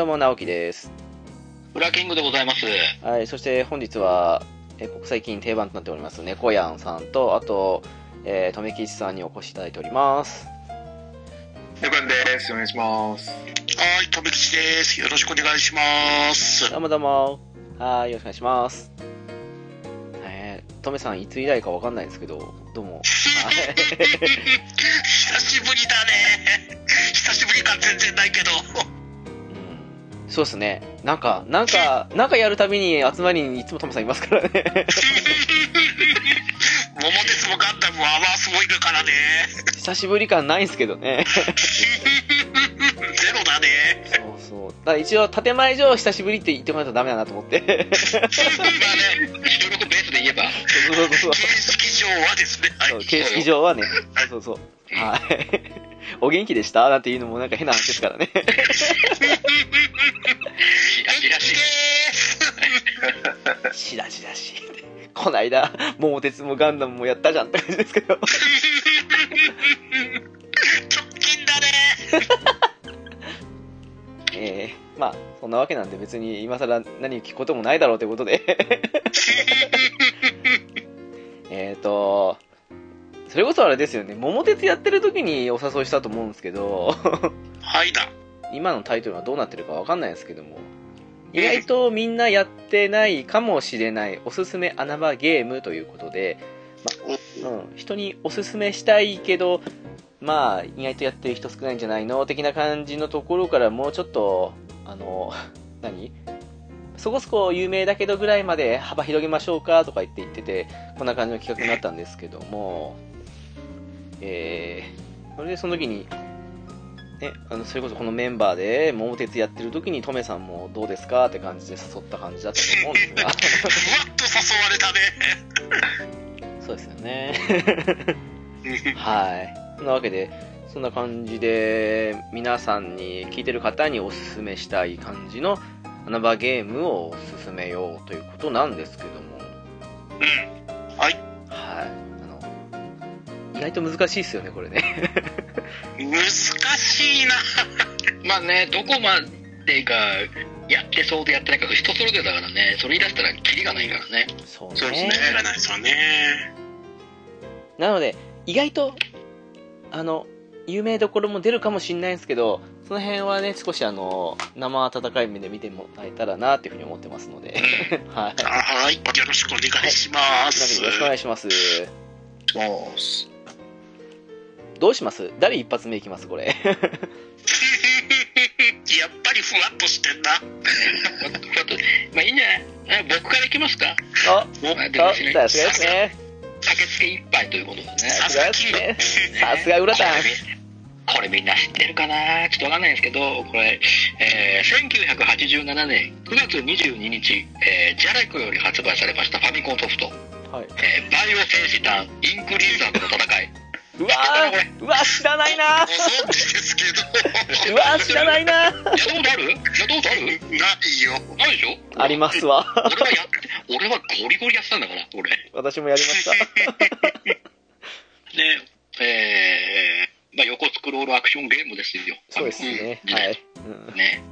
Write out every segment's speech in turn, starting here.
どうも、直樹です。ブラキングでございます。はい、そして本日は、えー国際金定番となっております、猫やんさんと、あと、えー、とめきちさんにお越しいただいております。猫やんです。お願いします。はい、とめきちです。よろしくお願いします。どうもどうも。はい、よろしくお願いします。えー、とめさん、いつ以来かわかんないですけど、どうも。は い久しぶりだね。久しぶり感全然ないけど。うんそうですね。なんか、なんか、なんかやるたびに集まりにいつもトムさんいますからね。桃鉄もガンダムもアワースもいるからね。久しぶり感ないんですけどね。ゼロだね。そうそう。だ一応、建前上久しぶりって言ってもらうとダメだなと思って。まあね、収録ベースで言えば、そうそうそう形式上はですね。はいそう。形式上はね。そうそうそう。はい。お元気でした？なんていうのもなんか変な話ですからね。しらしらしらしらし。こないだ、桃鉄もガンダムもやったじゃんって感じですけど。直近だね。えー、まあ、そんなわけなんで別に今更何聞くこともないだろうということで。えっと、それこそあれですよね、桃鉄やってる時にお誘いしたと思うんですけど、はいだ。今のタイトルはどうなってるかわかんないですけども、意外とみんなやってないかもしれないおすすめ穴場ゲームということで、まうん、人におすすめしたいけど、まあ、意外とやってる人少ないんじゃないの？的な感じのところからもうちょっと、あの、何？そこそこ有名だけどぐらいまで幅広げましょうか？とか言って言ってて、こんな感じの企画になったんですけども、えー、それでその時に、ね、あのそれこそこのメンバーで桃鉄やってる時にトメさんもどうですかって感じで誘った感じだったと思うんですがふわっと誘われたね。そうですよね はいそんなわけでそんな感じで皆さんに聞いてる方におすすめしたい感じの穴場ゲームを進めようということなんですけどもうん。はい。はい意外と難しいですよねこれね難しいな。まあね、どこまでがやってそうでやってないか人それぞれだからね、それ言い出したらキリがないからね。そうそうですね。やらないですよね。なので、意外と、あの、有名どころも出るかもしれないんですけど、その辺はね、少しあの、生温かい目で見てもらえたらなっていうふうに思ってますので、はい。はい。よろしくお願いします。でよろしくお願いします。どうします？誰一発目いきます？これ。やっぱりふわっとしてんな。まあいいんじゃない？あ僕からいきますか。あ、おさすがですね。酒漬け一杯ということでね。さすがですね。さすが浦田。これみんな知ってるかな？ちょっとわかんないんですけど、これ、えー、1987年9月22日、えー、ジャレコより発売されましたファミコンソフト、はい。えー、バイオ戦士団インクリーザーとの戦い。うわー うわ知らないなご存知ですけど。うわ知らないなやったことある？やったことある？ないよ。ないでしょ？ありますわ。俺はや 俺はゴリゴリやってたんだから、俺。私もやりました。で、えー、まあ、横スクロールアクションゲームですよ。そうですね。うんはい。うんね。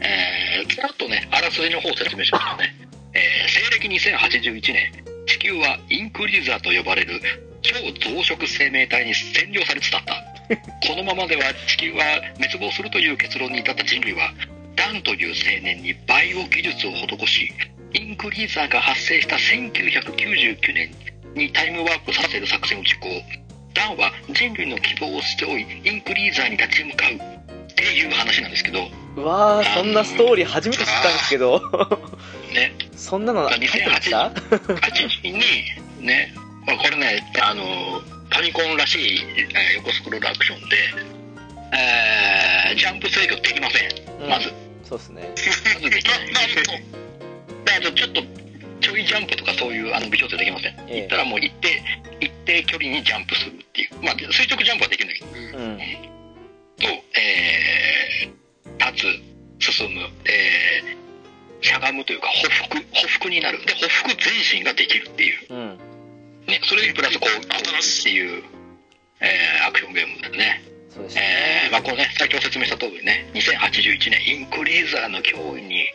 えー、ちょっとね、あらすじの方を説明しますとね、えー、西暦2081年、地球はインクリーザーと呼ばれる超増殖生命体に占領されつつあった。このままでは地球は滅亡するという結論に至った人類は、ダンという青年にバイオ技術を施し、インクリーザーが発生した1999年にタイムワープさせる作戦を実行。ダンは人類の希望を背負い、インクリーザーに立ち向かう。っていう話なんですけど、うわーそんなストーリー初めて知ったんですけどね、そんなの入ってました？8時に、ね、まあ、これね、あの、ファミコンらしい、えー横スクロールアクションで、えージャンプ制御できません。うんまず。そうですねまずできない。なんとであとちょっと、ちょいジャンプとかそういうあの微調整できません。ええ行ったらもう一定、一定距離にジャンプするっていう。まあ、垂直ジャンプはできるんだけど、うんと、えー、立つ、進む、えー、しゃがむというか、歩幅、歩幅になる。で、歩幅前進ができるっていう。うんね、それにプラスこう、っていう、えーアクションゲームですね。そうでしたねえーまあ、このね、先ほど説明した通りね、2081年、インクリーザーの脅威に、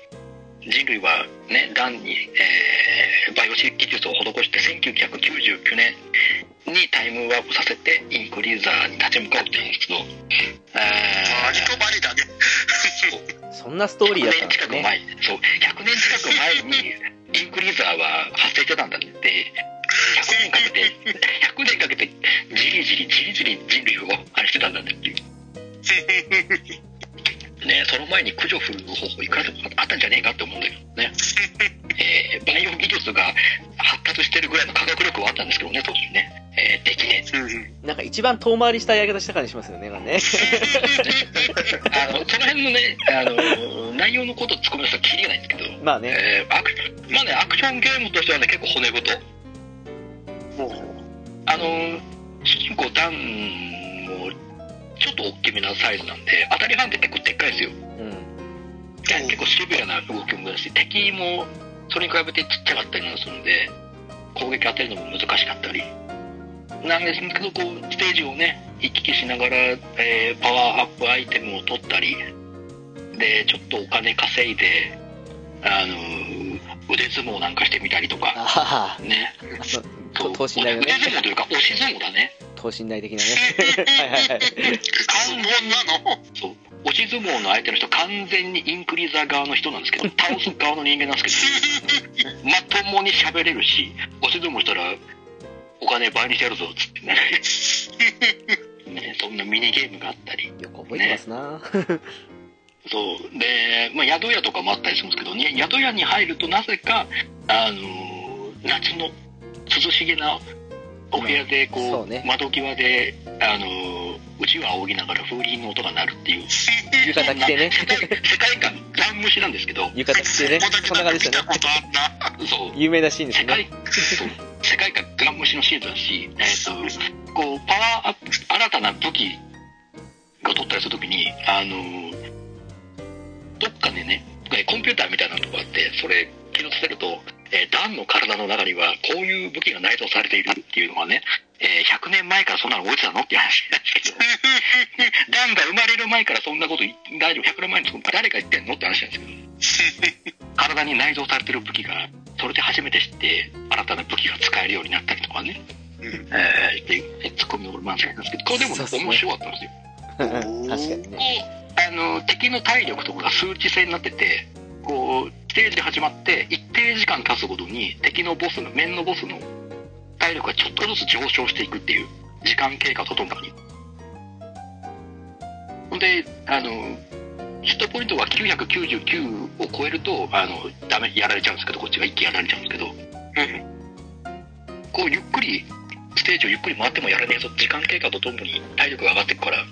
人類はね、ダンに、えーバイオ技術を施して、1999年にタイムワープさせて、インクリーザーに立ち向かうっていうんですけど、えマリコバリだね。そんなストーリーだった100んですね年近く前、そう、100年近く前に、インクリーザーは発生してたんだって、100年かけて、100年かけて、じりじり、じりじり人類をあれしてたんだってっていう。ね、その前に駆除する方法いくらでもあったんじゃねえかって思うんだけどね。えーバイオ技術が発達してるぐらいの科学力はあったんですけどね、当時ね。えーできねえ。なんか一番遠回りしたやり方した感じしますよねなんかねあの、その辺のね、あの、内容のこと突っ込み出したらキリがないんですけど、まあねえーアクまあね、アクションゲームとしてはね、結構骨太。あの、主人公ダンも、ちょっと大きめなサイズなんで、当たり判定結構でっかいですよ。うん結構シビアな動きもだし、敵もそれに比べてちっちゃかったりするんで、攻撃当てるのも難しかったり。なんですけど、こう、ステージをね、行き来しながら、えーパワーアップアイテムを取ったり、で、ちょっとお金稼いで、あのー腕相撲なんかしてみたりとか、あね。あそう等身大のね腕相撲というか、押し相撲だね。等身大的なね はいはいはい関門なのそう。押し相撲の相手の人、完全にインクリーザー側の人なんですけど、倒す側の人間なんですけど、まともに喋れるし、押し相撲したら、お金倍にしてやるぞ、つってね。ね、そんなミニゲームがあったり。よく覚えてますなそう。で、まあ、宿屋とかもあったりするんですけど、ね、宿屋に入るとなぜか、あのー夏の涼しげなお部屋で、こう、ね窓際で、あのー、うちわを仰ぎながら風鈴の音が鳴るっていう。浴衣着てね世界観、ガン虫なんですけど、浴衣着てねこんな感じでしたね。そう。有名なシーンです世界ね、そう世界観ガン虫のシーンだし、えっ、と、こう、パワーアップ、新たな武器を取ったりするときに、あのーどっかでね、えコンピューターみたいなのがあって、それ起動させると、えーダンの体の中にはこういう武器が内蔵されているっていうのはね、えー100年前からそんなの置いてたのって話なんですけど、ダンが生まれる前からそんなことい大丈夫、100年前に誰が言ってんの？って話なんですけど、体に内蔵されてる武器が、それで初めて知って、新たな武器が使えるようになったりとかね、うん。えー、で、ツッコミの満載なんですけど、これでも面白かったんですよ。確かにね。あの、敵の体力とかが数値制になってて、こう、ステージ始まって、一定時間経つごとに、敵のボスの、面のボスの体力がちょっとずつ上昇していくっていう、時間経過とともに。ほんで、あの、ヒットポイントが999を超えると、あの、ダメ、やられちゃうんですけど、こっちが一気やられちゃうんですけど、こう、ゆっくり、ステージをゆっくり回ってもやらねえぞ、時間経過とともに体力が上がっていくから、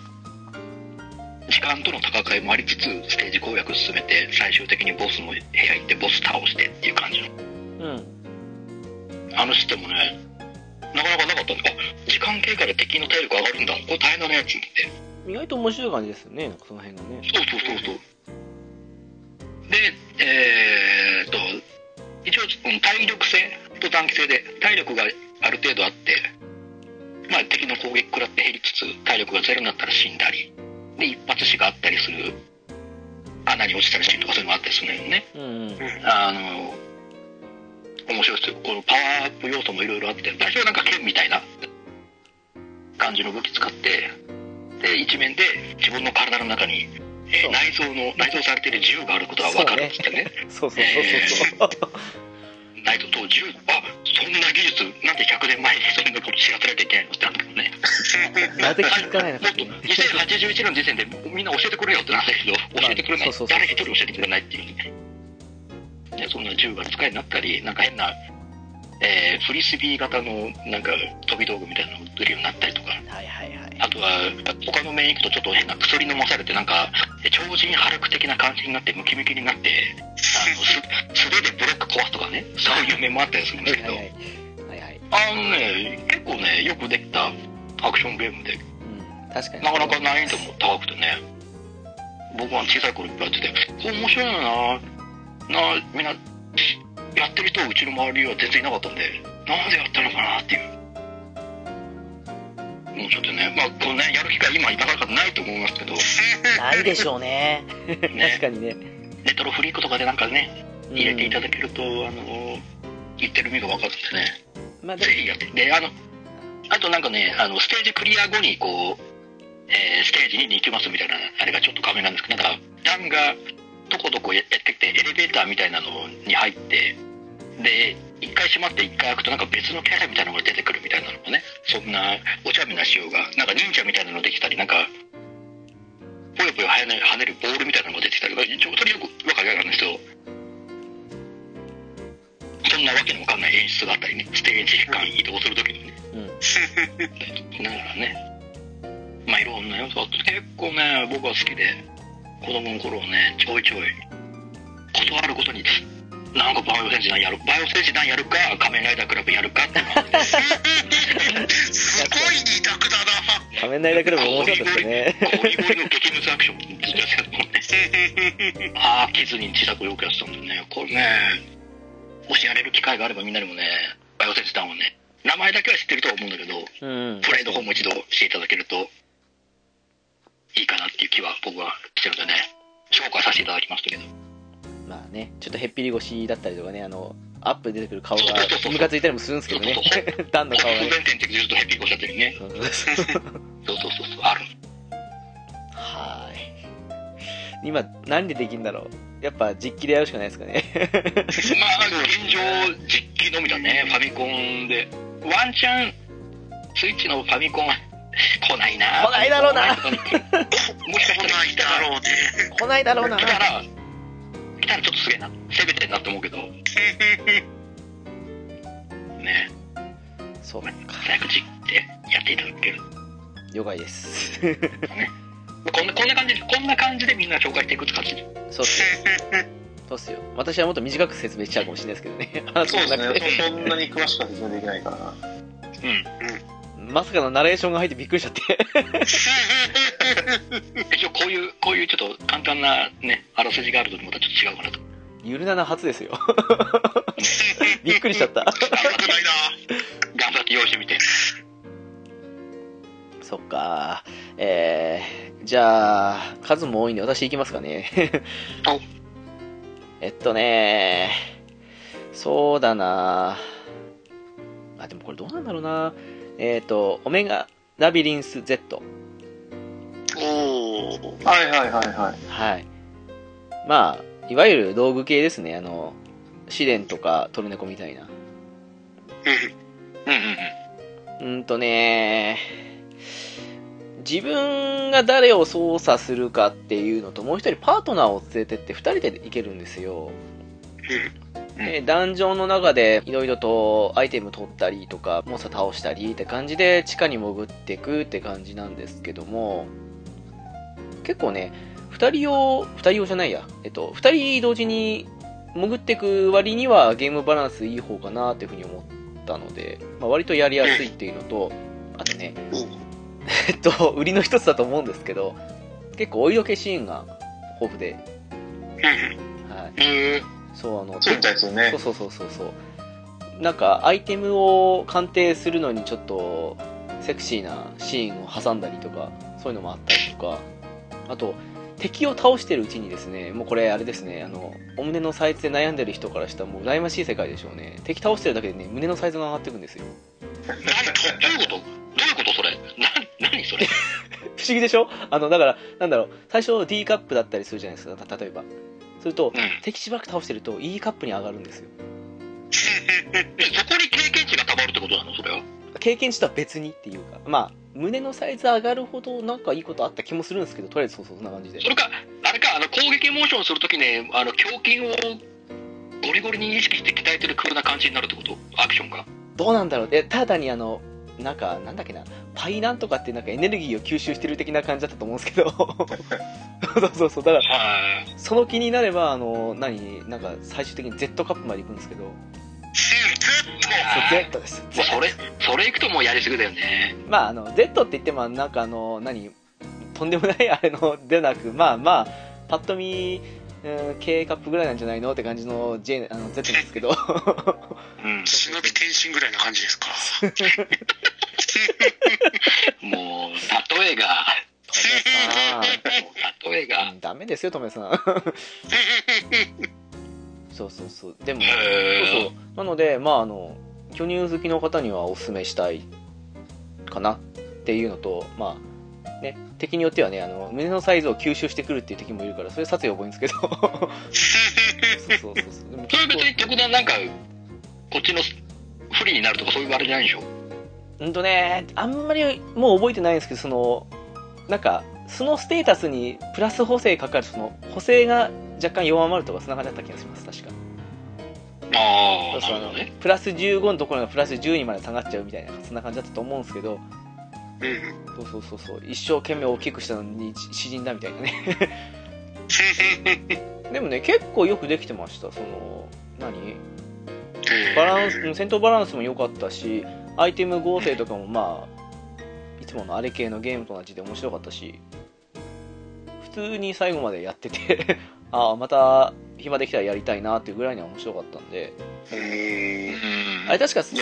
時間との戦いもありつつ、ステージ攻略進めて、最終的にボスの部屋行って、ボス倒してっていう感じの。うんあのシステムね、なかなかなかったんで、あ、時間経過で敵の体力上がるんだ。これ大変だね、つって。意外と面白い感じですよねなんかその辺がねそうそうそうそう。で、えーっと、一応、うん体力性と短期性で、体力がある程度あって、まあ敵の攻撃食らって減りつつ、体力がゼロになったら死んだり、で、一発死があったりする穴に落ちたりシーンとかそういうのもあったりするんだよね。うんうんあの、面白いですよ。このパワーアップ要素もいろいろあって、最初はなんか剣みたいな感じの武器使って、で、一面で自分の体の中に、えー内臓の、内蔵されている銃があることが分かるっつってね。そうそうそうそうそう内臓と銃、あ、そんな技術、なんで100年前にそんなこと知らせなきゃいけないのってあるんだけどね。なぜ気づかないのもっと2081年の時点でみんな教えてくれよってなんだけど、教えてくれない。そうそうそう誰一人教えてくれないっていうね。でそんな銃が使いになったり、なんか変な、えーフリスビー型のなんか飛び道具みたいなのを売ってるようになったりとか、はいはいはい。あとは他の面行くとちょっと変な薬飲まされてなんか、え超人ハルク的な感じになってムキムキになって、あのす素手でブロック壊すとかね、そういう面もあったりするんですけど、はいはいはい。はいあのね、結構ね、よくできたアクションゲームで、うん確かに。なかなか難易度も高くてね、僕は小さい頃いっぱいやってて、面白いよな、な、みんな、やってる人うちの周りは全然いなかったんで、なんでやったのかなっていう。もうちょっとね、まあ、こうね、やる機会今なかなかないと思いますけど、ないでしょうね確かにねレトロフリークとかでなんかね、入れていただだけると、あの、言ってる意味が分かるんでね。まあでぜひやって。で、あの、あとなんかね、あの、ステージクリア後に、こう、えーステージに行きますみたいな、あれがちょっと画面なんですけど、なんか、段が、どこどこやってきて、エレベーターみたいなのに入って、で、一回閉まって一回開くと、なんか別のキャラみたいなのが出てくるみたいなのもね、そんな、お茶目な仕様が、なんか忍者みたいなのできたり、なんか、ぽよぽよ跳ねるボールみたいなのが出てきたり、ちょそれよくわかるんですけど、そんなわけのわかんない演出があったりね、ステージ間移動するときにね、うん。ながらね、まあいろんな要素あって、結構ね、僕は好きで、子供の頃はね、ちょいちょい、断ることに、なんかバイオ戦士団やる、バイオ戦士団やるか、仮面ライダークラブやるかっていうのがすごい二択だな。仮面ライダークラブも面白かったですねゴリゴリの激ムズアクションずっとやってたもんね。ああ、キズに自宅をよくやってたんだよね。これね、もしやれる機会があればみんなにもね、バイオ戦士団をね、名前だけは知ってるとは思うんだけど、うんプレイの方も一度していただけるといいかなっていう気は僕はしてるんでね、紹介させていただきましたけど。まあねちょっとへっぴり腰だったりとかねあのアップで出てくる顔がムカついたりもするんですけどね。ダンの顔がね。そうそうそうある。はーい。今何でできるんだろう。やっぱ実機でやるしかないですかね。まあ、現状実機のみだね、ファミコンで。ワンチャン、スイッチのファミコンは来ないな。来ないだろうな。もしかしたら来ないだろうね。来ないだろうな。来たら、来たらちょっとすげえな。攻めてんなって思うけど。ね、そうか早く実機でやっていただける。了解ですこんな、こんな感じで、こんな感じでみんな紹介していくって感じ。そうっすよそうっすよ私はもっと短く説明しちゃうかもしれないですけどね話そうですね。そんなに詳しくは説明できないからな。うん。まさかのナレーションが入ってびっくりしちゃって。一応こういう、こういうちょっと簡単なね、あらすじがあるとまたちょっと違うかなと。ゆるなな初ですよ。びっくりしちゃった。危ないな。頑張って用意してみて。そっか。えー、じゃあ数も多いんで私行きますかね。お。えっとねそうだな。あでもこれどうなんだろうなえっ、とオメガラビリンス Z おー。はいはいはいはい。はい。まあいわゆる道具系ですね。あの試練とかトルネコみたいな。うん。うんとね自分が誰を操作するかっていうのともう一人パートナーを連れてって二人で行けるんですよでダンジョンの中でいろいろとアイテム取ったりとかモンスター倒したりって感じで地下に潜っていくって感じなんですけども結構ね二人用二人用じゃないや。えっと二人同時に潜っていく割にはゲームバランスいい方かなっていうふうに思ったので、まあ、割とやりやすいっていうのとあとね えっと売りの一つだと思うんですけど結構お色気シーンが豊富で、はい、えそうあのそうみたいですよね。そう。そうそうそう。そうなんかアイテムを鑑定するのにちょっとセクシーなシーンを挟んだりとかそういうのもあったりとか。あと敵を倒してるうちにですねもうこれあれですねあのお胸のサイズで悩んでる人からしたらもう羨ましい世界でしょうね。敵倒してるだけでね胸のサイズが上がっていくんですよ。何どういうこと？どういうことそれ？な何それ？不思議でしょ？あのだからなんだろう最初 D カップだったりするじゃないですかた例えばするとうん。敵しばらく倒してると E カップに上がるんですよ。えそこに経験値がたまるってことなの？それは。経験値とは別にっていうかまあ胸のサイズ上がるほどなんかいいことあった気もするんですけどとりあえずそうそうそんな感じで。それかあれかあの攻撃モーションするときねあの胸筋をゴリゴリに意識して鍛えてる風な感じになるってこと？アクションがどうなんだろう。えただにあのなんかなんだっけなパイなんとかってなんかエネルギーを吸収してる的な感じだったと思うんですけど。そうそうそうだからはい。その気になればあの何なんか最終的に Z カップまで行くんですけど。そう Z です。それそれいくともうやりすぎだよね。まああの Z って言ってもなんかあの何とんでもないあれのでなくまあまあパッと見うん K カップぐらいなんじゃないの？って感じの J あの Z ですけど。うん。忍び天心ぐらいな感じですか。もう例えが。トメさ例えがんうんダメですよトメさん。そうそうそう。でもへそうそう。ーなのでまああの巨乳好きの方にはおすすめしたいかなっていうのとまあね敵によってはねあの胸のサイズを吸収してくるっていう敵もいるからそれ撮影覚えんですけど。そうそうそう。そうでもそれ別に特段なんかこっちの不利になるとかそういうあれじゃないでしょ？うんとねあんまりもう覚えてないんですけどそのなんかそのステータスにプラス補正かかるその補正が若干弱まるとかそんな感じだった気がします確か。ああね。プラス15のところがプラス10にまで下がっちゃうみたいなそんな感じだったと思うんですけどうん。そうそうそうそう。一生懸命大きくしたのに詩人だみたいなね。でもね結構よくできてました。その何？バランスうん戦闘バランスも良かったしアイテム合成とかもまあいつものあれ系のゲームと同じで面白かったし普通に最後までやってて ああまた暇できたらやりたいなっていうぐらいには面白かったんで。あれ確かそ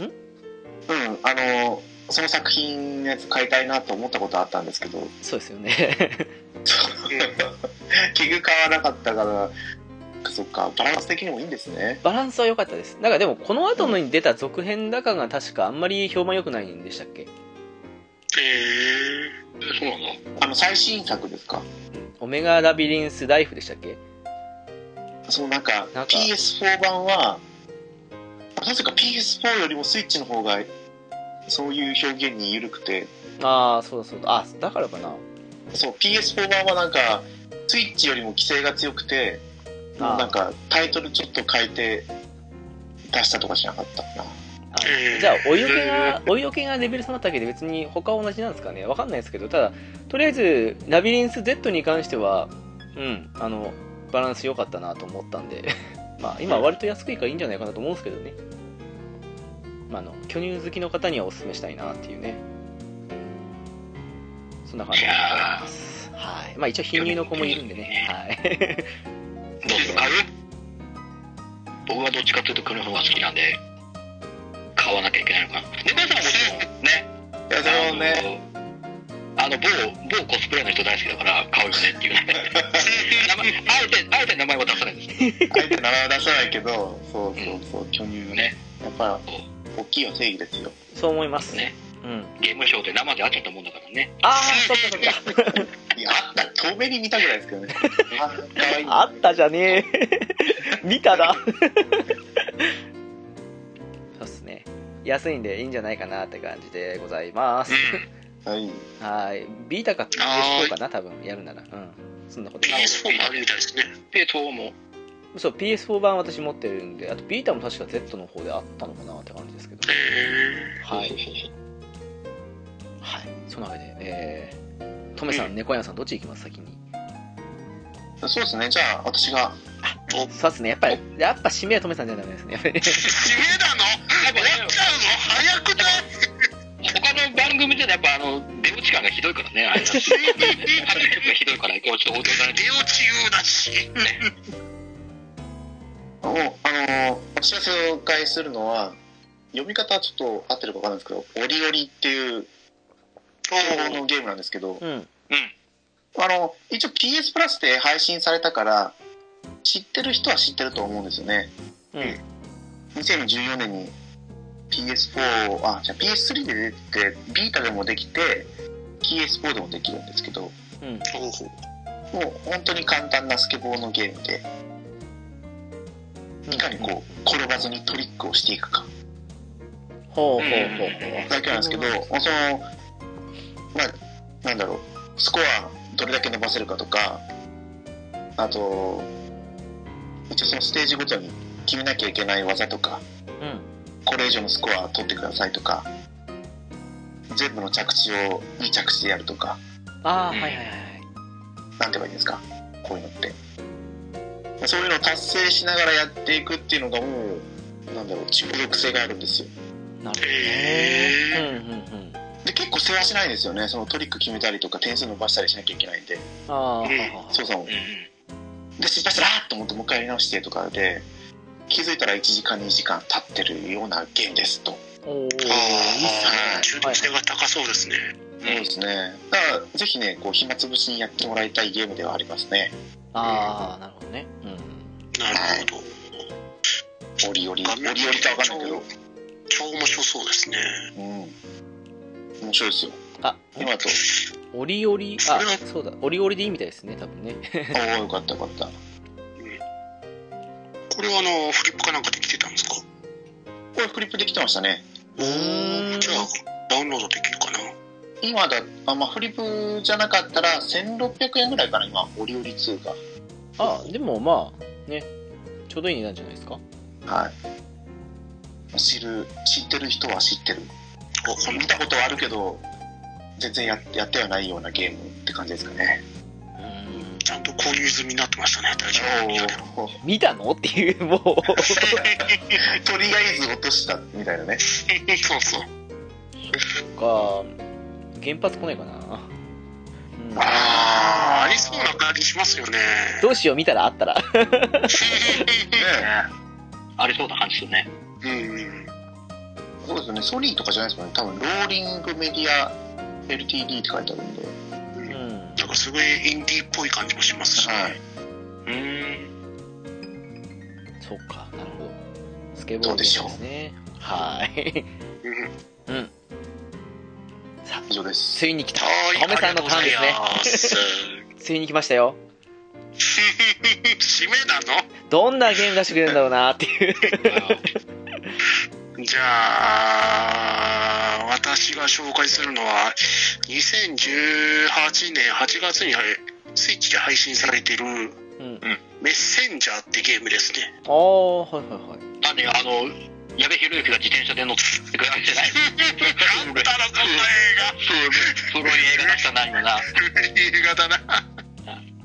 うんあのその作品のやつ買いたいなと思ったことあったんですけど。そうですよね。器具買わなかったからそっかバランス的にもいいんですね。バランスは良かったです。なんかでもこの後のに出た続編だかが確かあんまり評判良くないんでしたっけ？ええそうなの？あの最新作ですか？オメガラビリンスライフでしたっけ？そのなんかなんか。PS4 版はなぜか PS4 よりもスイッチの方がそういう表現に緩くて。ああそうだそうだ。あだからかな。そう PS4 版はなんかスイッチよりも規制が強くてあー。なんかタイトルちょっと変えて出したとかしなかったかな。じゃあお色気がお色気がレベル下がっただけで別に他は同じなんですかね。わかんないですけど。ただとりあえずラビリンス Z に関してはうんあのバランス良かったなと思ったんで。まあ今割と安くいいからいいんじゃないかなと思うんですけどねまああの巨乳好きの方にはお勧めしたいなっていうね。そんな感じでございます。はい。まあ一応貧乳の子もいるんでね。はい。どうする？買う僕はどっちかというと黒の方が好きなんで買わなきゃいけないのかな。猫屋さんはもね。いやでもね。あの某某コスプレの人大好きだから買うよねっていうね。名 前あえてあえて名前は出さないんですあえて名前は出さないけどそうそうそう巨乳がね。ね。やっぱ大きいは正義ですよそう思いますねうんゲームショーで生で会っちゃったもんだからねああそっかそっかいやあった遠目に見たぐらいですけどね あったじゃねえ。見たな。そうっすね。安いんでいいんじゃないかなって感じでございます。はいはい。ビータか PS4 かな、多分、やるなら。うん。そんなこと。PS4 もあるみたいですね。で東もそう、PS4 版私持ってるんで、あとビータも確か Z の方であったのかなって感じですけど。えはい。はい。そのわけで、えー、トメさん、猫屋さん、どっち行きます先に？そうですねじゃあ私がそうっすね。やっぱり、やっぱ締めはトメさんじゃダメですね。やっぱりね。ー、締めなの終わっちゃうの？早くない？他の番組でやっぱあの出落ち感がひどいからねあれ初めてがひどいからこうちょっとお手伝い出落ち言うだし。もうあの私が紹介するのは読み方はちょっと合ってるかわかんないですけど「オリオリ」っていう東方のゲームなんですけどうん。うんあの、一応 PS プラスで配信されたから、知ってる人は知ってると思うんですよね。うん。2014年に PS4、あ、じゃあ PS3 で出て、ビータでもできて、PS4 でもできるんですけど、うん。もう本当に簡単なスケボーのゲームで、いかにこう、転ばずにトリックをしていくか。ほうほうほうほだけなんですけど、その、まあ、なんだろう、スコアどれだけ伸ばせるかとか、あと、一応そのステージごとに決めなきゃいけない技とか、う。うん。これ以上のスコア取ってくださいとか、全部の着地をいい着地でやるとか、ああ、はいうんはいはい。なんて言えばいいんですか、こういうのって。そういうのを達成しながらやっていくっていうのがもう、なんだろう、中毒性があるんですよ。なるほどね。へうんうんうん。で、結構世話しないんですよね。そのトリック決めたりとか点数伸ばしたりしなきゃいけないんで。ああ、はうんははそうそう。うんうんで、失敗したら、あーっと思ってもう一回やり直してとかで、気づいたら1時間2時間経ってるようなゲームですと。おお、いいっすああ、ね。中毒性が高そうですね。そうですね。だから、ぜひね、こう、暇つぶしにやってもらいたいゲームではありますね。ああ、なるほどね。うん。なるほど。折々、折々かわかんないけど、超面白そうですね。うん。面白いですよ。あ、今だと、折々、あそうだ、折々でいいみたいですね、多分ね。ああ、よかったよかった。これはあの、フリップかなんかできてたんですか？これフリップできてましたね。おーんじゃあ、ダウンロードできるかな今だ、あまあ、フリップじゃなかったら、1600円ぐらいかな、今、折々2が。あ、でもまあ、ね、ちょうどいい値段じゃないですか。はい。知る、知ってる人は知ってる。見たことはあるけど、全然ややってはないようなゲームって感じですかね。うん。ちゃんと購入済みになってましたね、大丈見たの？っていう、もう。とりあえず落としたみたいなね。そうそう。か、原発来ないかな。うん、ああ、ありそうな感じしますよね。どうしよう、見たらあったら。ありそうな感じですよね。うん。そうですよね。ソニーとかじゃないですもんね。多分、ローリングメディア LTD って書いてあるんで。うん。なんかすごいインディーっぽい感じもしますしね。はい。うん。そっか、なるほど。スケボーですね。はい。うんうん。さあ、以上です。ついに来た。はい、トメさんのターンですね。ついに来ましたよ。締めなの？どんなゲーム出してくれるんだろうなっていう。じゃあ、私が紹介するのは、2018年8月にスイッチで配信されているうん。メッセンジャーってゲームですね。ああ、はいはいはい。なんで、あの、矢部博之が自転車で乗ってくれてない。あんたらこの映古い映画出したないのな。画。映画だな。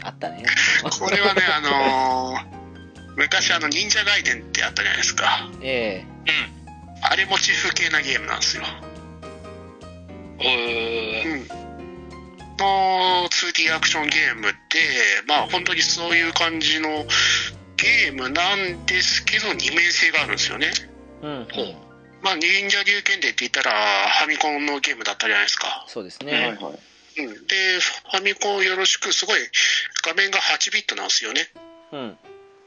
あったね。これはね、あのー昔あの、忍者ガイデンってあったじゃないですか。えあれモチーフ系なゲームなんですよ。えー、うん。の 2D アクションゲームって、まあ本当にそういう感じのゲームなんですけど、二面性があるんですよね。えうん。うん。まあ忍者流剣伝って言ったらファミコンのゲームだったじゃないですか。そうですはいね。はい。うん。で、ファミコンよろしく、すごい画面が8ビットなんですよね。うん。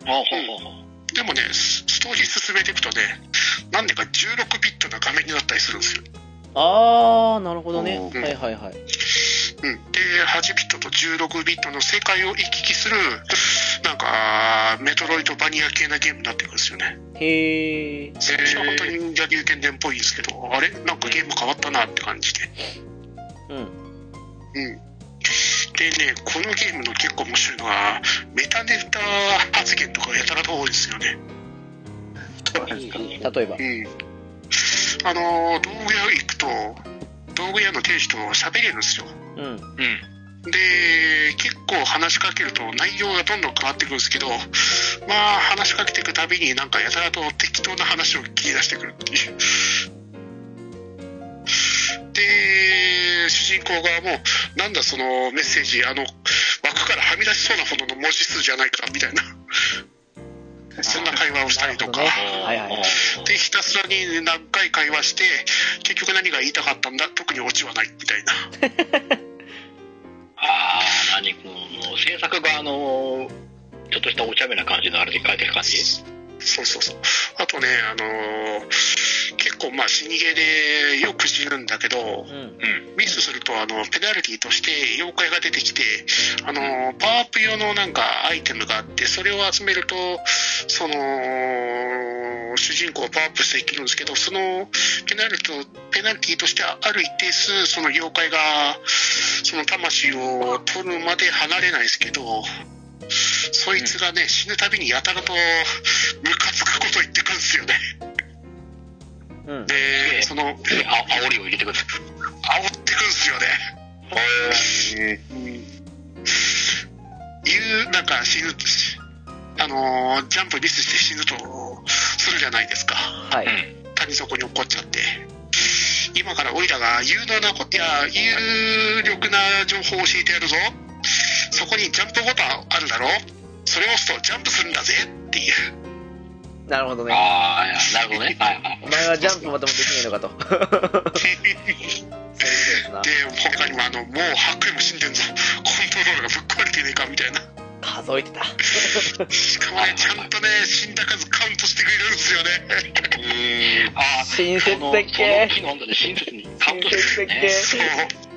ほうほうほうほう。でもね、スストーリー進めていくとね、なんでか16ビットな画面になったりするんですよ。ああ、なるほどね。うんはいはいはい。うん、で8ビットと16ビットの世界を行き来するなんかメトロイドバニア系なゲームになってるんですよねへえ。最初は本当に忍者流剣伝っぽいんですけどあれ？なんかゲーム変わったなって感じでうん。うんでねこのゲームの結構面白いのがメタネタ発言とかやたらと多いですよね。例えば。うんあの道具屋行くと道具屋の店主と喋れるんですようん。で結構話しかけると内容がどんどん変わってくるんですけどまあ話しかけていくたびになんかやたらと適当な話を切り出してくるっていう。で主人公側もなんだそのメッセージあの枠からはみ出しそうなほどの文字数じゃないかみたいな。そんな会話をしたりとか、ね。はいはいはいでひたすらに何回会話して結局何が言いたかったんだ特にオチはないみたいな。ああ、何その制作側のちょっとしたお茶目な感じのあれで書いてる感じ？そうそうそう。あとね、あのー結構まあ死にゲーでよく死ぬんだけど、うんミスするとあのペナルティとして妖怪が出てきて、あのーパワーアップ用のなんかアイテムがあって、それを集めると、その、主人公をパワーアップしていけるんですけど、そのペナルティペナルティとしてある一定数、その妖怪が、その魂を取るまで離れないですけど、そいつがね、死ぬたびにやたらとムカつくこと言ってくるんですよね。うんで、その、であ煽りを入れてくる煽ってくるんですよね。え言う、なんか死ぬ、あのージャンプミスして死ぬとするじゃないですか。はい谷底に落っこっちゃって。今からオイラが有能なこと、いや、有力な情報を教えてやるぞ。そこにジャンプボタンあるだろ？それを押すとジャンプするんだぜ。っていう。なるほどね。ああなるほどね。お前はジャンプまともできねえのかと。で他にもあの、もう8回も死んでんぞ。コントロールがぶっ壊れてねえかみたいな。数えてた。しかもね、ちゃんとね、死んだ数カウントしてくれるんですよね。ー、ああ親切設計。その機能だね親切にカウント親してる切設計。ねそう。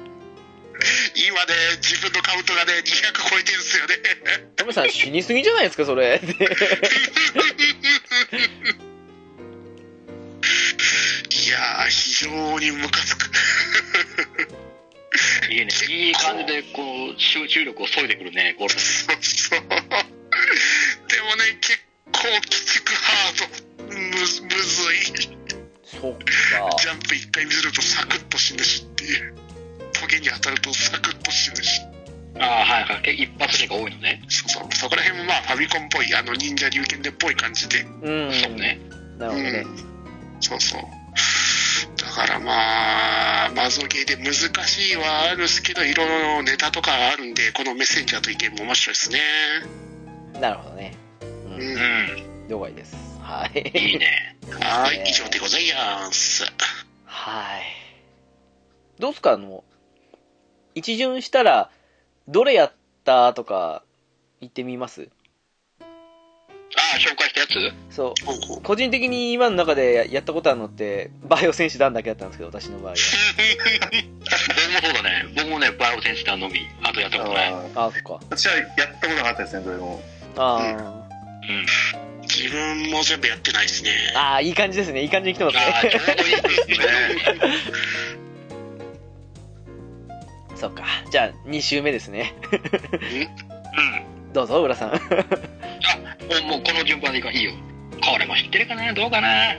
今ね、自分のカウントがね、200超えてるんですよね。トメさん死にすぎじゃないですかそれいやー、非常にムカつく。いいねいい感じでこう集中力を削いでくるねゴールドそうそう。でもね、結構きつくハード。むむずい。そっかジャンプ一回見るとサクッと死ぬしっていう。トゲに当たるとサクッと死ぬし。ああはいはい。一発目が多いのね。そうそう。そこら辺もまあファミコンっぽい、あの忍者龍剣でっぽい感じで。うん。そうね。なるほどね。うん。そうそう。だからまあ、マゾゲーで難しいはあるっすけど、いろいろネタとかあるんで、このメッセンジャーと意見も面白いですね。なるほどね。ううんん。うん。了解です。はい。いいね。はい、ね。以上でございます。はい。どうっすか？あの一巡したらどれやったとか言ってみます？ああ紹介したやつ？そう。個人的に今の中でやったことあるのってバイオ戦士団だけだったんですけど私の場合は。僕もそうだね僕もねバイオセンシターのみ。あとやったことない。あー。ああそっか。私はやったことなかったですね、どれも。あうん。自分も全部やってないですね。あああいい感じですね。いい感じに来てますああちょうねどいいですね そっか。じゃあ2周目ですね。うん。どうぞ浦さん。あもうもうこの順番でいいかいいよ。これも知ってるかな？どうかな？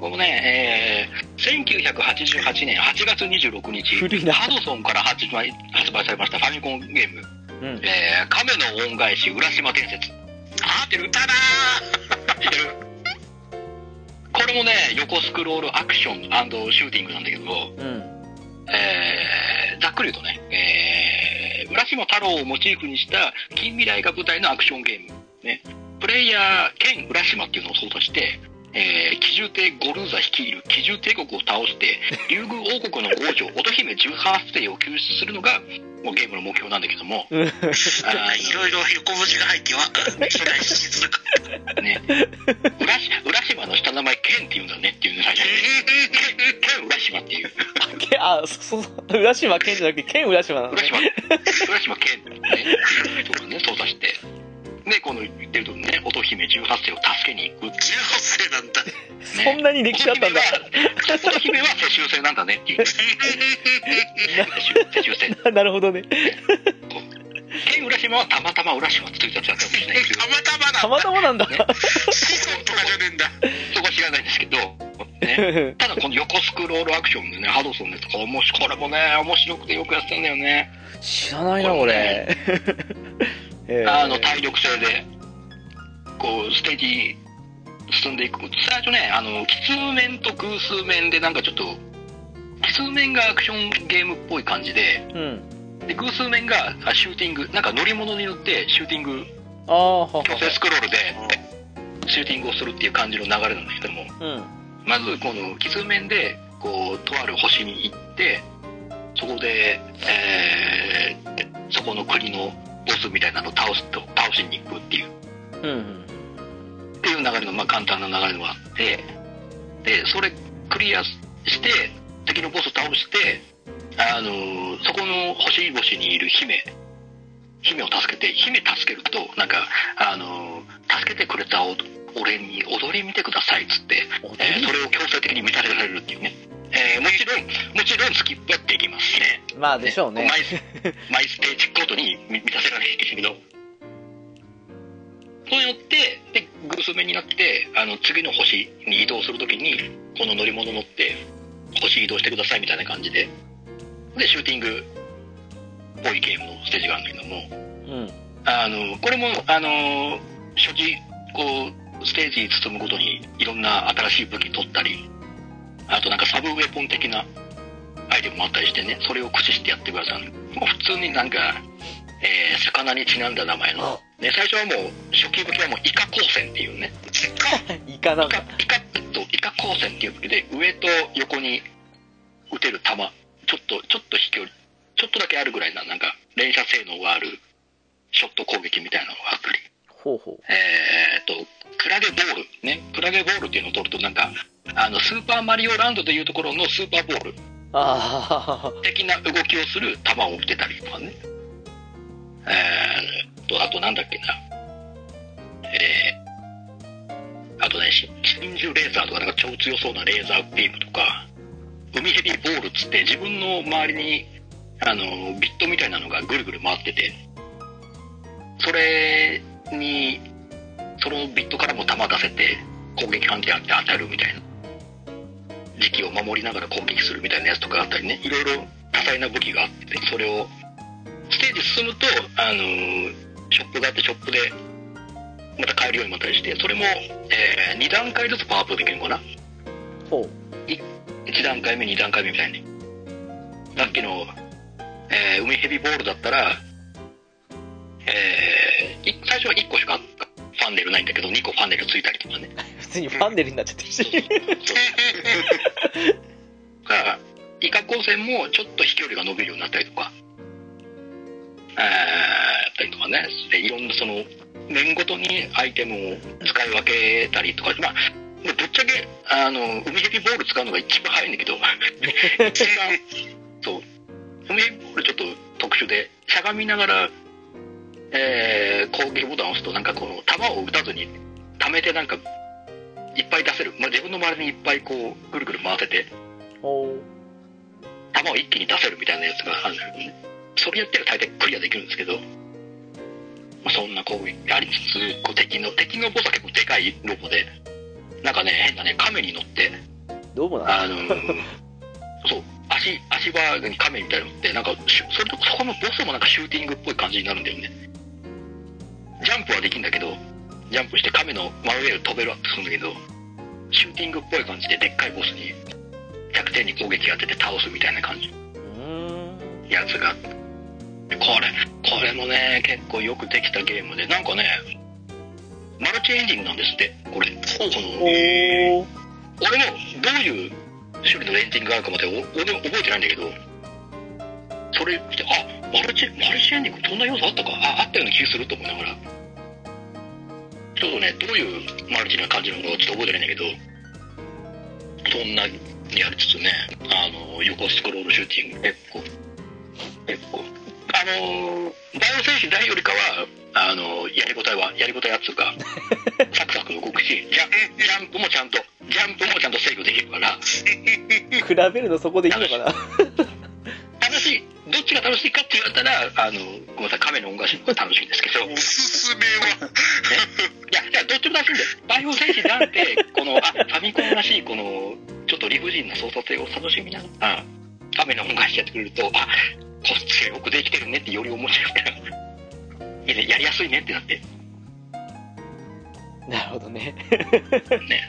僕ね、えー、1988年8月26日。ハドソンから発売発売されましたファミコンゲーム。うん「えー、亀の恩返し浦島伝説」あー、ってる これもね横スクロールアクションシューティングなんだけど、うんえーざっくり言うとね、えー浦島太郎をモチーフにした近未来が舞台のアクションゲーム。ね、プレイヤー兼浦島っていうのを想像して、えー、奇獣帝ゴルーザ率いる奇獣帝国を倒して、竜宮王国の王女、乙姫18世を救出するのが、もうゲームの目標なんだけども、うんあいろいろ横文字が入っては、期待しづらく。ーね、浦し浦島の下名前ケンって言うんだねっていうね、最初に。ケン浦島っていう。けあそそ浦島健じゃなくて健浦島なのね浦島、浦島健ね、っていうところね、操作して。で、この言ってるとね、乙姫18世を助けに行く。18世なんだ。そんなに歴史あったんだ乙姫は世襲制なんだねっていう。世襲制。なるほどね県浦島はたまたま浦島ついたもしれないけどた、またまだ。たまたまなんだね子孫とかじゃねえんだ。そこは知らないんですけど、ね。ただこの横スクロールアクションでね、ハドソンでとか、もしこれもね、面白くてよくやってたんだよね。知らないなこれえーあの、体力性で、こう、ステージ進んでいく。最初ね、あの、奇数面と偶数面でなんかちょっと、奇数面がアクションゲームっぽい感じで、うん。で偶数面があシューティング、なんか乗り物に乗ってシューティング、強制スクロールでシューティングをするっていう感じの流れなんですけども、うん。まずこの奇数面で、こう、とある星に行って、そこで、えーそこの国のボスみたいなのを倒すと、倒しに行くっていう、うんうんっていう流れの、まあ簡単な流れのがあって、で、それクリアして、敵のボス倒して、あのーそこの星々にいる姫、姫を助けて、姫助けると、なんか、あのー助けてくれたお俺に踊り見てくださいっつって、踊えーりそれを強制的に見させられるっていうね。えーもちろん、もちろんスキップはできますね。まあでしょうね。マイスマイステージごとに見見させられるんですけど、そうやって、で、グス目になって、あの、次の星に移動するときに、この乗り物乗って、星移動してくださいみたいな感じで、で、シューティングっぽいゲームのステージがあるんだけども、うん。あの、これも、あの、初期、こう、ステージに進むごとに、いろんな新しい武器取ったり、あとなんかサブウェポン的なアイテムもあったりしてね、それを駆使してやってください。もう普通になんか、えー魚にちなんだ名前の、ね、最初はもう、初期武器はもうイカ光線っていうね、イカなんイカだ、イカと、イカ光線っていう武器で、上と横に撃てる弾、ちょっと、ちょっと飛距離、ちょっとだけあるぐらいな、なんか、連射性能がある、ショット攻撃みたいなのがあったり、ほうほえーっと、クラゲボール、ね、クラゲボールっていうのを取ると、なんか、あの、スーパーマリオランドというところのスーパーボール的な動きをする球を打ってたりとかね。えーっと、あとなんだっけな。えー、あとね、し真珠レーザーとか、なんか超強そうなレーザービームとか、海ヘビボールっつって自分の周りに、あの、ビットみたいなのがぐるぐる回ってて、それに、そのビットからも弾出せて、攻撃判定あって当たるみたいな。時期を守りながら攻撃するみたいなやつとかあったりね、いろいろ多彩な武器があって、それを、ステージ進むと、あのーショップがあって、ショップで、また買えるようになったりして、それも、え2段階ずつパワーアップできるのかなあほう ?1 段階目、2段階目みたいに。さっきの、えー海ヘビボールだったら、えーい最初は1個しかファンネルないんだけど、2個ファンネルついたりとかね。通にファンネルになっちゃってるし。が、イカ光線もちょっと飛距離が伸びるようになったりとか、えー、やったりとかね、でいろんなその、面ごとにアイテムを使い分けたりとか、まあ、ぶっちゃけ、あの、海ヘビボール使うのが一番早いんだけど、一番、そう、海ヘビボールちょっと特殊で、しゃがみながら、えー、攻撃ボタンを押すと、なんかこの、弾を撃たずに、溜めてなんか、いっぱい出せる。まあ、自分の周りにいっぱいこう、ぐるぐる回せて、ほ弾を一気に出せるみたいなやつがあるんだけどね。それやってると大体クリアできるんですけど、まあ、そんな攻撃がありつつ、こう敵の、敵のボスは結構でかいロボで、なんかね、変なね、亀に乗って、うどうもなあのー そう、足、足場に亀みたいなの乗って、なんか、それと、そこのボスもなんかシューティングっぽい感じになるんだよね。ジャンプはできるんだけど、ジャンプして亀の真上を飛べるするんだけど、シューティングっぽい感じででっかいボスに100点に攻撃当てて倒すみたいな感じ。やつが。これこれもね結構よくできたゲームでなんかねマルチエンジンなんですってこれ。この？俺もどういう種類のエンジンがあるかまでお俺も覚えてないんだけどそれ見てあマルチマルチエンジンこんな要素あったか。ああったような気がすると思いながらちょっとねどういうマルチな感じなのかちょっと覚えてないんだけどそんなにやりつつねあの横スクロールシューティング結構結構あのバイオ戦士大よりかはあのやりごたえはやりごたえやつうかサクサク動くしジャジャンプもちゃんとジャンプもちゃんと制御できるから。比べるのそこでいいのかな？楽しいどっちが楽しいかって言われたらあのごめんなさい亀の恩返しの方が楽しいんですけど。おすすめは、いや、いやどっちも楽しいんだよ。バイオ戦士なんて、この、あ、ファミコンらしい、この、ちょっと理不尽な操作性を楽しみながら、カメラ恩返しやってくれると、あ、こっちがよくできてるねってより面白いから、いいね、やりやすいねってなって、なるほどね。ね。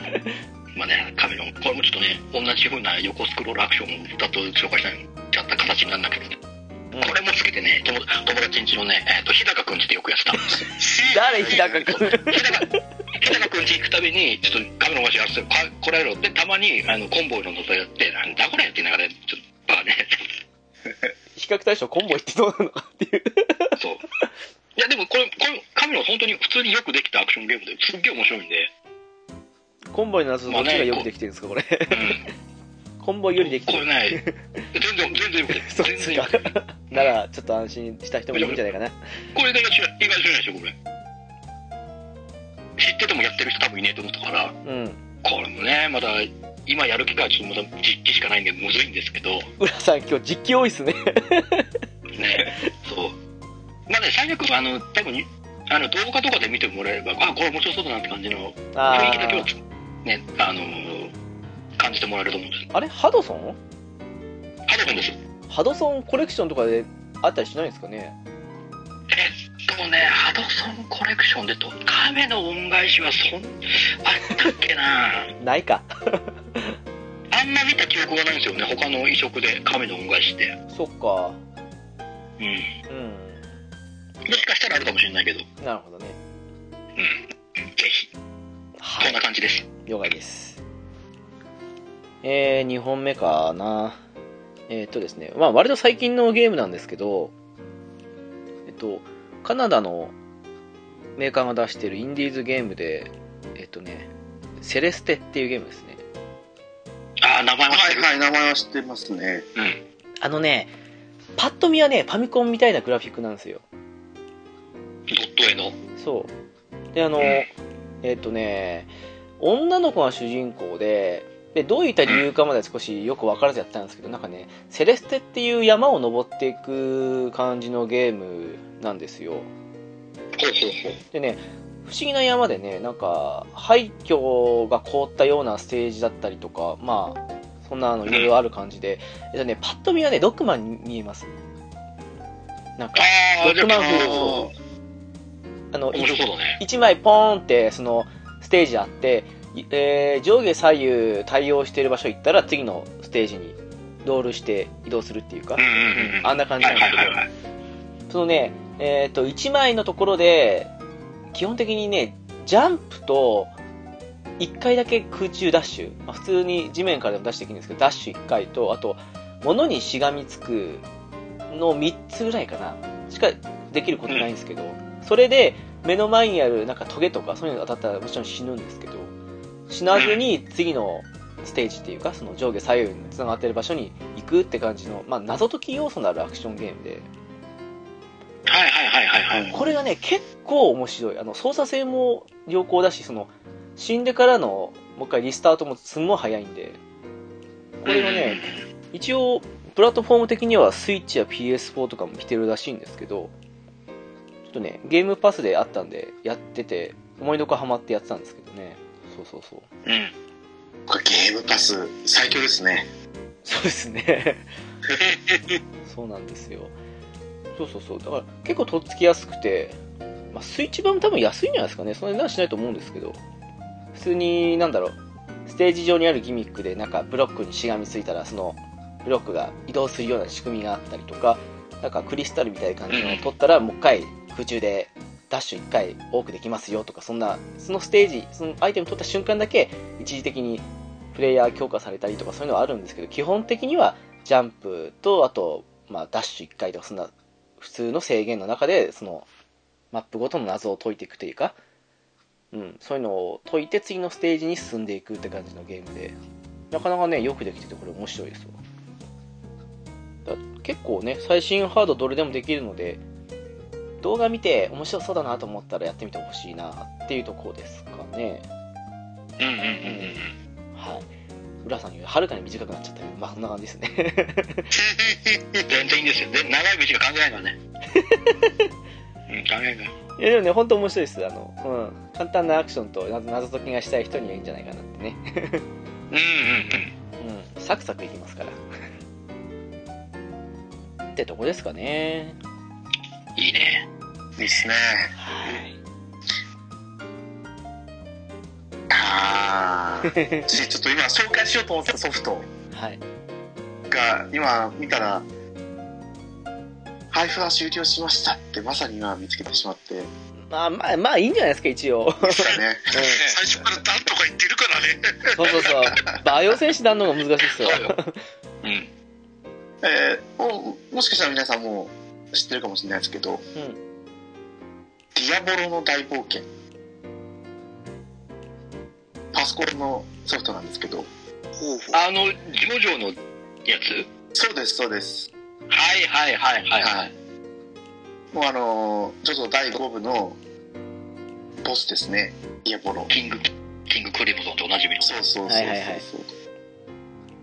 まあね、カメラ、これもちょっとね、同じ風な横スクロールアクションを2つ紹介したいちゃった形になるんだけどね。うんこれもつけてね、友友達んちのね、えっ、と、日高くんちってよくやってたんですよ。誰日高君日高、日高くんち行くたびに、ちょっとカメラの話やってここらえろって、たまに、あの、コンボイのことやって、なんだこれって言いながら、ちょっと、バカね、比較対象コンボイってどうなのかっていうそう。や、でもこれ、これ、カメラ本当に普通によくできたアクションゲームで、すっげえ面白いんで。コンボイの謎どっちがよくできてるんですか、これ。うん。コンボイよりできてる。これね、全然、全然よくてる。ですか。なら、ちょっと安心した人もいるんじゃないかな。これ意外と知ら意外とないでしょ、これ。知っててもやってる人多分いねえと思ったから、うん。これもね、まだ、今やる機会はちょっとまだ実機しかないんで、むずいんですけど、浦さん、今日実機多いっすね。ね、そう。まあね、最悪、あの、多分あの、動画とかで見てもらえれば、あ、これ面白そうだなって感じのあ雰囲気だけはー、ね、あのー感じてもらえると思うんです。あれ？ハドソン？ハドソンです。ハドソンコレクションとかであったりしないんですかね？えっとね、ハドソンコレクションでと、亀の恩返しはそん、あったっけな ないか。あんま見た記憶がないんですよね、他の移植で亀の恩返しって。そっか。うん。うん。もしかしたらあるかもしれないけど、なるほどね。うん。ぜひ、はいこんな。感じです。了解です。えー、2本目かな。えーっとですね、まあ割と最近のゲームなんですけど、えっと、カナダのメーカーが出してるインディーズゲームで、えっとね、セレステっていうゲームですね。あー、名前は知ってる。はいはい、名前は知ってますね。うん。あのね、パッと見はね、ファミコンみたいなグラフィックなんですよ。ドット絵の？そう。で、あの、えっとね、女の子が主人公で、で、どういった理由かまで少しよく分からずやったんですけど、なんかね、セレステっていう山を登っていく感じのゲームなんですよ。でね、不思議な山でね、なんか、廃墟が凍ったようなステージだったりとか、まあ、そんなのいろいろある感じで、えっとね、パッと見はね、ドッグマンに見えます。なんか、ドッグマン風あ、そうあの、ね。1枚ポーンってそのステージあって、いえー上下左右対応している場所行ったら次のステージにロールして移動するっていうか。あんな感じはないんですけど。そのね、えっ、と、1枚のところで、基本的にね、ジャンプと、1回だけ空中ダッシュ、まあ、普通に地面からでも出していくんですけど、ダッシュ1回と、あと、物にしがみつくの3つぐらいかな、しかできることないんですけど、それで、目の前にあるなんかトゲとかそういうのが当たったらもちろん死ぬんですけど、死なずに次のステージっていうか、その上下左右に繋がってる場所に行くって感じの、まあ、謎解き要素のあるアクションゲームで、はいはいはいはいはい。これがね、結構面白い。あの、操作性も良好だし、その、死んでからの、もう一回リスタートもすんごい早いんで、これがね、一応、プラットフォーム的にはスイッチや PS4 とかも来てるらしいんですけど、とね、ゲームパスであったんで、やってて、思いのほかハマってやってたんですけどね。そうそうそう。うん。うん。これゲームパス最強ですね。そうですね。そうなんですよ。そうそうそう。だから結構とっつきやすくて、まあ、スイッチ版も多分安いんじゃないですかね。そんな値段しないと思うんですけど、普通に、なんだろう、ステージ上にあるギミックで、なんかブロックにしがみついたら、そのブロックが移動するような仕組みがあったりとか、なんかクリスタルみたいな感じのを取ったら、もう一回空中でダッシュ一回多くできますよとか、そんな、そのステージ、そのアイテム取った瞬間だけ、一時的にプレイヤー強化されたりとかそういうのはあるんですけど、基本的にはジャンプと、あと、まあ、ダッシュ1回とか、そんな、普通の制限の中で、その、マップごとの謎を解いていくというか、うん、そういうのを解いて次のステージに進んでいくって感じのゲームで、なかなかね、よくできてて、これ面白いですわ。だ結構ね、最新ハードどれでもできるので、動画見て面白そうだなと思ったらやってみてほしいなっていうところですかね。うんうんうんうん。はい。浦さんよりはるかに短くなっちゃったけど、まあそんな感じですね。全然いいんですよ。で、長い道が関係ないからね。うん、関係ない。いやでもね、本当面白いです。あの、うん。簡単なアクションと謎謎解きがしたい人にはいいんじゃないかなってね。うんうんうん。うん。サクサクいきますから。ってとこですかね。いいね。いいですね。はい。あー。私ちょっと今紹介しようと思ってたソフトはい。が、今見たら、配布は終了しましたってまさに今見つけてしまって。まあまあ、まあいいんじゃないですか、一応。ね。最初からダンとか言ってるからね。そうそうそう。バイオ選手団の方が難しいですよ。そうん。えーもうもしかしたら皆さんも知ってるかもしれないですけど、うん。ディアボロの大冒険。パソコンのソフトなんですけど。ほうほうあの、ジョジョのやつ？そうです、そうです。はいはいはいはいははいい。もうあのー、ちょっと第5部のボスですね。ディアボロ。キング、キングクリムゾンとおなじみの。そうそうそうそうそう。はいはいはい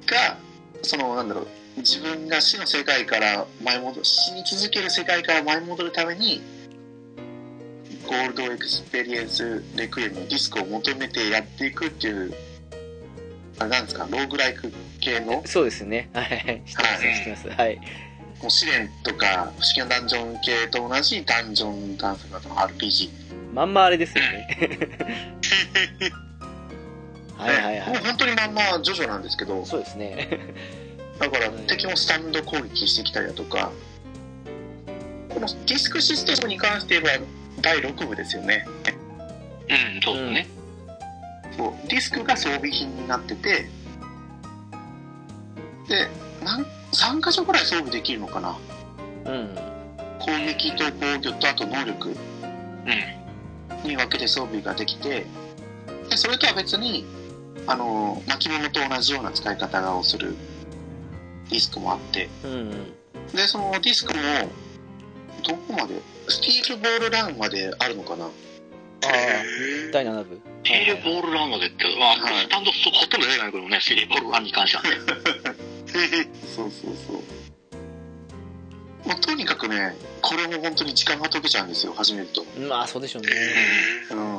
が、その、なんだろう、自分が死の世界から前戻る、死に続ける世界から前戻るために、ゴールドエクスペリエンスレクイエムのディスクを求めてやっていくっていう、あれなんですか、ローグライク系の、そうですね。はいはい。知ってます、はい知ってます。はい。もう試練とか、不思議なダンジョン系と同じダンジョンダンス型の RPG。まんまあれですよね。はいはいはい。もう本当にまんまジョジョなんですけど、そうですね。だから敵もスタンド攻撃してきたりだとか、このディスクシステムに関して言えば第6部ですよね。うん、そうですね。そうディスクが装備品になってて、で、なん3箇所ぐらい装備できるのかな。うん。攻撃と防御とあと能力うん。に分けて装備ができて、でそれとは別に、あの、巻物と同じような使い方をするディスクもあって、うんうん。で、そのディスクも、どこまでスティールボールランまであるのかな？ああ、第7部。テールボールランまでって、まあ、はいスタンドほとんど出てないけどね、テールボールランに関してはね。そうそうそう。まあ、とにかくね、これも本当に時間が解けちゃうんですよ、始めると。まあ、そうでしょうね。うん。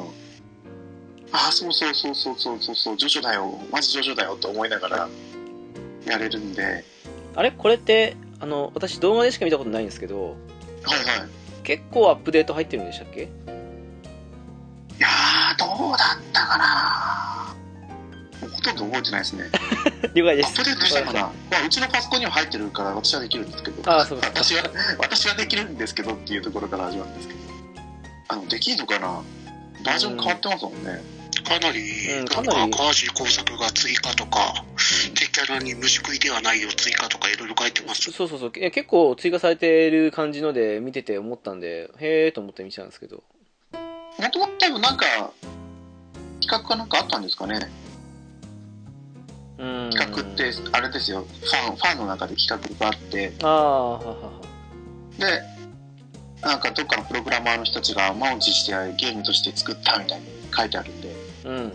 ああ、そうそうそうそうそうそうそう、ジョジョだよ、マジジョジョだよと思いながらやれるんで、あれ？これって、あの、私動画でしか見たことないんですけど、はいはい。結構アップデート入ってるんでしたっけ？いやー、どうだったかなもうほとんど覚えてないですね。了解です。アップデートしたかな、まあ、うちのパソコンには入ってるから私はできるんですけど、ああ、そうか。私は、私はできるんですけどっていうところから始まるんですけど、あの、できるのかな？バージョン変わってますもんね。かなり、うんなんかなりか新しい工作が追加とか、敵キャラに虫食いではないよ追加とかいろいろ書いてます。そうそうそう。いや結構追加されてる感じので見てて思ったんで、へえと思って見てたんですけど。もともと多分なんか、企画かなんかあったんですかねうん。企画って、あれですよ、ファン、ファンの中で企画があって、あ。で、なんかどっかのプログラマーの人たちが満を持してゲームとして作ったみたいに書いてあるんで、うん。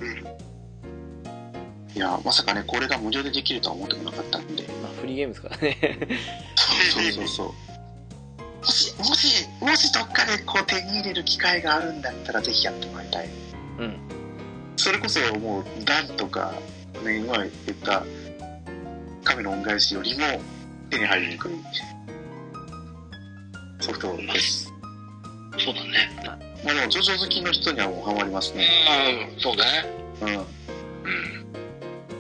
いや、まさかね、これが無料でできるとは思ってもなかったんで、まあ、フリーゲームですからね。そうそうそうそう。もし、もし、もしどっかでこう手に入れる機会があるんだったらぜひやってもらいたい。うん。それこそもう、ダンとか、ね、今言った神の恩返しよりも手に入りにくいソフトです。そうだね。まあでも、ジョジョ好きの人にはもうハマりますね。うん、そうね。うん。うん。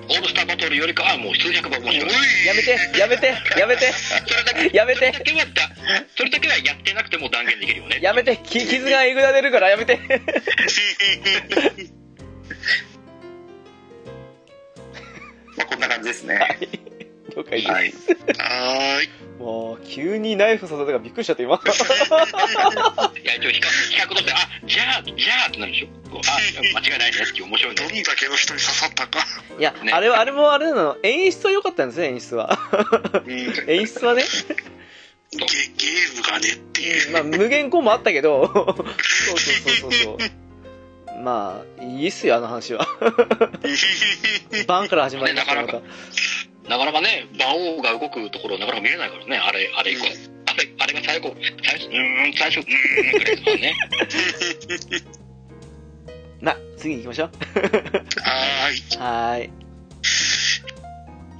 オールスターバトルよりかはもう数百倍面白い。やめて、やめて、やめて、それだけ、やめてそれだけはだ、それだけはやってなくても断言できるよね。やめて、き傷がえぐられるからやめて。まあこんな感じですね。了解です。はい。はーい。もう、急にナイフ刺されたからびっくりしちゃって今。いや、一応比較、比較として、あ、じゃあ、じゃあってなるでしょ。こうあ、間違いないねっていう面白いのど。んだけの人に刺さったか。いや、ねあれは、あれもあれなの、演出は良かったんですね、演出は。演出はね。ゲゲームがねっていう。まあ、無限コンもあったけど、そうそうそうそうそう。まあ、いいっすよ、あの話は。バンから始まりました、また。なかなかね、馬王が動くところなかなか見れないからね、あれ、あれ以降。あれ、あれが最後、最初、うーん、最初、うーん、ぐらいですからね。な、次行きましょう。はーい。はーい。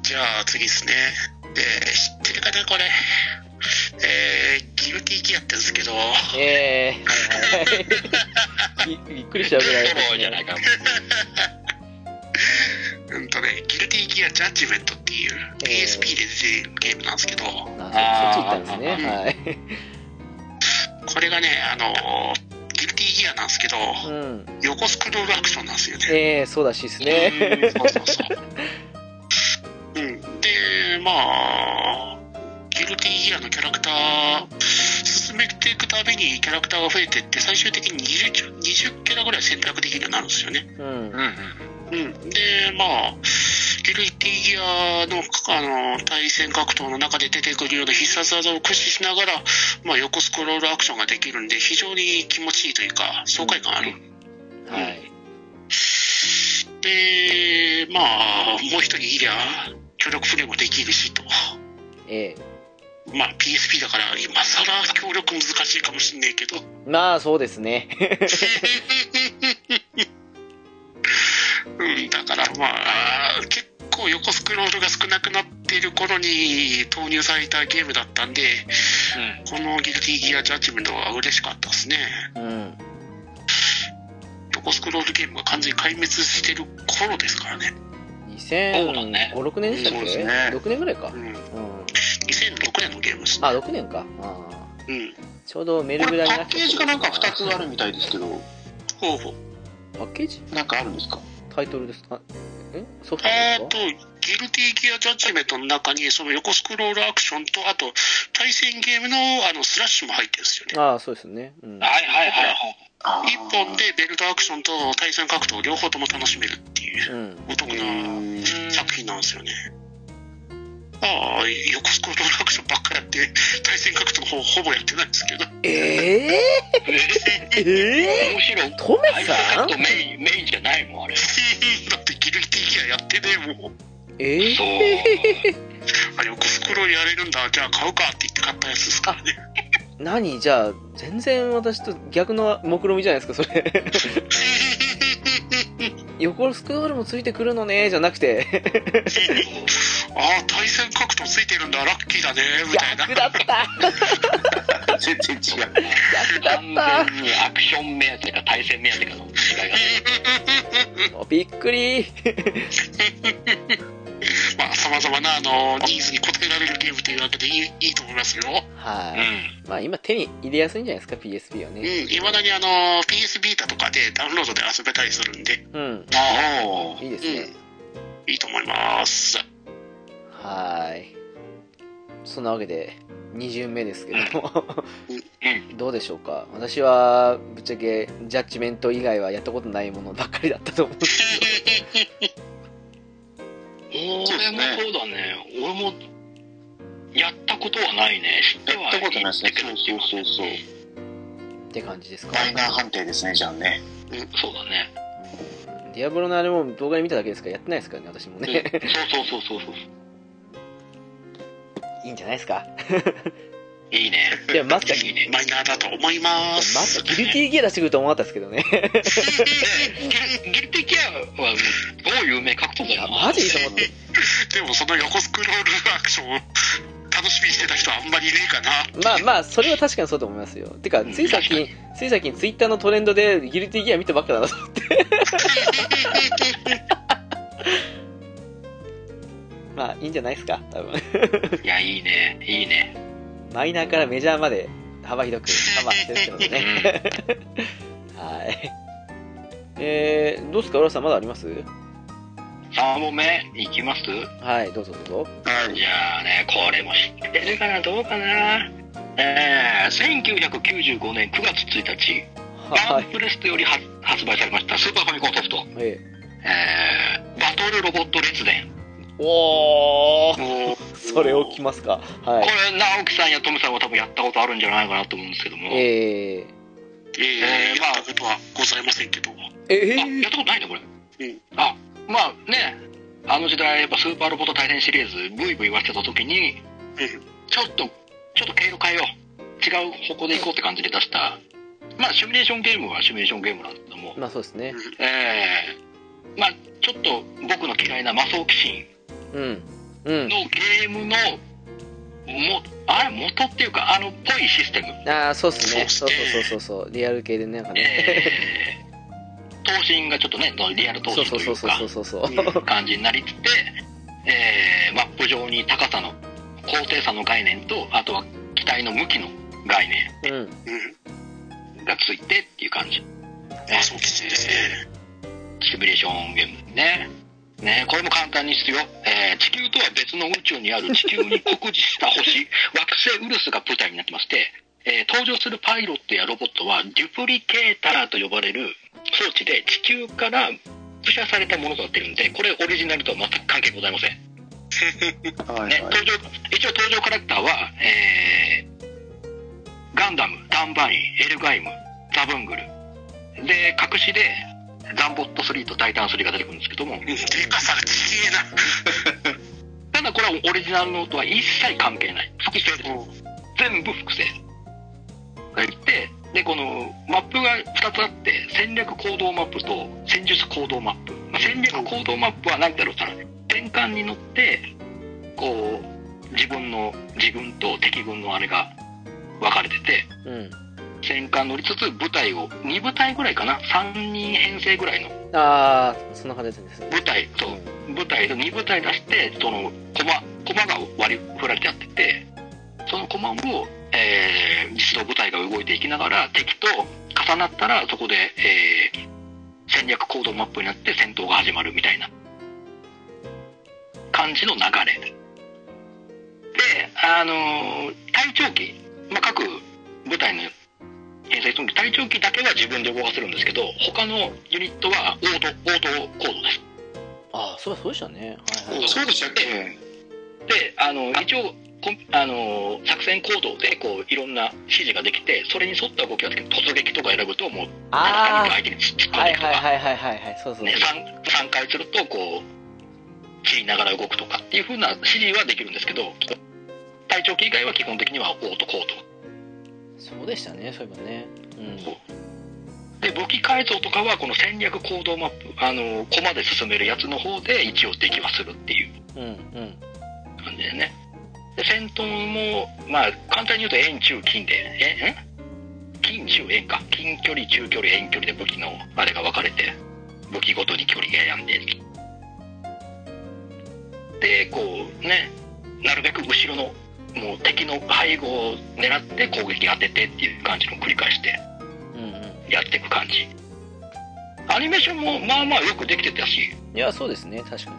じゃあ次ですね。えー、知ってるかな、これ。えー、ギルティギアってんですけど、えー。びびっくりしちゃうぐらいです そうじゃないか。うんとね、ギルティギアジャッジメントっていうえー PSP で出てるゲームなんですけど、あそそっち行ったんですね。はい。これがね、あのーギルティギアなんですけど、うん。横スクロールアクションなんですよね。えー、そうらしいですね。そうそうそう。うん。で、まあ、ギルティギアのキャラクター、進進めていくたびにキャラクターが増えていって、最終的に 20, 20キャラぐらい選択できるようになるんですよね。うん。うんうん。うん。で、まあ、ギルティギアの、あの、対戦格闘の中で出てくるような必殺技を駆使しながら、まあ、横スクロールアクションができるんで、非常に気持ちいいというか、爽快感ある。はい。で、まあ、もう一人いりゃ、協力プレイもできるしと。えまあ、PSP だから、今更協力難しいかもしんないけど。え。まあ、そうですね。うん、だからまあ、結構横スクロールが少なくなっている頃に投入されたゲームだったんで、このギルティギアジャッジメントは嬉しかったですね。うん。横スクロールゲームが完全に壊滅してる頃ですからね。そうだね2005、6年でしたっけ？ね ?6 年ぐらいかう。ん。うん。2006年のゲームですね。あ、6年か。あーうん。ちょうどメルこグラになれパッケージがなんか2つあるみたいですけど、ほうほう。パッケージ？なんかあるんですか？タイトルですかえ？ソフトあとですか、ギルティギアジャッジメントの中に、その横スクロールアクションと、あと、対戦ゲームのあのスラッシュも入ってるんですよね。ああ、そうですね。うん。はいはいはいはい。一本でベルトアクションと対戦格闘両方とも楽しめるっていううん。お得うなーん作品なんですよね。ああ、横スクロールアクションばっかやって、対戦格闘の方ほぼやってないんですけど。ええええむしろ、トメさん？とメイン、メインじゃないもん、あれ。だってギルティギアやってねえもん。ええそう。あ、横スクロールやれるんだ、じゃあ買うかって言って買ったやつですからね。何？じゃあ、全然私と逆の目論見じゃないですか、それ。横スクロールもついてくるのね、じゃなくて、あ あ、対戦格闘ついてるんだ、ラッキーだね、みたいな。逆だった 全然違う。逆だ完った全にアクション目当てか対戦目当てかの違いが。おびっくり まあ、様々な、あの、ニーズに応えられるゲームというわけでいいいいと思いますよ。はい、うん。まあ今手に入れやすいんじゃないですか、PSP はうん、ね。いまだにあの、PS ビータとかでダウンロードで遊べたりするんで、うん。あいいですね。いいと思います。はーい。そんなわけで、2巡目ですけども、うん。どうでしょうか。私は、ぶっちゃけ、ジャッジメント以外はやったことないものばっかりだったと思うんですけど。俺もそうだね。俺も、やったことはないね。知ってはやったことないですねそうそうそうそうって感じですか？マイナー判定ですね、じゃあね。そうだね。ディアブロのあれも動画で見ただけですからやってないですからね、私もそうね。そうそうそうそう。いいんじゃないですか？いいね。いや、まさか、いいね。マイナーだと思いま。ますさかギルティギア出してくると思わなかったですけどね。ギルティギアは、超有名格闘だよな。マジと思って。でもその横スクロールアクションを楽しみにしてた人はあんまりいねえかな。まあまあ、それは確かにそうと思いますよ。てか、つい最近、つい最近ツイッターのトレンドでギルティギア見たばっかだなと思って。まあ、いいんじゃないですか、多分。いや、いいね。いいね。マイナーからメジャーまで幅広くカバーしてるってことね。はい。えー、どうですか、浦さんまだあります？3問目いきます？はい、どうぞどうぞ。はい。じゃあね、これも知ってるかなどうかなえー、1995年9月1日、バはい。ンプレストより発発売されましたスーパーファミコンソフト、ええー、バトルロボット列伝。ー、おー、もう、それをきますか。こはい。れ、直樹さんやトムさんは多分やったことあるんじゃないかなと思うんですけども。えー、えええーやったことはございませんけど。えあ、やったことないね、これ。うんあ、まあね、あの時代、やっぱスーパーロボット対戦シリーズ、ブイブイ言わせてた時に、うんちょっと、ちょっと経路変えよう。違う方向で行こうって感じで出した、まあ、シミュレーションゲームはシミュレーションゲームなんだけども、まあそうですね。えー、まあ、ちょっと僕の嫌いな魔装騎士うん。うん。のゲームの、も、あれ、元っていうか、あの、ぽいシステム。ああ、そうっすね。そそうそうそうそうそう。リアル系でね、なんかね。えー、頭身がちょっとね、リアル頭そう身というかそうそうそう、そうそう。うん感じになりつつ、えー、マップ上に高さの、高低差の概念と、あとは機体の向きの概念うん。うん。がついてっていう感じ。あ、そうきついですね。シミュレーションゲームね。ね、これも簡単にするよ。えー、地球とは別の宇宙にある地球に酷似した星、惑星ウルスが舞台になってまして、えー登場するパイロットやロボットはデュプリケーターと呼ばれる装置で地球から複写されたものとなっているんでこれオリジナルとは全く関係ございません、ね、はいはい。登場一応登場キャラクターは、えーガンダムダンバインエルガイムザブングルで隠しでザンボット3とタイタン3が出てくるんですけども。でかさがちげえな。ただこれはオリジナルのとは一切関係ない。複製です。全部複製。がいてでこのマップが2つあって戦略行動マップと戦術行動マップ、まあ、戦略行動マップは何だろうかな。転換に乗ってこう自分の自軍と敵軍のあれが分かれてて。うん。戦艦乗りつつ部隊を2部隊ぐらいかな？3人編成ぐらいの。ああ、そんな感じですね。部隊そう。部隊と2部隊出してその駒駒が割り振られてやっててその駒を、えー実動部隊が動いていきながら敵と重なったらそこで、えー戦略行動マップになって戦闘が始まるみたいな。感じの流れ。であのー隊長機、まあ、各部隊の編成する隊長機だけは自分で動かせるんですけど他のユニットはオートオートコードですああ、そうそうでしたね。はいはい。そうでしたっけ？であの一応あの作戦行動でこういろんな指示ができてそれに沿った動きができる突撃とか選ぶともうあ相手に突っあ、はい込んでいくとか、はいはいはいはいはい。そうそう。ね、3, 3回するとこう切りながら動くとかっていう風な指示はできるんですけど隊長機以外は基本的にはオートコードそうでしたね、そういえばね。うん。で武器改造とかはこの戦略行動マップあのコマで進めるやつの方で一応できはするっていう。感じでねで戦闘もまあ簡単に言うと遠中近でえん？近中遠か近距離中距離遠距離で武器のあれが分かれて武器ごとに距離が選んででこうねなるべく後ろのもう敵の背後を狙って攻撃当ててっていう感じの繰り返してうんうん。やっていく感じアニメーションもまあまあよくできてたしいや、そうですね、確か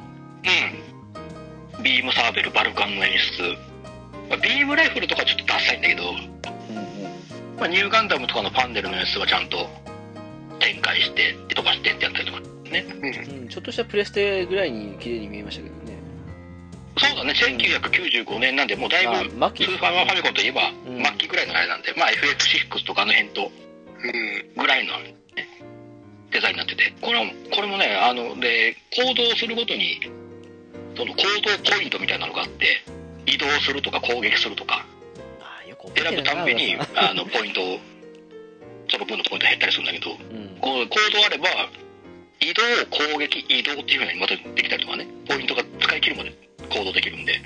うん。ビームサーベル、バルカンの演出。まあビームライフルとかちょっとダサいんだけど、うんうんまあ、ニューガンダムとかのパンデルの演出はちゃんと展開して、飛ばしてってやったりとかね。に。うん、ちょっとしたプレステぐらいに綺麗に見えましたけどね。そうだね、1995年なんで、もうだいぶ、スーパーファミコンといえば、うん。末期ぐらいのあれなんで、まあ FF6 とかあの辺とうん。ぐらいの、ね、デザインになってて、これも、これもね、あの、で、行動するごとに、その行動ポイントみたいなのがあって、移動するとか攻撃するとか、選ぶたんびにあのポイントをその分のポイント減ったりするんだけどうん。こう行動あれば移動攻撃移動っていうふうにまたできたりとかねポイントが使い切るまで行動できるんで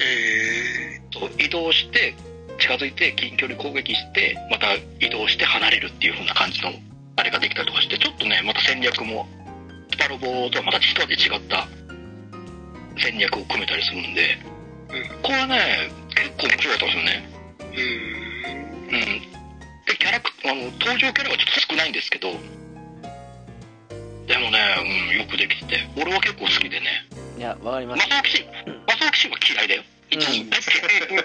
えそう移動して近づいて近距離攻撃してまた移動して離れるっていう風な感じのあれができたりとかしてちょっとねまた戦略もスパロボとはまた一味違った戦略を組めたりするんで、これはね結構面白かったんですよねー、うん。うん。で、キャラクあの、登場キャラがちょっと少ないんですけど、でもね、うん、よくできてて、俺は結構好きでね、いや、わかりまマす。サオキシン、マサオキシンは嫌いだよ。一人大嫌い。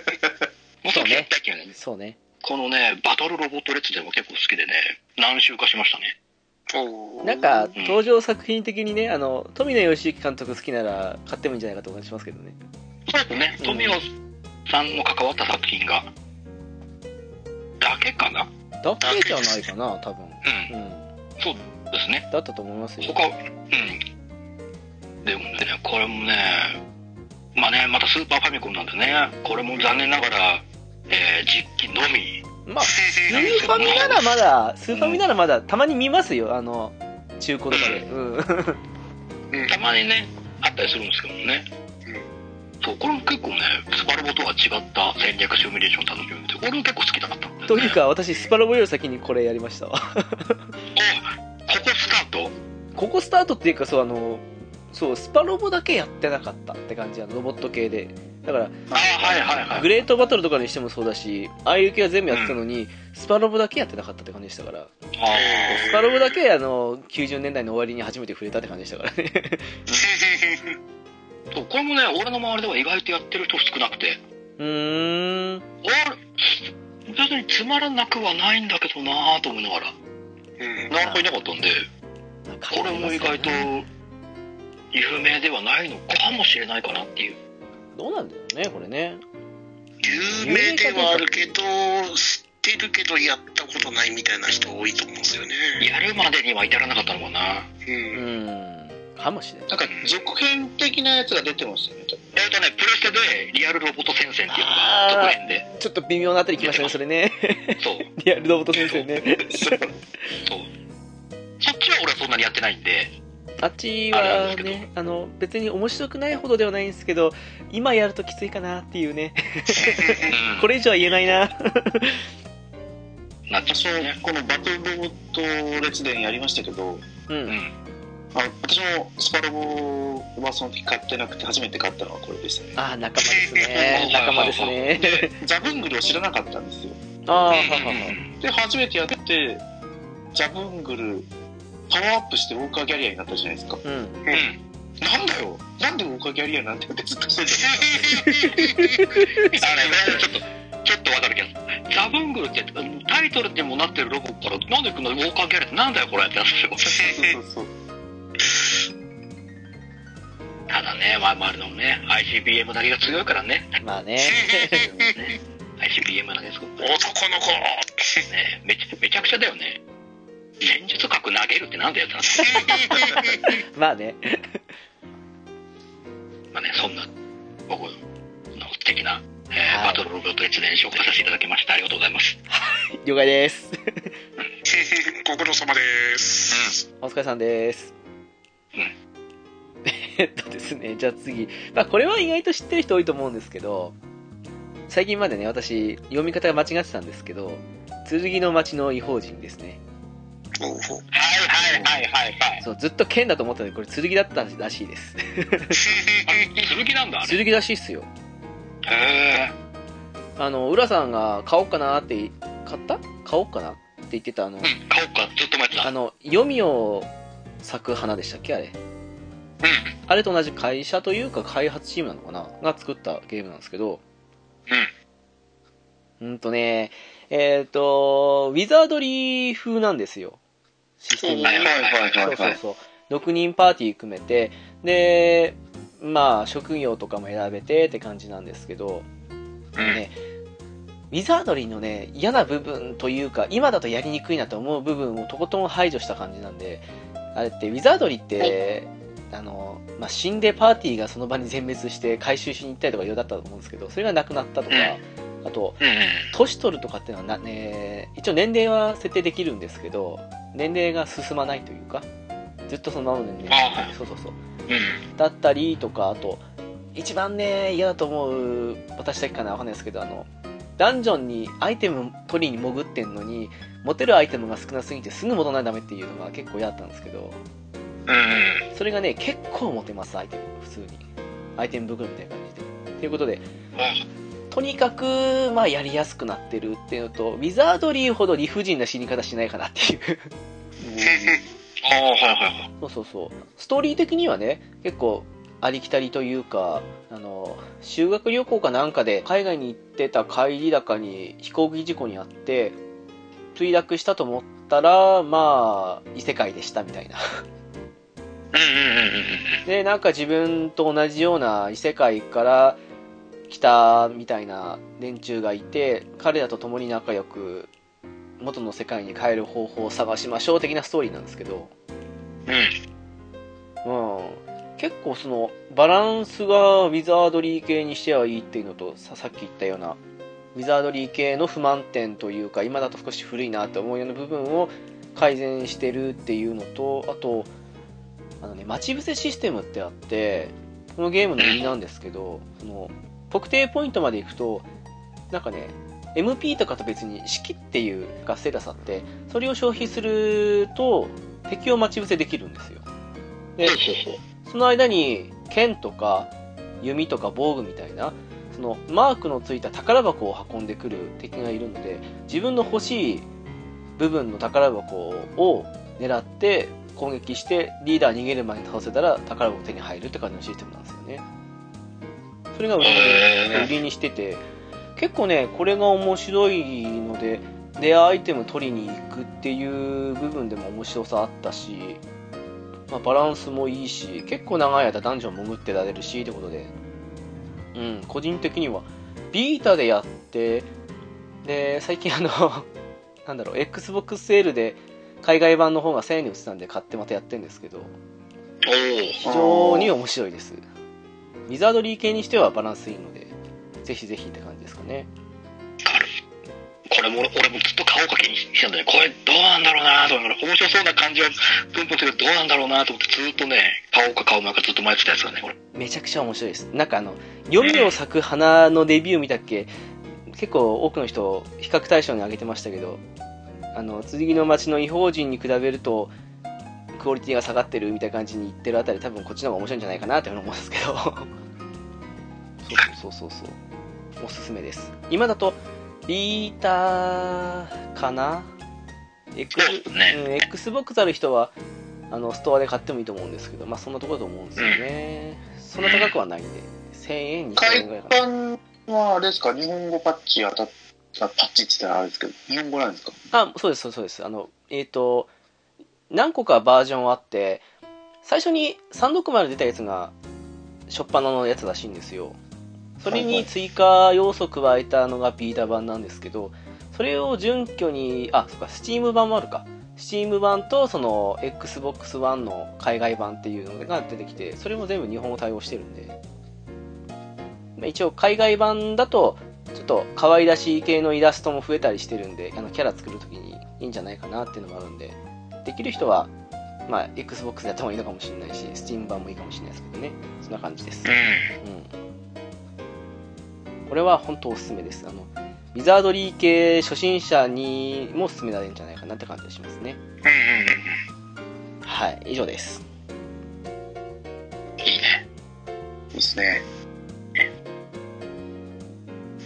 マサオキシン大嫌いだね。そうね。このね、バトルロボット列伝も結構好きでね、何周かしましたね。なんか、登場作品的にね、あの、富野義行監督好きなら買ってもいいんじゃないかと思いますけどね。そうですね、うん富尾さんの関わった作品が、だけかな？だけじゃないかな、多分。うん、うん。そうですね。だったと思いますよ。他、うん。でもね、これもね、まあね、またスーパーファミコンなんでね、これも残念ながら、えー実機のみ。まあ、スーファミならまだ、スーファミならまだ、たまに見ますよ、あの、中古とかで。うん。うんたまにね、あったりするんですけどもね。そう、これも結構ね、スパロボとは違った戦略シミュレーション楽しめて、俺も結構好きだったね。というか、私、スパロボより先にこれやりましたわ。あ、ここスタート？ここスタートっていうか、そう、あの、そう、スパロボだけやってなかったって感じ、あの、ロボット系で。だから、あはいはいはい。グレートバトルとかにしてもそうだし、ああいう系は全部やってたのに、スパロボだけやってなかったって感じでしたから、あスパロボだけ、あの、90年代の終わりに初めて触れたって感じでしたからね。ー そうこれもね、俺の周りでは意外とやってる人少なくて、うーん。俺、別につまらなくはないんだけどなぁと思いながら、うん。なかなかいなかったんで、これも意外と有名ではないのかもしれないかなっていう。どうなんだろうね、これね。有名ではあるけど、知ってるけどやったことないみたいな人多いと思うんですよね。やるまでには至らなかったのかな。う。うんん。かもしれない。なんか続編的なやつが出てますよね。えっとね、プレステでリアルロボット戦線っていうのが特編で、ちょっと微妙なあたり来ましたね、それね。そう、リアルロボット先生ね。そう。そっちは俺はそんなにやってないんで、あっちはね、あの、別に面白くないほどではないんですけど、今やるときついかなっていうね。うんこれ以上は言えないな。私も。このバトルロボット列伝やりましたけど、う。うんん。あ私もスパロボはその時買ってなくて初めて買ったのはこれでしたね。ああ、仲間ですね。仲間ですね。で、ザブングルを知らなかったんですよ。ああ。で、初めてやって、ザブングル、パワーアップしてウォーカーギャリアになったじゃないですか。うん。うん。なんだよなんでウォーカーギャリアになってるってずっとしてるあれ、ちょっと、ちょっとわかるけど、ザブングルってタイトルにもなってるロボから、なんでこんなウォーカーギャラってなんだよこれってなったんですよ。そうそうそう。ただね、まあ、まあ、あれのね、ICBM だけが強いからね。まあね。ね ICBM だけすごくね、男の子めちめちゃくちゃだよね。戦術核投げるってなんだよってなって。まあね。まあね、そんな、僕の素敵な、えーはいバトルロボット列伝紹介させていただきました。ありがとうございます。了解です。ご苦労様です。お疲れさんです。うんえっとですね、じゃあ次。まあこれは意外と知ってる人多いと思うんですけど、最近までね、私、読み方が間違ってたんですけど、剣の町の異邦人ですね。はいはいはいはいはい。そう、ずっと剣だと思ったので、これ剣だったらしいです。あ、剣なんだ。剣らしいっすよ。へあの、浦さんが買おうかなって、買った？買おうかなって言ってたあの、ーうん、買おうか、ずっと前ってた。あの、読みを咲く花でしたっけあれ？うん。あれと同じ会社というか開発チームなのかな？が作ったゲームなんですけど、うんとね、えっ、と、ウィザードリー風なんですよ。システムがはいはいそうそうそう。6人パーティー組めて、で、まあ、職業とかも選べてって感じなんですけど、うん。ね、ウィザードリーのね、嫌な部分というか、今だとやりにくいなと思う部分をとことん排除した感じなんで、あれって、ウィザードリーって、あの、まあ、死んでパーティーがその場に全滅して回収しに行ったりとかいろいろだったと思うんですけど、それがなくなったとか、あと、うん。年取るとかっていうのはな、ね、一応年齢は設定できるんですけど、年齢が進まないというか、ずっとそのままでね、あはいそうそうそう。うん。だったりとか、あと、一番ね、嫌だと思う、私だけかなわかんないですけど、あの、ダンジョンにアイテム取りに潜ってんのに、持てるアイテムが少なすぎてすぐ戻らないとダメっていうのが結構嫌だったんですけど、うん。それがね、結構持てます、アイテム。普通に。アイテム袋みたいな感じで。ということで、とにかく、まあ、やりやすくなってるっていうのと、ウィザードリーほど理不尽な死に方しないかなっていう。ああ、はいはいはい。そうそうそう。ストーリー的にはね、結構ありきたりというか、あの、修学旅行かなん。かで海外に行ってた帰り高に飛行機事故にあって、墜落したと思ったら、まあ、異世界でしたみたいな。うん。うん。うん。うん。で、なん。か自分と同じような異世界から来たみたいな連中がいて、彼らと共に仲良く元の世界に帰る方法を探しましょう的なストーリーなんですけど、うん。うん。うん、結構そのバランスがウィザードリー系にしてはいいっていうのとささっき言ったようなウィザードリー系の不満点というか今だと少し古いなって思うような部分を改善してるっていうのとあとあのね待ち伏せシステムってあってこのゲームの売りなんですけどその特定ポイントまで行くとなんかね MP とかと別に式っていう活性打差ってそれを消費すると敵を待ち伏せできるんですよで。その間に剣とか弓とか防具みたいなそのマークのついた宝箱を運んでくる敵がいるので自分の欲しい部分の宝箱を狙って攻撃してリーダー逃げる前に倒せたら宝箱手に入るって感じのシステムなんですよねそれが売りにしてて結構ねこれが面白いのでレアアイテム取りに行くっていう部分でも面白さあったし、まあ、バランスもいいし結構長い間ダンジョン潜ってられるしってことで。うん個人的には。ビータでやってで最近あの なんだろう XBOX セールで海外版の方が1000円に売ってたんで買ってまたやってるんですけど。非常に面白いですウィザードリー系にしてはバランスいいのでぜひぜひって感じですかね。これも俺もずっと買おうか気にしてたんだよ。これどうなんだろうなと思いながら面白そうな感じはプンプンするけどどうなんだろうなと思ってずっとね買おうか買おうまかずっと迷ってたやつだねこれ。めちゃくちゃ面白いです。なんかあの読みを咲く花のデビュー見たっけ？結構多くの人比較対象に挙げてましたけどあの剣の町の異邦人に比べるとクオリティが下がってるみたいな感じに言ってるあたり多分こっちの方が面白いんじゃないかなって思うんですけど。そうそうそうそう。おすすめです。今だとビータかな？X そうね。うん、Xbox ある人はあのストアで買ってもいいと思うんですけどまあそんなところだと思うんですよね、そんな高くはないんで。1000円2000海円ぐらいかな。版はあれですか？日本語パッチ当たっあパッチって言ったらあれですけど、日本語なんですか？あ、そうです、そうです。あの、えっ、と、何個かバージョンあって、最初に360出たやつが、初っ端のやつらしいんですよ。それに追加要素加えたのがビータ版なんですけど、それを準拠に、あ、そっか、スチーム版もあるか。スチーム版と、その、Xbox One の海外版っていうのが出てきて、それも全部日本語対応してるんで、まあ一応海外版だと、ちょっと可愛らしい系のイラストも増えたりしてるんで、あのキャラ作るときにいいんじゃないかなっていうのもあるんで、できる人は、まあ、Xbox でやった方がいいのかもしれないし、Steam 版もいいかもしれないですけどね。そんな感じです。うんうん。これは本当おすすめです。あの、ウィザードリー系初心者にも勧められるんじゃないかなって感じがしますね。はい、以上です。いいねいいですね。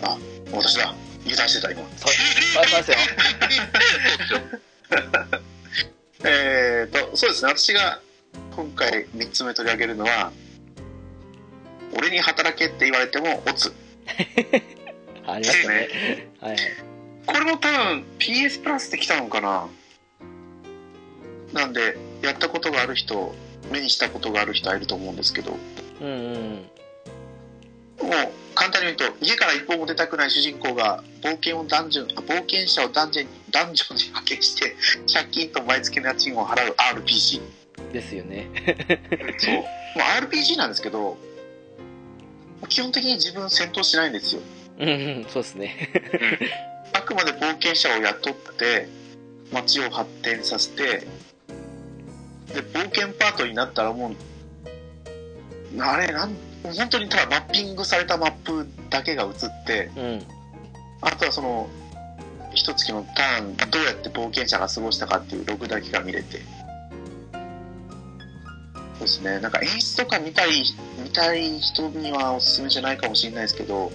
あ、私だ。油断してた、今。そうそうそうですよ。えーと、そうですね。私が今回3つ目取り上げるのは、俺に働けって言われても、オツ。ありましたね。はいはい。これも多分 PS プラスで来たのかななんで、やったことがある人、目にしたことがある人はいると思うんですけど、もうんうん。う簡単に言うと、家から一歩も出たくない主人公が冒険をダンジョン、あ冒険者をダンジョンダンジョンに派遣して、借金と毎月の家賃を払う RPG。ですよね。そう。もう RPG なんですけど、基本的に自分戦闘しないんですよ。うんうん、そうですね。あくまで冒険者を雇って街を発展させてで冒険パートになったらもうあれなん本当にただマッピングされたマップだけが映ってうん。あとはその一月のターンどうやって冒険者が過ごしたかっていうログだけが見れて。そうですね。なんか演出とか見たい見たい人にはおすすめじゃないかもしれないですけど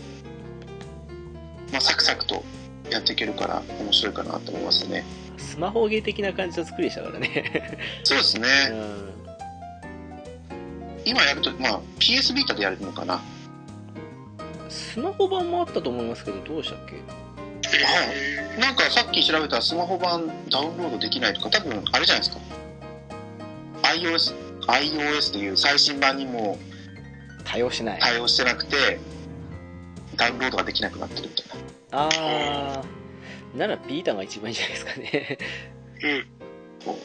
まあサクサクとやっていけるから面白いかなと思いますね。スマホゲー的な感じの作りでしたからね。そうですね。うん。今やるとまあ PS ビータでやるのかな。スマホ版もあったと思いますけど、どうでしたっけ？えなんかさっき調べたらスマホ版ダウンロードできないとか多分あれじゃないですか iOS iOS っていう最新版にも対応しない。対応してなくてダウンロードができなくなってるみたいなあー。ならビータが一番いいんじゃないですかね。ーうん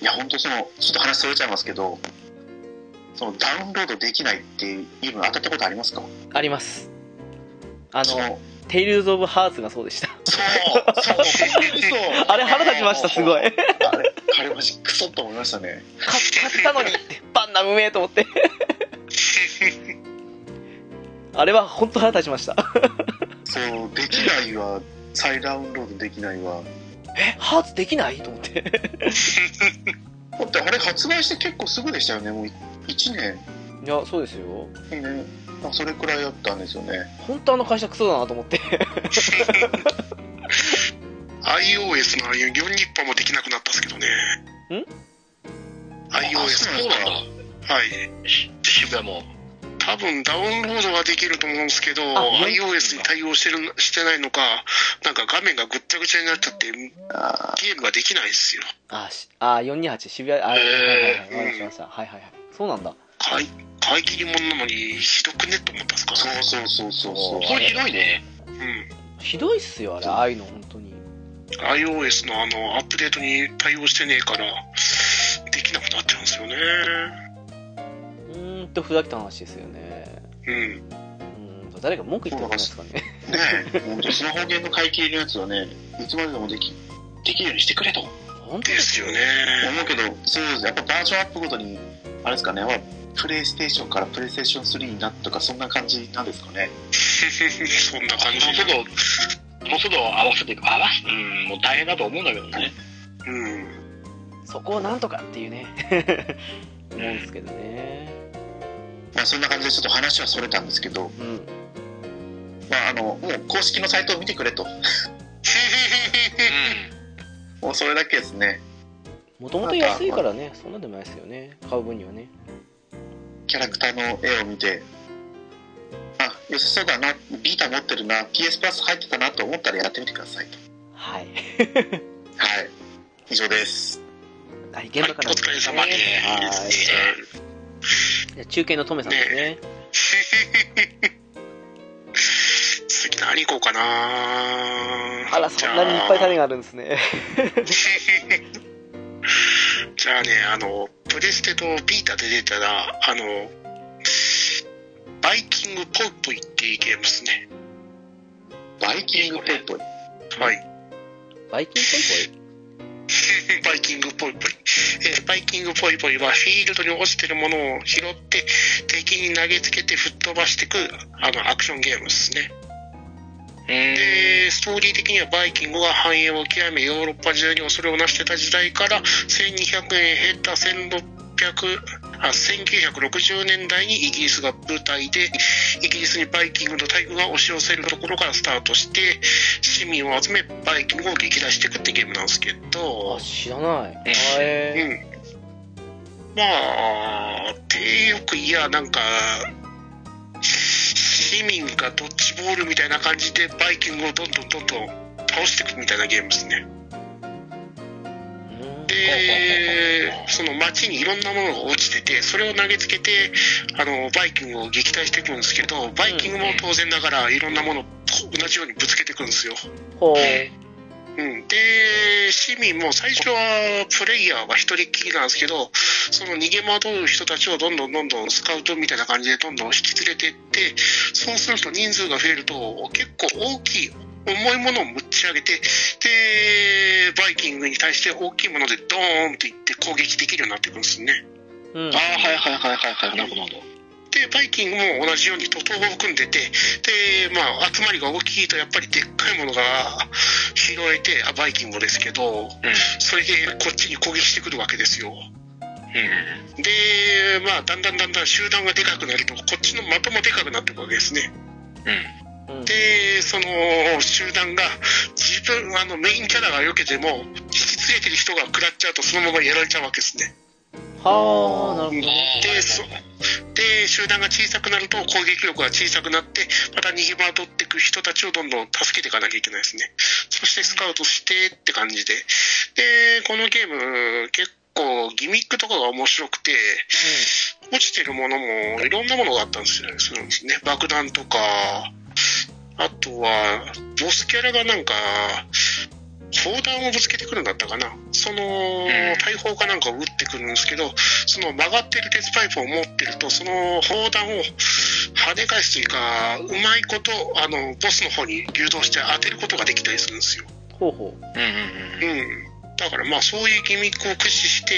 いや本当そのちょっと話それちゃいますけどそのダウンロードできないっていうの当たったことありますか？あります。あのテイルズ・オブ・ハーツがそうでした。そうそうあれ腹立ちました、すごい。あれあれマジクソと思いましたね買買ったのにって、バンナうめえと思って。あれは本当腹立ちました。そうできないわ再ダウンロードできないわえ、ハーツできない？と思って。だってあれ発売して結構すぐでしたよねもう1年いや、そうですよ。2年あそれくらいだったんですよね。本当あの会社クソだなと思って。iOS の4ニッパもできなくなったんですけどね。ん？iOS あそうそうなんだ。はい。し渋谷も。多分ダウンロードはできると思うんですけど、あ iOS に対応してるしてないのか、なんか画面がぐっちゃぐちゃになっちゃって、ゲあー。ムができないんですよ。あしあ428渋谷あはいはいはいはい。わかりました。わかりましたはいはいはい。そうなんだ。買い買い切り物なのにひどくね？って思ったんですか？そうそうそうそうそう。これひどいね。うん。ひどいっすよあれああいうの本当に iOS のあのアップデートに対応してねえから、できなくなっちゃうんですよね。うーんとふざけた話ですよねうん。うーん誰か文句言ってるんですかね ねえ、本当スマホゲーム買い切りのやつはね、いつまででもでき、できるようにしてくれと本当ですよね。思うけど、そうですやっぱバージョンアップごとに、あれですかね、プレイステーションからプレイステーション3になったとか、そんな感じなんですかね？そんな感じもうすぐ、もうすぐ合わせていく。合わせ、うん、もう大変だと思うんだけどね。うん。そこをなんとかっていうね 思うんですけどねまあそんな感じでちょっと話はそれたんですけど、うんまああの、もう公式のサイトを見てくれと。もうそれだけですね。もともと安いからねそんなでもないですよね買う分にはねキャラクターの絵を見て、あ、良さそうだな、ビータ持ってるな、PS プラス入ってたなと思ったらやってみてくださいと。はい。はい。以上です。はい現場から。お疲れ様ではい。す。じゃあ中継のトメさんですね。次何行こうかな。あらそんなにいっぱい種があるんですね。じゃあね、あの、プレステと Vita で出たら、あの、バイキングポイポイっていうゲームですね。バイキングポイポイ？はい。バイキンポイ？バイキングポイポイ。えーバイキングポイポイはフィールドに落ちてるものを拾って敵に投げつけて吹っ飛ばしていくあのアクションゲームですね。で、ストーリー的にはバイキングが繁栄を極めヨーロッパ中に恐れをなしてた時代から1200年経った1600あ1960年代にイギリスが舞台でイギリスにバイキングの大軍が押し寄せるところからスタートして市民を集めバイキングを撃破していくってゲームなんですけど。あ知らない。うん。へまあ、てよくいや、なんか、市民がドッジボールみたいな感じでバイキングをどんどんどんどん倒していくみたいなゲームですね。えで、その街にいろんなものが落ちてて、それを投げつけて、あの、バイキングを撃退していくんですけど、バイキングも当然ながらいろんなものを同じようにぶつけていくんですよ。ほううん、で、市民も最初はプレイヤーは一人っきりなんですけど、その逃げ惑う人たちをどんどんどんどんスカウトみたいな感じでどんどん引き連れていって、そうすると人数が増えると結構大きい、重いものを持ち上げて、で、バイキングに対して大きいものでドーンっていって攻撃できるようになっていくんですね。うんああ、はいはいはいはいはい。なるほどなるほど。で、バイキングも同じように徒党を組んでて、で、まあ、集まりが大きいと、やっぱりでっかいものが拾えて、あバイキングですけど、それでこっちに攻撃してくるわけですよ。うん。で、まあ、だんだんだんだん集団がでかくなると、こっちの的もでかくなっていくわけですね。うん。うんで、その集団が、自分、あの、メインキャラが避けても、引き連れてる人が食らっちゃうと、そのままやられちゃうわけですね。はあなるほどで、そで、集団が小さくなると攻撃力が小さくなって、また逃げ惑っていく人たちをどんどん助けていかなきゃいけないですね。そしてスカウトしてって感じで。で、このゲーム、結構ギミックとかが面白くて、落ちてるものもいろんなものがあったんですよね。するんですね。爆弾とか、あとは、ボスキャラがなんか、砲弾をぶつけてくるんだったかな。その、大砲かなんかを撃ってくるんですけど、その曲がってる鉄パイプを持ってると、その砲弾を跳ね返すというか、うまいこと、あの、ボスの方に誘導して当てることができたりするんですよ。ほうほううんうんうん。うん。だからまあそういうギミックを駆使して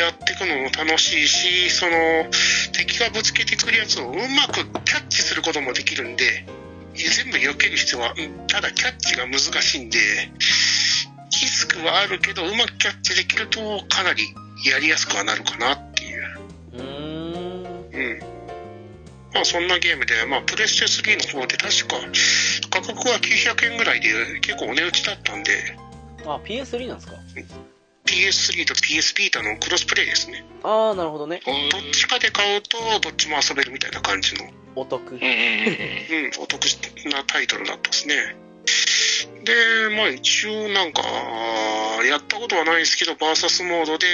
やっていくのも楽しいし、その敵がぶつけてくるやつをうまくキャッチすることもできるんで、全部避ける必要は、うんただキャッチが難しいんで、リスクはあるけど、うまくキャッチできるとかなりやりやすくはなるかなっていう。うーんうん。まあそんなゲームで、まあプレステ3の方で確か価格は900円ぐらいで結構お値打ちだったんで、あ PS3 なんですか？PS3 PS3 と PS ビータのクロスプレイですね。ああなるほどねどっちかで買うと、どっちも遊べるみたいな感じの、お得。うん、お得なタイトルだったですね。で、まあ一応なんか、やったことはないですけど、バーサスモードで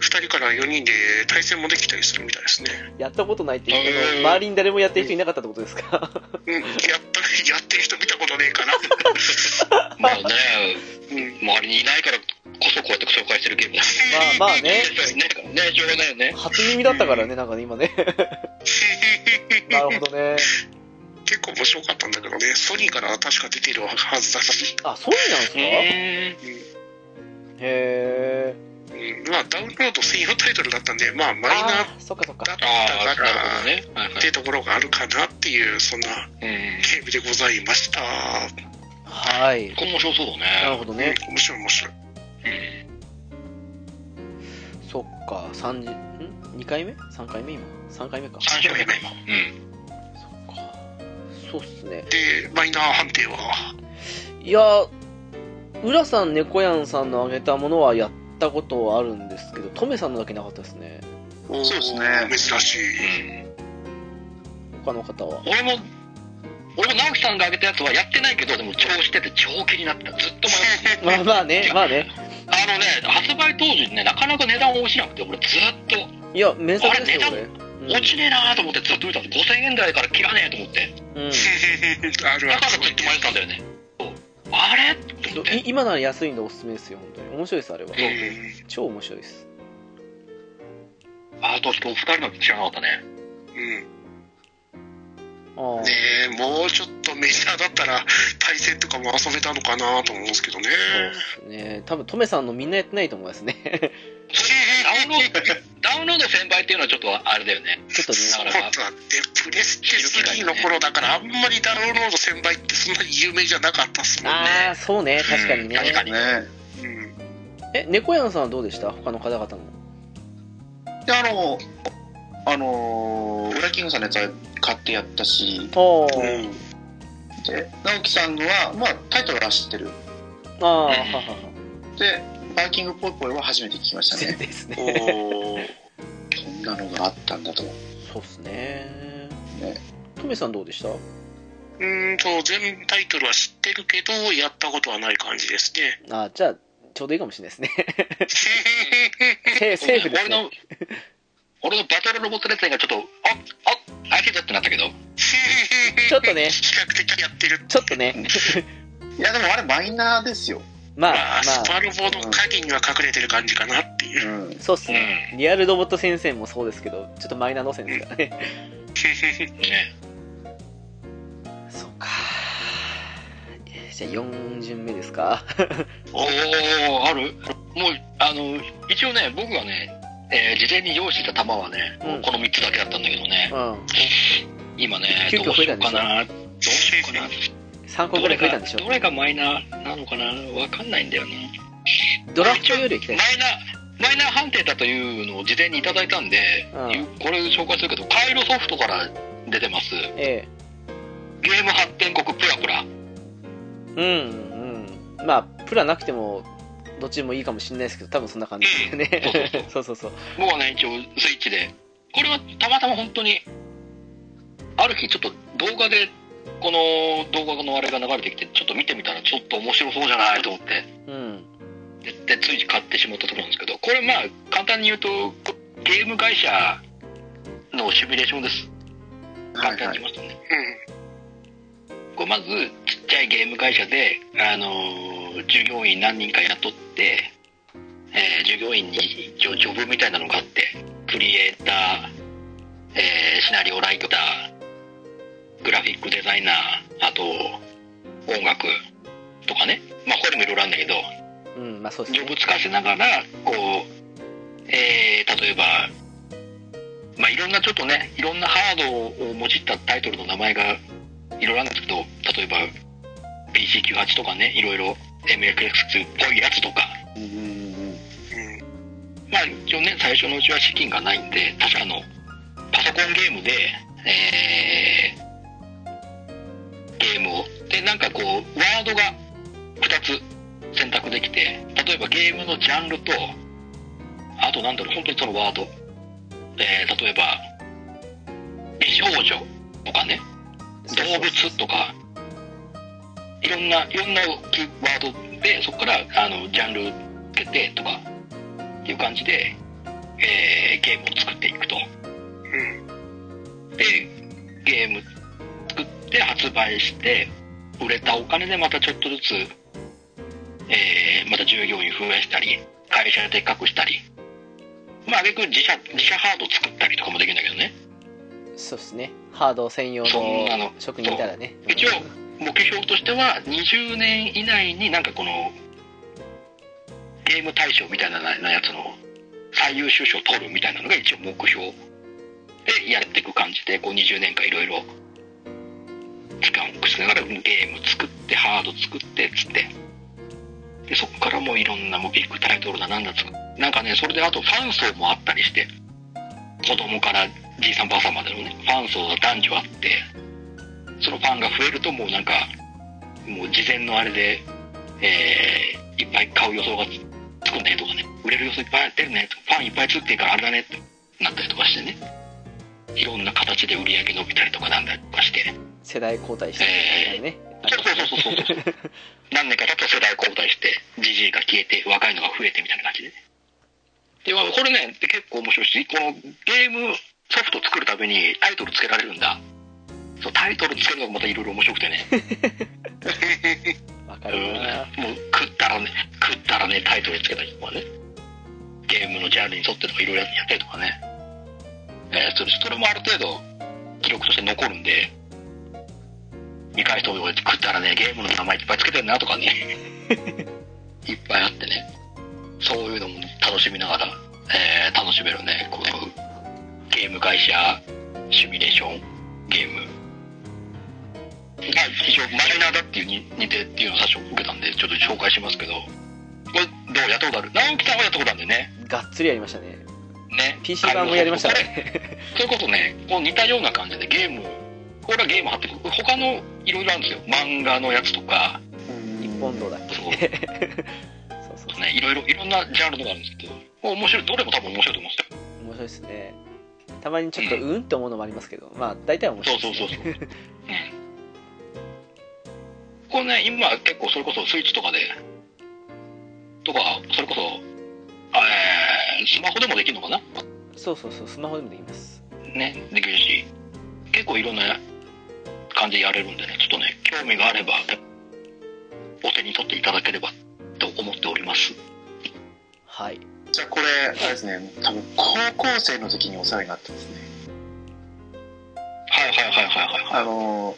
2人から4人で対戦もできたりするみたいですね。やったことないって言ってへーあの周りに誰もやってる人いなかったってことですか？うん、やった、やってる人見たことねえかな。まあね、うん。周りにいないからこそこうやって紹介してるゲームだ。まあまあねいないからね、しょうがないよね。初耳だったからねなんかね今ね なるほどね結構面白かったんだけどね、ソニーから確か出てるはずだし、あそうなんですか？へうえうん、まあダウンロード専用タイトルだったんで、まあマイナーだったから、ね。はいはいっていうところがあるかなっていう、そんなうん。ゲームでございました。はいこれ面白そうだね。なるほどねうん面白い面白い。そっか3時ん？2回目？3回目今？3回目か3種類目今。うん。そうっすね。で、マイナー判定は、いや浦さん猫やんさんの挙げたものはやったことはあるんですけどトメさんのだけなかったですね。そうですね。珍しい。うん。他の方は？俺も、俺も直樹さんが挙げたやつはやってないけど、でも超してて超気になった。ずっと迷ってまあまあねまあね。た。あのね、発売当時ね、なかなか値段落ちなくて、俺ずっと、いや名作ですよあれ俺落ちねえなーと思ってずっと見たんです。5000円台から切らねえと思って。うん、だからずっと迷ってたんだよね。あれ？と思って。い今なら安いんでおすすめですよ本当に面白いですあれはうん超面白いですあとちょっとお二人の知らなかったね。うんねえもうちょっとメジャーだったら対戦とかも遊べたのかなと思うんですけどね。そうですね多分トメさんのみんなやってないと思いますねダウンロード、ダウンロード1000倍っていうのはちょっとあれだよね。ちょっとねそうだって、プレステ3の頃だから、あんまりダウンロード1000倍ってそんなに有名じゃなかったっすもんね。ああそうね。確かにね、うん。確かに。ねうん。え猫やんさんはどうでした？他の方々のであのあのー、ウラキングさんのやつは買ってやったし。おー。うん。で直樹さんのはまあタイトルは知ってる。ああははは。でバイキングポイポイは初めて聞きましたね。ですね。そんなのがあったんだと。そうっすね。ね。トメさんどうでした？うーんと、全タイトルは知ってるけど、やったことはない感じですね。あじゃあちょうどいいかもしれないですね。セーセーフですね。俺の、俺のバトルロボット列伝がちょっと、あ、あ、あいけたってなったけど、ちょっとね。比較的やってる。ちょっとね。いやでもあれマイナーですよまあまあ、スまあ。パルボの影には隠れてる感じかなっていう。う。ん。そうっすね。リアルロボット先生もそうですけどちょっとマイナー路線ですからねね。そうか。じゃあ4巡目ですか。おー、ある？もう、あの、一応ね、僕がね、えー事前に用意してた弾はね、うん。この3つだけだったんだけどね、うん。今ね、急遽どうしようかな、どうしようかな。3個ぐらい増えたんでしょ？どれがマイナーなのかな？わかんないんだよな。ドラフトより行きたいマイナー、マイナー判定だというのを事前にいただいたんで、うん。これ紹介するけど、カイロソフトから出てます。えゲーム発展国プラプラ。えうんうん。まあプラなくてもどっちでもいいかもしれないですけど多分そんな感じですよね そうそうそう。僕はね、一応スイッチで。これはたまたま本当に、ある日ちょっと動画で、この動画のあれが流れてきて、ちょっと見てみたらちょっと面白そうじゃないと思って、うんで、でつい買ってしまったところなんですけど、これまあ、簡単に言うと、ゲーム会社のシミュレーションです。簡単に言いますとね。これまず、ちっちゃいゲーム会社で、あのー従業員何人か雇って、えー従業員に一応ジョブみたいなのがあって、クリエイター、えーシナリオライター、グラフィックデザイナー、あと、音楽とかね。まあ、これもいろいろあるんだけど、うんまあそうですね。ジョブつかせながら、こう、えー例えば、まあ、いろんなちょっとね、いろんなハードを用いたタイトルの名前がいろいろあるんですけど、例えば、PC98 とかね、いろいろ MXX っぽいやつとか、うんうんうん。まあ、一応ね、最初のうちは資金がないんで、他社のパソコンゲームで、えーゲームを、で、なんかこう、ワードが2つ選択できて、例えばゲームのジャンルと、あとなんだろう、本当にそのワード。えー、例えば、美少女とかね、動物とか、いろんな、いろんなキーワードで、そこから、あの、ジャンルつけてとか、っていう感じで、えー、ゲームを作っていくと。で、ゲーム作って発売して、売れたお金でまたちょっとずつ、えー、また従業員増やしたり、会社でっかくしたり、まあ、あげく自社、自社ハード作ったりとかもできるんだけどね。そうですね。ハード専用のの職人いたらね。一応目標としては、20年以内になんかこの、ゲーム大賞みたいななやつの最優秀賞を取るみたいなのが一応目標でやっていく感じで、こう20年間いろいろ時間をしながらゲーム作って、ハード作ってっ、つって。で、そこからもういろんなもうビッグタイトルだなんだつなんかね、それであとファン層もあったりして、子供からじいさんばあさんまでのね、ファン層が男女あって、そのファンが増えるともうなんか、もう事前のあれで、えー、いっぱい買う予想がつくねとかね、売れる予想いっぱいやってるねとか、ファンいっぱいつってるからあれだねってなったりとかしてね、いろんな形で売り上げ伸びたりとかなんだりとかして、世代交代してえね。そうそうそうそうそうそう。何年か経つと世代交代して、じじいが消えて、若いのが増えてみたいな感じでね。で、まあこれね、結構面白いし、このゲームソフト作るためにタイトルつけられるんだ。そう、タイトルつけるのがまたいろいろ面白くてね。わかうんるな。もう食ったらね、食ったらね、タイトルつけたりとかね。ゲームのジャンルに沿ってとかいろいろやったりとかね。えーそれそれもある程度記録として残るんで、見返すと食ったらね、ゲームの名前いっぱいつけてるなとかね。いっぱいあってね。そういうのも楽しみながら、えー楽しめるね、このゲーム会社シミュレーションゲーム。まあ、一応マイナーだっていうに似てっていうのを最初受けたんで、ちょっと紹介しますけど、これどうやったことある？直樹さんはやったことあるんだよね。がっつりやりましたね。ね。PC 版もやりましたね。それこそね、こう似たような感じでゲーム、これはゲーム貼ってく他のいろいろあるんですよ。漫画のやつとか、日本道だっそうけ。そう そうね、いろいろ、いろんなジャンルのがあるんですけど、面白い、どれも多分面白いと思うんですよ。面白いですね。たまにちょっとうんって思うのもありますけど、まあ大体は面白そいうです、ね。そうそうそう。うん。これね、今結構それこそスイッチとかで、とか、それこそ、えー、スマホでもできるのかな？そうそうそう、スマホでもできます。ね、できるし、結構いろんな感じでやれるんでね、ちょっとね、興味があれば、お手に取っていただければと思っております。はい。じゃあこれ、あれですね、多分高校生の時にお世話になってますね。はいはいはいはいはい。あのー、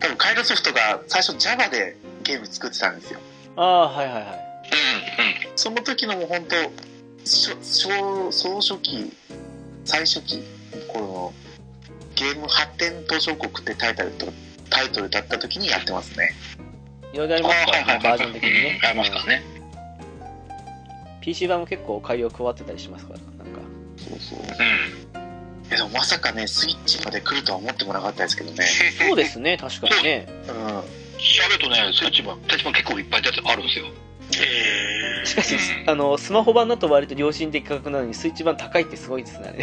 多分カイロソフトが最初 Java でゲーム作ってたんですよ。ああ、はいはいはい。うんうん。その時のもう本当、初初総書記、最初期の頃のゲーム発展途上国ってタイトルとタイトルだった時にやってますね。いろいろありますか？らね、バージョン的にね。ありますからね。PC 版も結構改良加わってたりしますから、なんか。そうそう。うん。えでもまさかね、スイッチまで来るとは思ってもなかったですけどね。そうですね、確かにね。うん。調べるとね、スイッチ版、スイッチ版結構いっぱい出てあるんですよ。えしかし、うんあの、スマホ版だと割と良心的価格なのに、スイッチ版高いってすごいですね。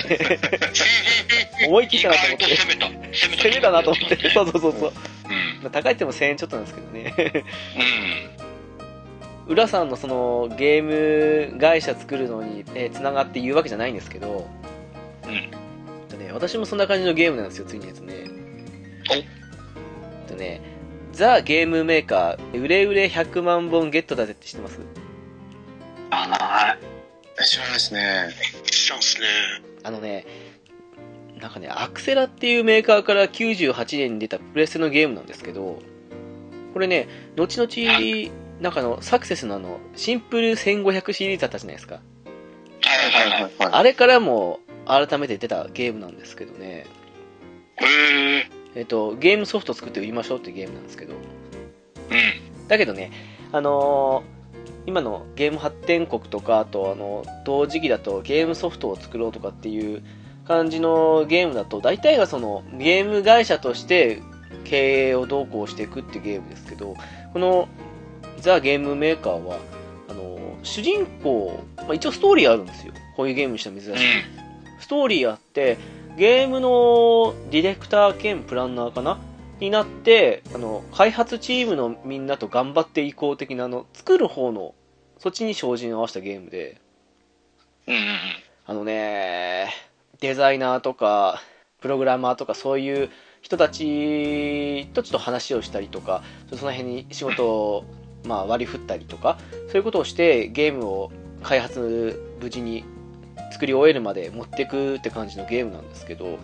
思い切ったなと思って攻めた。なと思って。そうそうそうそう。うん。まあ高いっても1000円ちょっとなんですけどね。うん。浦さんのそのゲーム会社作るのに、えー、繋がって言うわけじゃないんですけど、うんえっとね、私もそんな感じのゲームなんですよ、次のやつね。おえっとね、ザ・ゲームメーカー、売れ売れ100万本ゲットだぜって知ってます？あ、ない。え知らないですね。知らんっすね。あのね、なんかね、アクセラっていうメーカーから98年に出たプレステのゲームなんですけど、これね、後々、なんかあの、サクセスのあの、シンプル1500シリーズだったじゃないですか。はいはいはい。はい。あれからも改めて出たゲームなんですけどね、へえ。えっと、ゲームソフト作って売りましょうっていうゲームなんですけど、うん。だけどね、あのー今のゲーム発展国とか、あと、あの、同時期だとゲームソフトを作ろうとかっていう感じのゲームだと、大体がその、ゲーム会社として経営をどうこうしていくっていうゲームですけど、この、ザ・ゲームメーカーは、あの、主人公、まあ、一応ストーリーあるんですよ。こういうゲームにしては珍しい。うん。ストーリーあって、ゲームのディレクター兼プランナーかな？になって、あの、開発チームのみんなと頑張っていこう的な、あの、作る方の、そっちに照準を合わせたゲームで。あのね、デザイナーとか、プログラマーとかそういう人たちとちょっと話をしたりとか、その辺に仕事を、まあ、割り振ったりとか、そういうことをしてゲームを開発無事に作り終えるまで持っていくって感じのゲームなんですけど、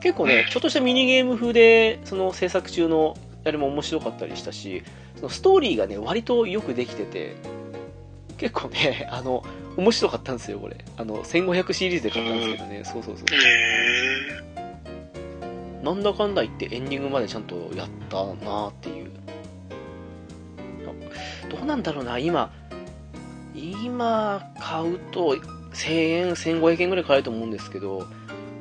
結構ね、ちょっとしたミニゲーム風で、その制作中のあれも面白かったりしたし、そのストーリーがね、割とよくできてて、結構ね、あの、面白かったんですよ、これ。あの、1500シリーズで買ったんですけどね、そうそうそう。へなんだかんだ言ってエンディングまでちゃんとやったなーっていう。どうなんだろうな、今、今買うと1000円、1500円ぐらい買えると思うんですけど、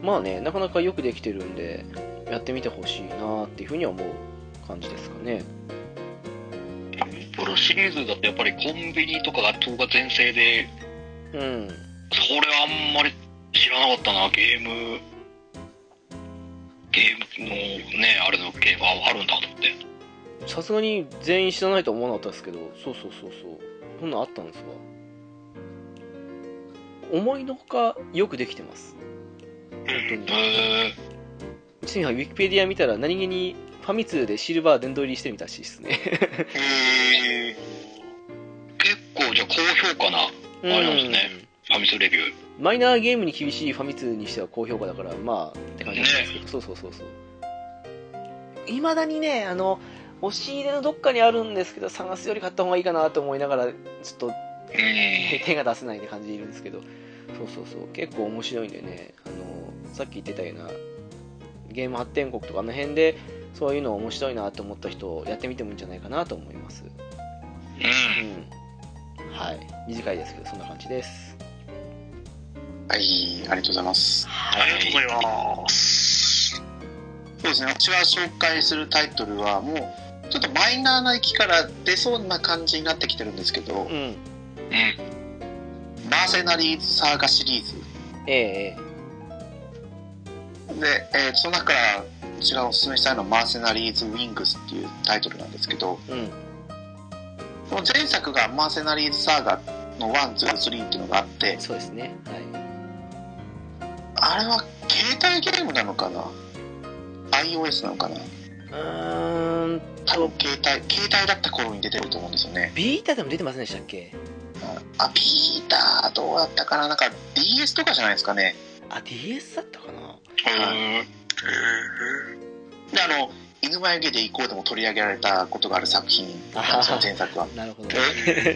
まあね、なかなかよくできてるんで、やってみてほしいなーっていうふうには思う感じですかね。プロシリーズだとやっぱりコンビニとかが東が全盛で、うん。それはあんまり知らなかったな、ゲーム、ゲームのね、あれのゲームがあるんだと思って。さすがに全員知らないとは思わなかったですけど、そうそうそうそう。そんなんあったんですわ。思いのほかよくできてます。本当に。へちなみにウィキペディア見たら何気にファミ通でシルバー殿堂入りしてみたらしいですね。結構じゃあ高評価なあれなんですねファミスレビュー。マイナーゲームに厳しいファミ通にしては高評価だから、まあ、って感じなんですけど、そうそうそうそう。いまだにね、あの、押し入れのどっかにあるんですけど、探すより買った方がいいかなと思いながら、ちょっとうん。手が出せないって感じでいるんですけど、そうそうそう、結構面白いんでね、あの、さっき言ってたような、ゲーム発展国とかあの辺で、そういうの面白いなと思った人、やってみてもいいんじゃないかなと思います。うん。うん。はい。短いですけど、そんな感じです。はい、ありがとうございます。ありがとうございます。そうですね、私が紹介するタイトルは、もう、ちょっとマイナーな域から出そうな感じになってきてるんですけど、うん。うん。マーセナリーズサーガシリーズ。えええで、えーその中から、私がおすすめしたいのは、マーセナリーズ・ウィングスっていうタイトルなんですけど、えうん。この前作がマーセナリーズ・サーガの1、2、3っていうのがあって、そうですね。はい。あれは携帯ゲームなのかな ?iOS なのかな？うーん多分携帯、携帯だった頃に出てると思うんですよね。ビータでも出てませんでしたっけ？あ、ピーターどうだったかな？なんか DS とかじゃないですかね。あ、DS だったかな？へで、あの、犬眉毛で行こうでも取り上げられたことがある作品なんですよ、前作は。なるほど。え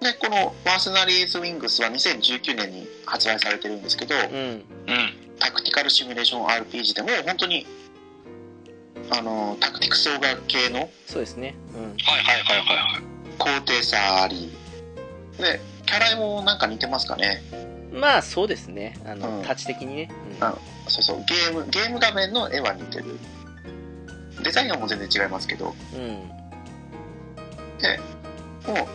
で、このマーセナリーズ・ウィングスは2019年に発売されてるんですけど、うん。うん。タクティカルシミュレーション RPG でも本当に、あの、タクティクスオーガ系のそうですね。うん。はいはいはいはいはい。高低差あり。で、キャラもなんか似てますかね？まあ、そうですね。あの、うんタッチ的にね。あそうそう、ゲーム、ゲーム画面の絵は似てる。デザインはもう全然違いますけど、うん。うん。もう、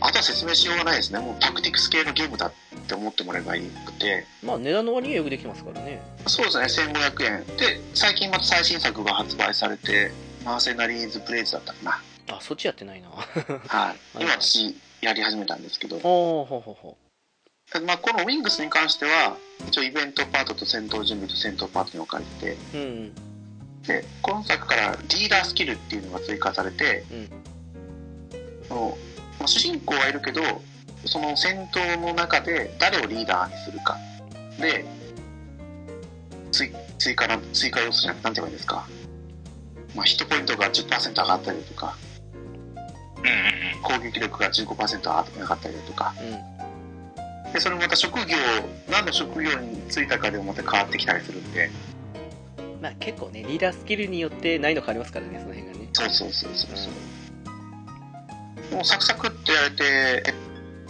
あとは説明しようがないですね。もうタクティクス系のゲームだって思ってもらえばいいくて、まあ、値段の割にはよくできてますからね。そうですね、1500円。で、最近また最新作が発売されて、マーセナリーズ・ブレイズだったかな。あ、そっちやってないな。はい。今私、やり始めたんですけど、おー、ほうほうほまあ、このウィングスに関しては、一応イベントパートと戦闘準備と戦闘パートに分かれてて、う。うん。で、今作からリーダースキルっていうのが追加されて、うんそのまあ主人公はいるけど、その戦闘の中で誰をリーダーにするか。で、追追加の、追加要素じゃなくて、なんて言えばいいんですか。まあ、ヒットポイントが10%上がったりとか、攻撃力が15%上がったりとか、うん。で、それもまた職業、何の職業に就いたかでもまた変わってきたりするんで、まあ、結構ね、リーダースキルによって難易度変わりますからね、その辺がね。そうそうそうそうそう。もうサクサクってやれて、え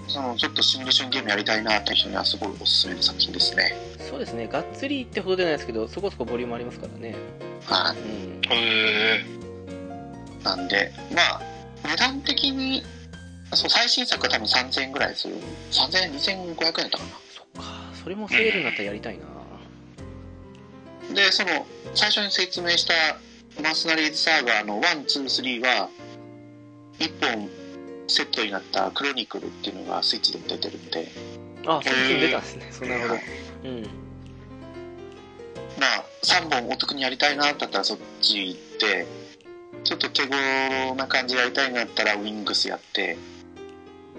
そのちょっとシミュレーションゲームやりたいなって人にはすごいおすすめの作品ですね。そうですね。がっつりってほどではないですけど、そこそこボリュームありますからね。はうん。うん。へえ。い。なんで、まあ、値段的にそう最新作は多分3000円ぐらいする。3000円2500円だったかそっか。それもセールになったらやりたいな。なでその最初に説明したマースナリーズサーガーの123は1本セットになったクロニクルっていうのがスイッチでも出てるんで。あそっちに出たんですね。そうなるほど。うん。まあ3本お得にやりたいなだったらそっち行ってちょっと手頃な感じでやりたいんだったらウィングスやって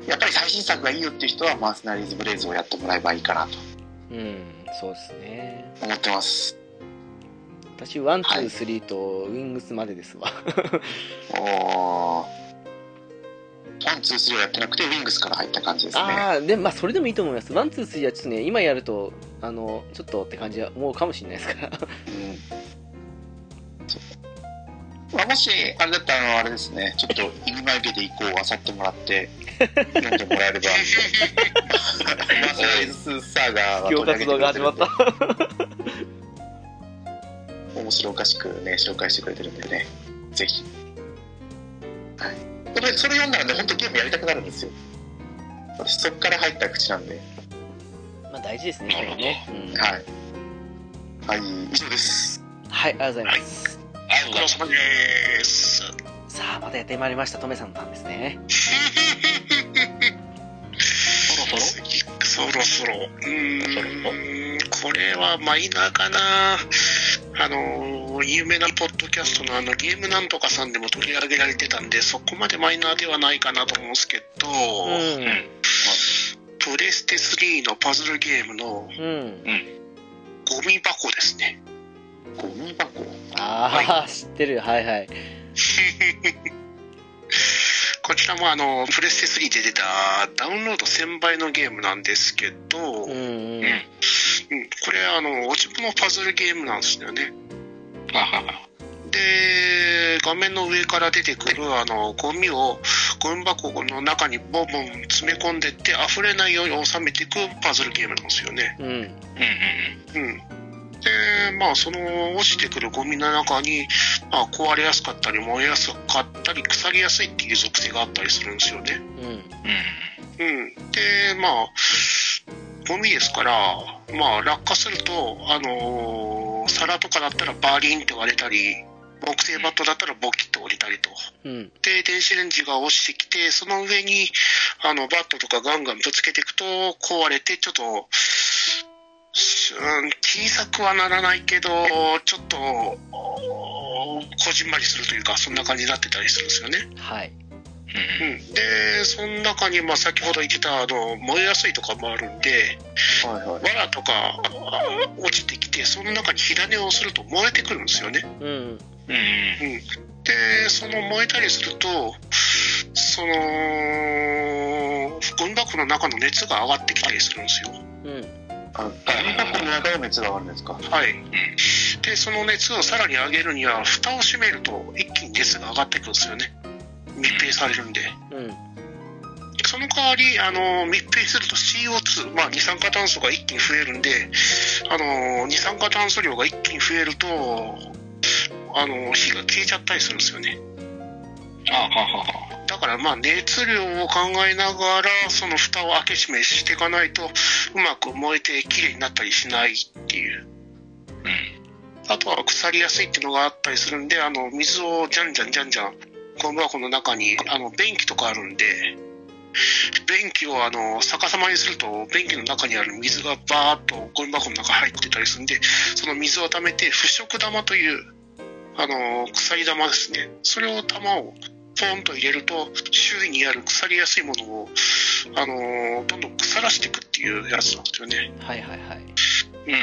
やっぱり最新作がいいよっていう人はマーセナリーズブレイズをやってもらえばいいかなと。うんそうですね。思ってます。私 one two three とウィングスまでですわ。おー。 one, two, three をやってなくて、ウィングスから入った感じですね。ああでまあそれでもいいと思います。ワンツースリーはちょっとね今やるとあのちょっとって感じは思うかもしれないですから。うんまあ、もし、あれだったら、あれですね、ちょっと、イグマイベで以降、あさってもらって、飲んでもらえれば、マーイズサーガーは布教活動が始まった面白おかしくね、紹介してくれてるんでね、ぜひ。はい。これ、それ読んだらね、本当ゲームやりたくなるんですよ。私、そっから入った口なんで。まあ大事ですねこれね、うん、はい。はい、以上です。はいありがとうございます、あご苦労様です。さあまたやってまいりましたトメさんのターンですね そろそろ？次そろそろ。うーん、これはマイナーかな。あの、有名なポッドキャストのあのゲームなんとかさんでも取り上げられてたんで、そこまでマイナーではないかなと思うんですけど、うんプレステ3のパズルゲームのうんゴミ箱ですね。ゴミ箱ああ、知ってる。はいはい。こちらもあの、プレステ3で出たダウンロード1000倍のゲームなんですけど、うんうん。うん、これあの、落ち物パズルゲームなんですよね。で、画面の上から出てくるあのゴミをゴミ箱の中にボンボン詰め込んでって溢れないように収めていくパズルゲームなんですよね。うん。うん。うん。うん。で、まあその落ちてくるゴミの中に、まあ、壊れやすかったり燃えやすかったり腐りやすいっていう属性があったりするんですよね。うんうんうん。で、まあ、ゴミですから、まあ落下すると、あのー皿とかだったらバーリンって割れたり、木製バットだったらボキッと折れたりと。うんで、電子レンジが落ちてきて、その上に、あの、バットとかガンガンぶつけていくと、壊れて、ちょっと、小さくはならないけど、ちょっと、おこじんまりするというか、そんな感じになってたりするんですよね。はいうん。で、その中に、まあ、先ほど言ってた、あの、燃えやすいとかもあるんで、はいはい。藁とかあ落ちてきて、その中に火種をすると燃えてくるんですよね。うんうんで、その燃えたりすると、その、ゴミ箱の中の熱が上がってきたりするんですよ。うん箱の中の熱が上がるんですかはい。で、その熱をさらに上げるには、蓋を閉めると一気に熱が上がってくるんですよね。密閉されるんで。うんその代わり、あの、密閉すると CO2、まあ、二酸化炭素が一気に増えるんで、あの、二酸化炭素量が一気に増えると、あの、火が消えちゃったりするんですよね。あはははだからまあ熱量を考えながらその蓋を開け閉めしていかないとうまく燃えてきれいになったりしないっていう。あとは腐りやすいっていうのがあったりするんであの水をじゃんじゃんじゃんじゃんゴミ箱の中にあの便器とかあるんで便器をあの逆さまにすると便器の中にある水がバーッとゴミ箱の中入ってたりするんでその水を溜めて腐食玉というあの鎖玉ですね。それを玉をポンと入れると周囲にある腐りやすいものを、あのーどんどん腐らしていくっていうやつなんですよね。はいはいはい。う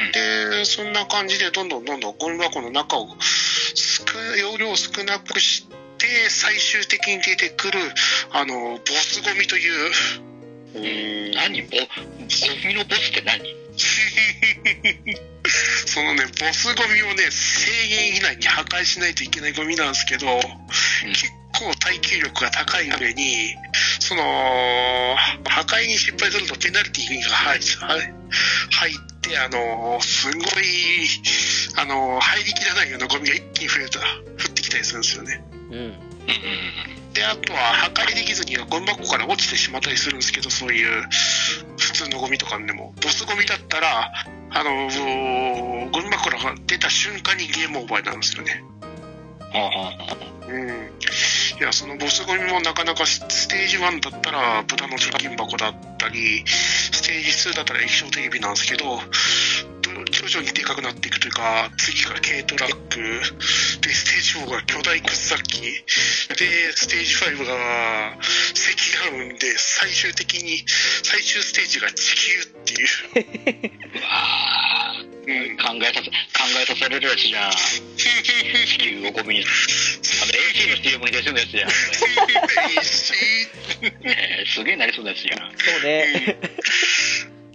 ん。で、そんな感じでどんどんどんどんゴミ箱の中を少容量を少なくして最終的に出てくる、あのーボスゴミという、えー、何？ボゴミのボスって何？そのね、ボスゴミをね、制限以内に破壊しないといけないゴミなんですけど、結構耐久力が高い上に、その、破壊に失敗するとペナルティーが入って、あの、すごい、あの、入りきらないようなゴミが一気に増えた、降ってきたりするんですよね。うんうんうんで、あとは破壊できずにはゴミ箱から落ちてしまったりするんですけど、そういう普通のゴミとかでも。ボスゴミだったら、あの、ゴミ箱から出た瞬間にゲームオーバーになるんですよね。はあはあうん。いや、そのボスゴミもなかなかステージ1だったら豚の貯金箱だったり、ステージ2だったら液晶テレビなんですけど、徐々にでかくなっていくというか、次が軽トラック、で、ステージ4が巨大掘削機、で、ステージ5が積乱雲で、最終的に、最終ステージが地球っていう。うわーうん。考えさせ、考えさせられるやつじゃん。地球をゴミに。あの、AC の CM に出そうなやつじゃん。すげえなりそうなやつじゃん。そうね。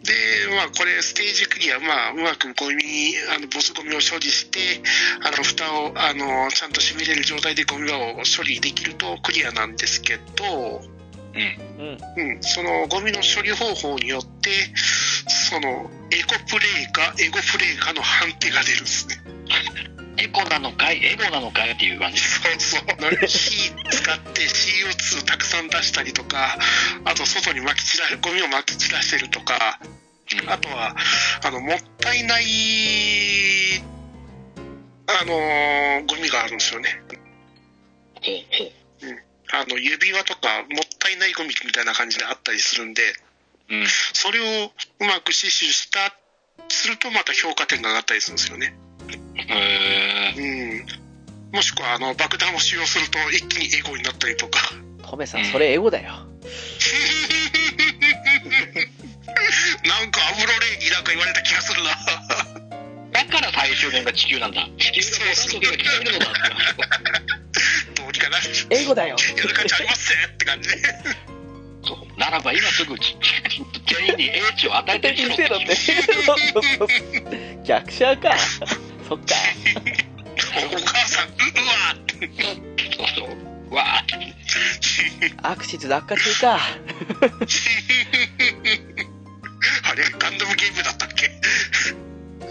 で、まあ、これ、ステージクリア、まあ、うまくゴミ、あの、ボスゴミを処理して、あの、蓋を、あの、ちゃんと閉めれる状態でゴミ場を処理できるとクリアなんですけど、うん。うん、そのゴミの処理方法によって、その、エコプレイかエゴプレイかの判定が出るんですね。エコなのかいエゴなのかいっていう感じ。そうそう。火使って CO2 たくさん出したりとか、あと外に撒き散ら、ゴミを撒き散らしてるとか、あとは、あの、もったいない、あのーゴミがあるんですよね。あの、指輪とか、もったいないゴミみたいな感じであったりするんで、うん。それをうまく死守した、するとまた評価点が上がったりするんですよね。へうん。もしくは、あの、爆弾を使用すると一気にエゴになったりとか。トメさん、それエゴだよ。なんかアムロレイになんか言われた気がするな。だから最終面が地球なんだ。地球が戻る時が地球なのだ。どうにかな。エゴだよ。やる価値ありますぜって感じで。そう。ならば今すぐち全員に英知を与えてみろせろって。そうそうそう逆者か。そっか。お母さん、ううわって。そうそう。わーって。アクシズ落下中か。あれ、ガンダムゲームだったっけ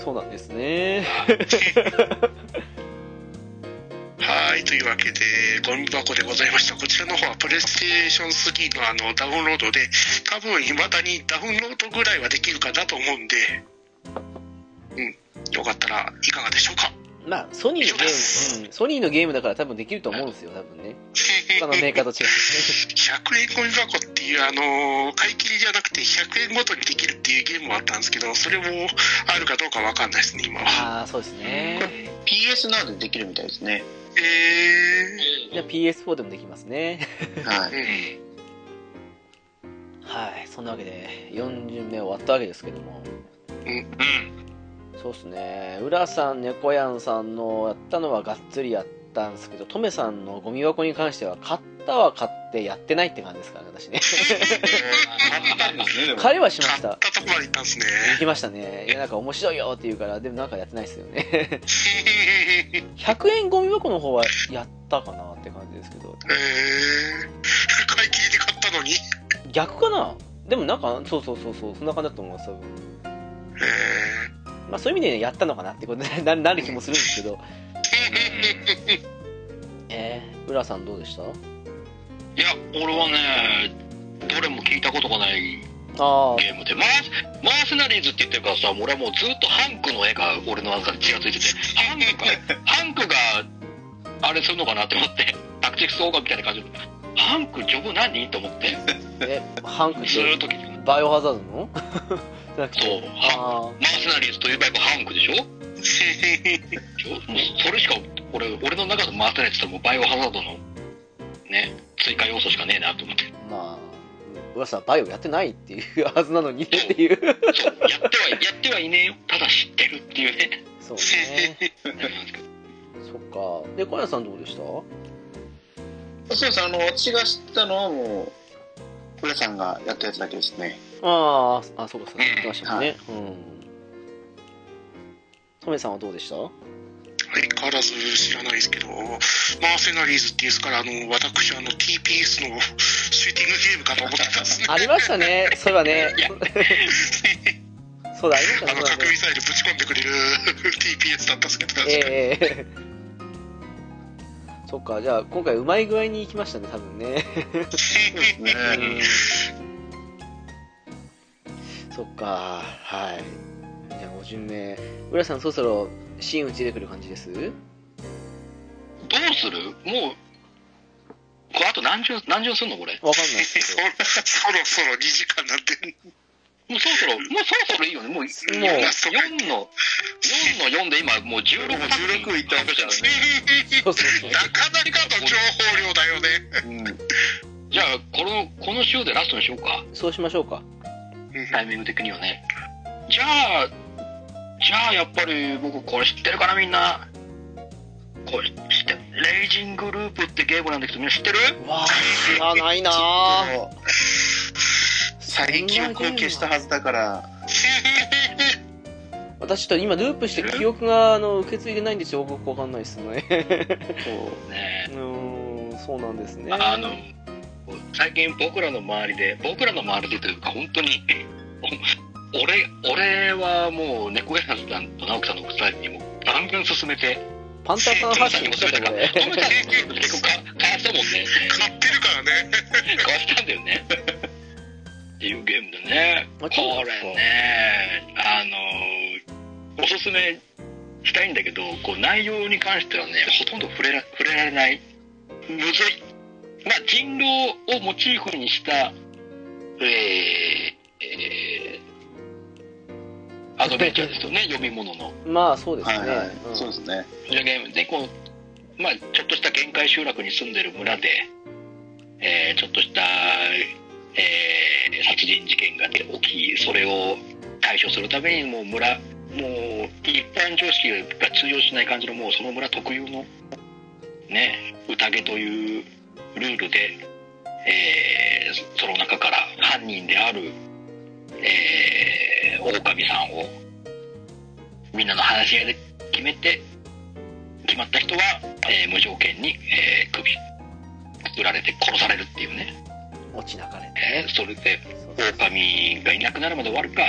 そうなんですね。はい、というわけで、ゴミ箱でございました。こちらの方はプレイステーション3のあのダウンロードで、多分未だにダウンロードぐらいはできるかなと思うんで、うん、よかったらいかがでしょうか？まあ、ソニーのゲーム、うん、ソニーのゲームだから多分できると思うんですよ、多分ね。他のメーカーと違ってね。100円ゴミ箱っていう、あのー買い切りじゃなくて100円ごとにできるっていうゲームもあったんですけど、それもあるかどうかわかんないですね、今は。ああ、そうですね。PS などでできるみたいですね。えじゃあ PS4 でもできますね。はい。ー、はい、そんなわけで、4巡目終わったわけですけども。うん。そうですね。浦さん、猫やんさんのやったのはがっつりやったんですけど、トメさんのゴミ箱に関しては、買ったは買ってやってないって感じですからね、私ね。買ったんですね、でも。彼はしま買ったした。とこまで行ったんですね。行きましたね。いや、なんか面白いよって言うから、でもなんかやってないですよね。100円ゴミ箱の方はやったかなって感じですけど。えー、買い切りで買ったのに。逆かな？でもなんか、そうそうそうそう、そんな感じだと思います、多分。えまあそういう意味で、ね、やったのかなってことに ななる気もするんですけど。えー、浦さんどうでした？いや、俺はね、どれも聞いたことがないああ、ゲームで、マースマーセナリーズって言ってるからさ、俺はもうずっとハンクの絵が俺の中で血がついてて、ハンクが、ハンクが、あれするのかなって思って、タクティクスオーガみたいな感じで、ハンク、ジョブ何？と思って、え、ハンクずーっと聞いてたバイオハザードの？じゃなくてそう、ハンあマーセナリーズといえばやっぱハンクでしょ？それしか、俺、俺の中のマーセナリーズってもうバイオハザードの、ね、追加要素しかねえなと思って。あ、まあ、浦さんバイオやってないっていうはずなのにねっていう。そう、やっては、やってはいねえよ。ただ知ってるっていうね。そうね。そっか。で、小屋さんどうでした？そうです、あの、私が知ったのはもう、浦さんがやったやつだけですね。ああ、あ、そうか、そうか、言ってましたもんね。うん。トメさんはどうでした？相変わらず知らないですけど、マーセナリーズっていうですから、あの、私、あの、TPS のシューティングゲームかと思ってたんですね。ありましたね。そういえばね。そうだ、ありましたね。あの、核ミサイルぶち込んでくれる TPS だったんですけど、ええそっか、じゃあ今回うまい具合に行きましたね、多分ね。そうですね。そっか、はい。じゃあ5巡目。浦さんそろそろ真打ち出てくる感じです？どうする？もう、これあと何十、何十すんの？これ。わかんないですけ そど。そろそろ2時間なんて。もうそろそろ、もうそろそろいいよね。もう、もう4の、4の4で今もう16もう16いったわけじゃんねそうそうそう。なかなかの情報量だよね。うん。じゃあ、この、この週でラストにしようか。そうしましょうか。タイミング的にはね。じゃあ、じゃあやっぱり僕これ知ってるかなみんな。これ知ってる？レイジングループってゲームなんだけどみんな知ってる？わあ、知らないなぁ。再記憶を消したはずだから、私と今ループして記憶があの受け継いでないんですよ。僕わかんないですね。そう。ね。うーん、そうなんですね。あの、最近僕らの周りで、僕らの周りでというか本当に、俺、俺はもう猫屋さんと直樹さんの二人にもガンガン進めて、パンタさん発信してたこれ。トメさんに結構か返した。もんね。買ってるからね。返した。んだよね。っていうゲームでね。あこそうなんですかれね、あの、おすすめしたいんだけど、こう内容に関してはね、ほとんど触れら触れられない。むずい。まあ、人狼をモチーフにした、えー、えー、アドベンチャーですよね、読み物の。まあそうですね。はいはい。うんそうですね。じゃゲームで、こう、まあ、ちょっとした限界集落に住んでる村で、えーちょっとした、えー殺人事件が起き、それを対処するために、もう村、もう一般常識が通用しない感じの、もうその村特有の、ね、宴というルールで、えーその中から犯人である、えー、狼さんを、みんなの話し合いで決めて、決まった人は、えー無条件に、えー首作られて殺されるっていうね、落ちなかれてね。えーそれで狼がいなくなるまで終わるか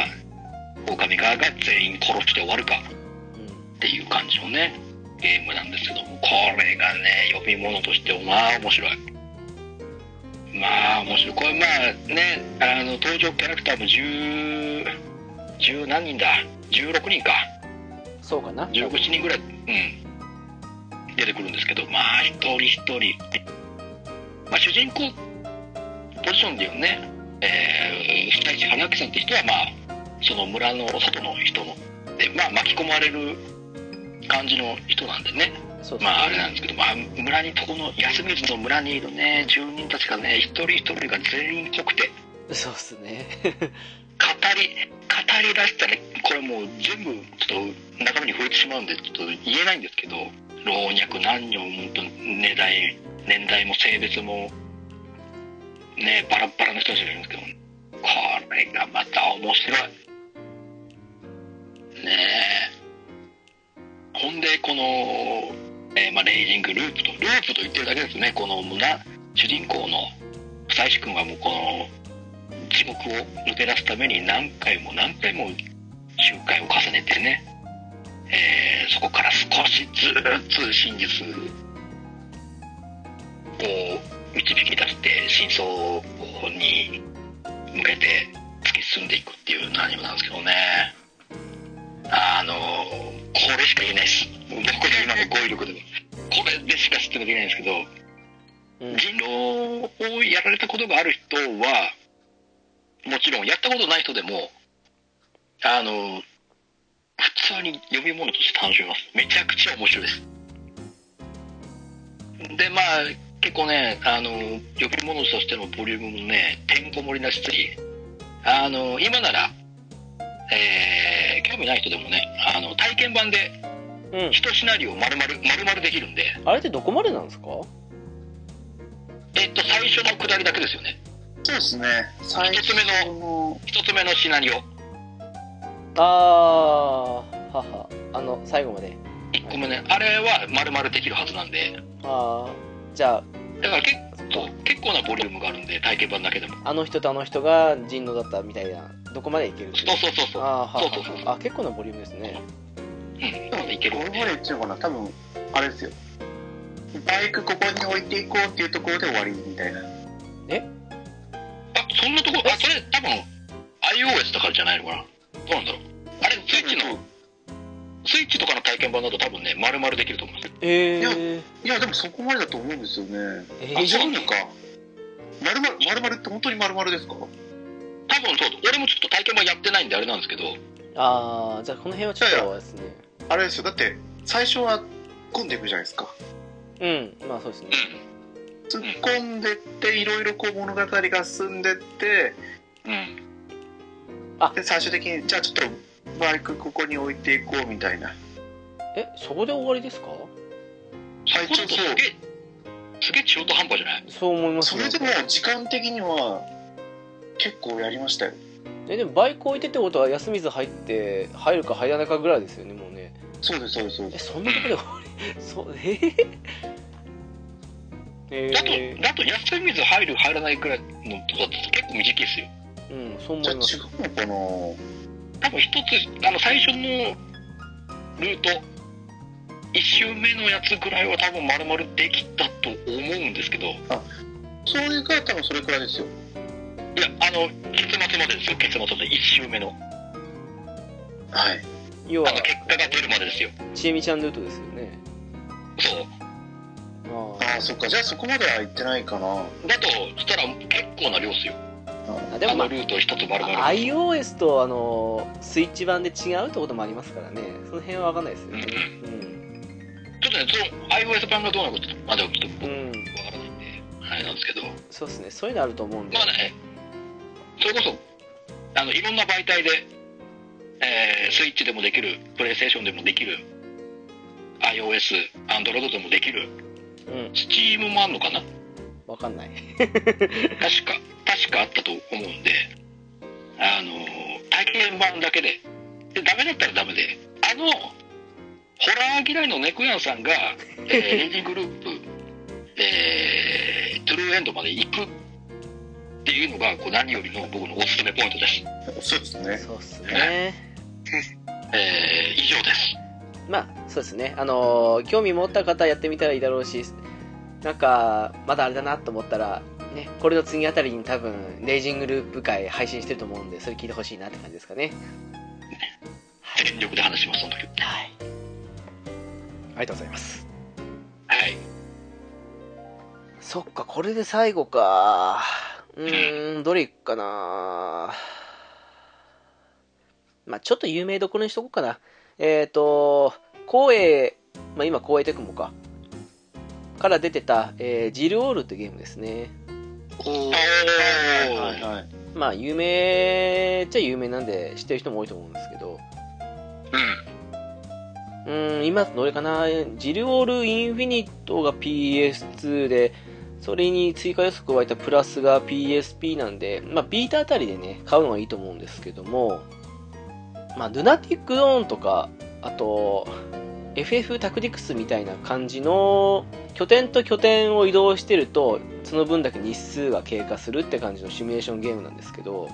狼側が全員殺して終わるかうん。っていう感じのねゲームなんですけどもこれがね読み物としてまあ面白い。まあ面白い。これまあねあの登場キャラクターも10 10何人だ？16人か。そうかな。15人ぐらい、うん、出てくるんですけど、まあ、一人一人、まあ、主人公ポジションでいうね、えー、二石花明さんって人は、まあ、その村の外の人の、で、まあ、巻き込まれる感じの人なんでね、そうですねまあ、あれなんですけど、まあ、村に、この安水の村にいるね、住人たちがね、一人一人が全員濃くて、そうですね。語り、語り出したら、これもう全部、ちょっと中身に触れてしまうんで、ちょっと言えないんですけど、老若男女、本当年代、年代も性別も、ね、バラッバラの人たちがいるんですけど、これがまた面白い。ねえ。ほんで、この、えーまあ、レイジングループと、ループと言ってるだけですね、この村、主人公の久石君はもうこの、地獄を抜け出すために何回も何回も周回を重ねてね、えーそこから少しずつ真実を導き出して真相に向けて突き進んでいくっていうアニメなんですけどねあのこれしか言えないです僕の今の語彙力でもこれでしか説明できないんですけどうん人狼をやられたことがある人は、もちろんやったことない人でも、あの、普通に読み物として楽しめます。めちゃくちゃ面白いです。で、まあ、結構ね、あの、読み物としてのボリュームもね、てんこ盛りなし、あの、今なら、えー、興味ない人でもね、あの、体験版でうん。一シナリオ丸々、丸々できるんで、あれってどこまでなんですか？えっと、最初の下りだけですよね。そうですね。最一つ目のの、一つ目のシナリオ。あー、はは。あの、最後まで。1個目ね、あれは丸々できるはずなんで、あー、じゃあ、だから結構結構なボリュームがあるんで、体験版だけでも。あの人とあの人が人狼だったみたいな、どこまでいけるそうそうそうそう。あーはそうそうそうあ、結構なボリュームですね。うん、いける。ここまで言っちゃうかな。多分、あれですよ。バイクここに置いていこうっていうところで終わりみたいな。あ、そんなとこ、あ、それ多分 iOS だからじゃないのかな。どうなんだろう。あれ、スイッチの、スイッチとかの体験版だと多分ね、丸々できると思うんですよ。えー、いや、でもそこまでだと思うんですよね。えあ、ー、違うのか。まるまる、まるまるって本当にまるまるですか？多分そう、俺もちょっと体験版やってないんであれなんですけど、あー、じゃあこの辺はちょっとですね。あれですよ。だって、最初は混んでいくじゃないですか。うん、まあそうですね。突っ込んでって、いろいろこう物語が進んでって、うん。うん。で、最終的に、じゃあちょっとバイクここに置いていこうみたいな。え、そこで終わりですか？最これとすげえ、すげえ中途半端じゃない？そう思いますそれでも時間的には結構やりましたよ。えでもバイク置いてってことは休みず入って入るか入らないかぐらいですよねもうね。そうです、そうです、そうえです。そんなとこで終わり？そうえー、えだと、ー、だと休みず入る入らないくらいのとこだと結構短いですよ。うんそうじゃあ思います。違うのかな？多分一つ、あの、最初のルート、一周目のやつぐらいは多分丸々できたと思うんですけど、いそれが多分それくらいですよ。や、あの、結末までですよ、結末で、一周目の。はい。要はあの、結果が出るまでですよ。ちえみちゃんルートですよねそう。あああ、そっか。じゃあそこまでは行ってないかな。だとしたら結構な量っすよ。あでも、まあのルート一つ丸々。あ、iOS とあのスイッチ版で違うってこともありますからね。その辺は分かんないですよ。ねちょっとね、その iOS 版がどうなのかまではちょっとうん、うん、わからないんで、あれなんですけど、そうですね。そういうのあると思うんで。まあね、それこそ、あの、いろんな媒体で、えースイッチでもできる、プレイステーションでもできる、iOS、Android でもできる、うん。Steam もあんのかな分かんない確か、確かあったと思うんで、あの、体験版だけで、で、ダメだったらダメで、あの、ホラー嫌いの猫やんさんが、えー レイジングループ、えートゥルーエンドまで行くっていうのが、こう何よりの僕のおすすめポイントです。そうですね。そうっすね えー以上です。まあそうですねあのー興味持った方やってみたらいいだろうしなんかまだあれだなと思ったらねこれの次あたりに多分レイジングループ会配信してると思うんでそれ聞いてほしいなって感じですかね。全力で話します、その時。はい。ありがとうございます。はい。そっかこれで最後か。うーんどれいくかな。まあちょっと有名どころにしとこうかな。えっ、ー、と光栄まあ今光栄テクモかから出てた、えージルオールってゲームですね。はいはい。まあ有名っちゃ有名なんで知ってる人も多いと思うんですけどうん。うーん今どれかな？ジルオールインフィニットが PS2 でそれに追加予測を加えたプラスが PSP なんで、まあ、ビータあたりでね買うのがいいと思うんですけどもまあルナティックドーンとかあと FF タクティクスみたいな感じの拠点と拠点を移動してるとその分だけ日数が経過するって感じのシミュレーションゲームなんですけど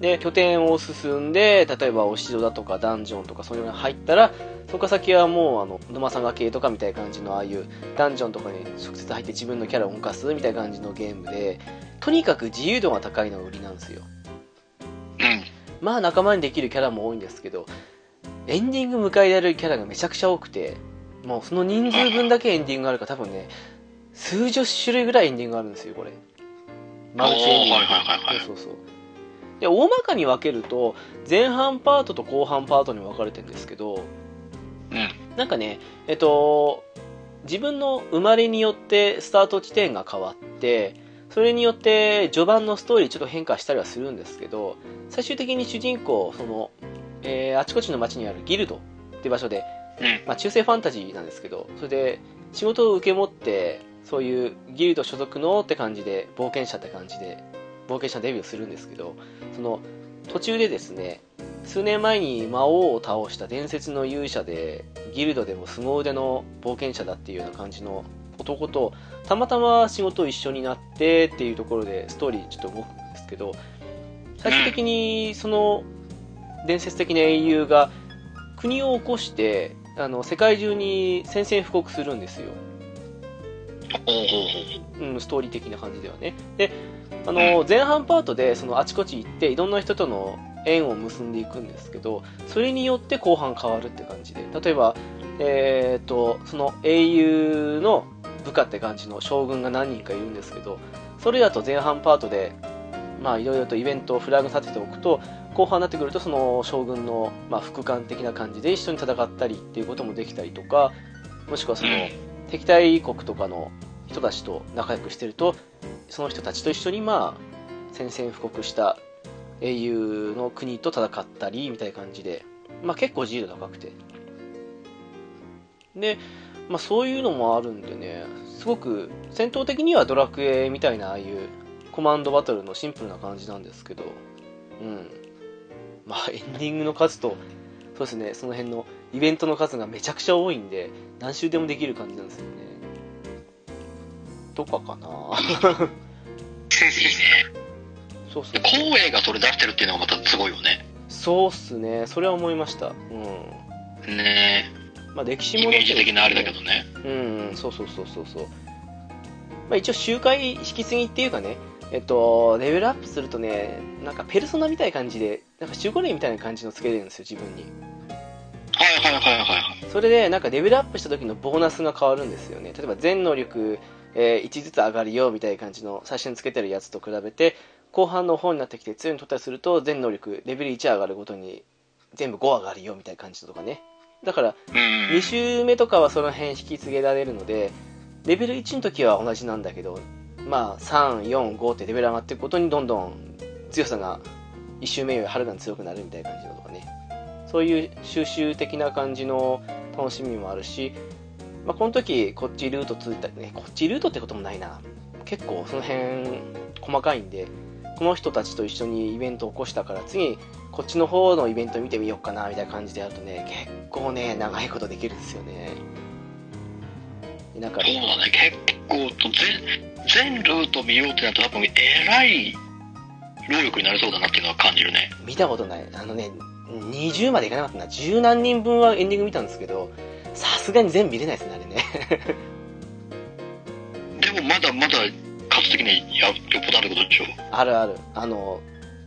で拠点を進んで例えばお城だとかダンジョンとかそういうのに入ったらそこから先はもうあのドマサガ系とかみたいな感じのああいうダンジョンとかに直接入って自分のキャラを動かすみたいな感じのゲームでとにかく自由度が高いのが売りなんですようん。まあ仲間にできるキャラも多いんですけどエンディング迎えられるキャラがめちゃくちゃ多くてもうその人数分だけエンディングがあるから多分ね数十種類ぐらいエンディングがあるんですよこれ。マルチエンディングそうそうそう。で大まかに分けると前半パートと後半パートに分かれてるんですけどうん。なんかねえっと自分の生まれによってスタート地点が変わってそれによって序盤のストーリーちょっと変化したりはするんですけど最終的に主人公その、えーあちこちの町にあるギルドっていう場所で、うん。まあ、中世ファンタジーなんですけどそれで仕事を受け持ってそういうギルド所属のって感じで冒険者って感じで冒険者デビューするんですけどその途中でですね数年前に魔王を倒した伝説の勇者でギルドでも凄腕の冒険者だっていうような感じの男とたまたま仕事一緒になってっていうところでストーリーちょっと動くんですけど最終的にその伝説的な英雄が国を起こしてあの世界中に宣戦布告するんですよ、ほうん、ストーリー的な感じではね。であの前半パートでそのあちこち行っていろんな人との縁を結んでいくんですけどそれによって後半変わるって感じで。例えばえー、とその英雄の部下って感じの将軍が何人かいるんですけどそれだと前半パートでまあいろいろとイベントをフラグ立てておくと後半になってくるとその将軍の、まあ、副官的な感じで一緒に戦ったりっていうこともできたりとかもしくはその敵対国とかの人たちと仲良くしてるとその人たちと一緒にまあ宣戦布告した英雄の国と戦ったりみたいな感じで、まあ、結構自由度高くて。で、まあ、そういうのもあるんでねすごく戦闘的にはドラクエみたいなああいうコマンドバトルのシンプルな感じなんですけどうん。まあ エンディングの数とそうですねその辺のイベントの数がめちゃくちゃ多いんで何周でもできる感じなんですよね。とかかな？いいね。そうそう光栄がそれ出してるっていうのがまたすごいよね。そうっすね。それは思いました。うん。ね。まあ歴史イもメージ的なあれだけどね。うん、うん、そうそうそうそうそう。まあ一応周回引き継ぎっていうかね、えっと、レベルアップするとね、なんかペルソナみたいな感じで、なんか守護霊みたいな感じのつけれるんですよ、自分に。はいはいはいはいはい。それで、なんかレベルアップした時のボーナスが変わるんですよね。例えば全能力、えー1ずつ上がるよみたいな感じの最初につけてるやつと比べて、後半の方になってきて強いの取ったりすると、全能力レベル1上がるごとに全部5上がるよみたいな感じとかね。だから、うん。2周目とかはその辺引き継げられるのでレベル1の時は同じなんだけどまあ345ってレベル上がっていくことにどんどん強さが1周目よりはるかに強くなるみたいな感じのとかね。そういう収集的な感じの楽しみもあるし、まあ、この時こっちルートついたねこっちルートってこともないな。結構その辺細かいんでこの人たちと一緒にイベントを起こしたから次こっちの方のイベント見てみようかなみたいな感じでやるとね結構ね長いことできるんですよね。なんかそうだね、結構と全、全ルート見ようってなると多分、えらい労力になりそうだなっていうのは感じるね。見たことない。あのね20までいかなかったな。十何人分はエンディング見たんですけどさすがに全部見れないですねあれね。でもまだまだ数的にやよっぽどあることでしょ。あるある。あの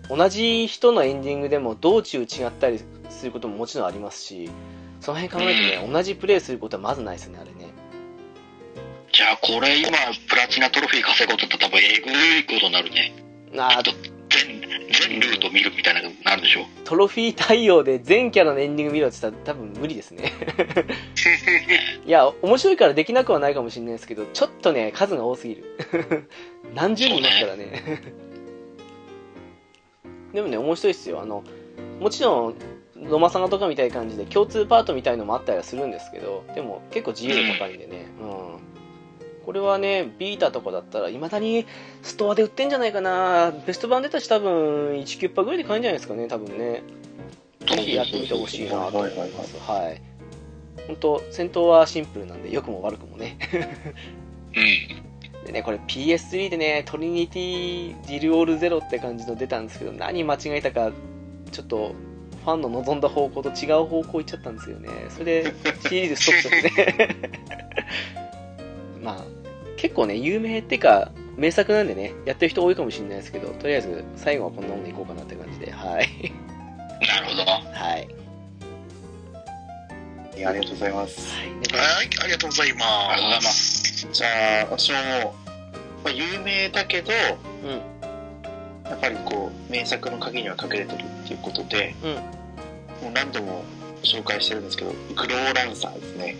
同じ人のエンディングでも道中違ったりすることももちろんありますしその辺考えてね同じプレイすることはまずないですねあれねじゃあこれ今、プラチナトロフィー稼ごうとったら多分えぐいことになるね。あ。あと、全、全ルート見るみたいなのになるでしょ。トロフィー対応で全キャラのエンディング見ろって言ったら多分無理ですね。いや面白いからできなくはないかもしれないですけどちょっとね数が多すぎる。何十人いますからね。でもね面白いっすよ。あのもちろん野間さんとかみたいな感じで共通パートみたいのもあったりはするんですけどでも結構自由度高いんでね。うんこれはねビータとかだったらいまだにストアで売ってんじゃないかな。ベスト版出たし多分1キュッパぐらいで買えるんじゃないですかね多分ね。ぜひやってみてほしいなと思います。はい。本当戦闘はシンプルなんで良くも悪くもね。うん。でねこれ PS3 でねトリニティディルオールゼロって感じの出たんですけど何間違えたかちょっとファンの望んだ方向と違う方向行っちゃったんですよね。それでシリーズストップしちゃって。ねまあ結構ね有名ってか名作なんでねやってる人多いかもしれないですけどとりあえず最後はこんなもんでいこうかなって感じではいなるほど。はいいやありがとうございます。はいありがとうございます。ありがとうございます。じゃあ、私ももう、まあ、有名だけど、うんやっぱりこう、名作の鍵には隠れてるっていうことで、うんもう何度も紹介してるんですけど、グローランサーですね。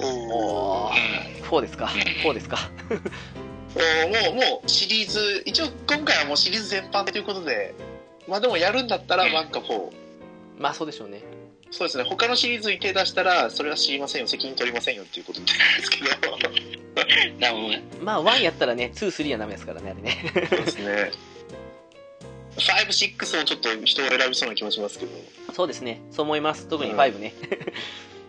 おー4ですか4ですかもう、もうシリーズ、一応今回はもうシリーズ全般ということで、まあでもやるん。だったら1か4。まあそうでしょうねそうですね、他のシリーズに手出したら、それは知りません。よ、責任取りません。よっていうことなん。ですけど、なるほどね。まあ1やったらね23はダメですからねあれねそうですね。5、6もちょっと人を選びそうな気もしますけど、そうですねそう思います特にうん。5ね、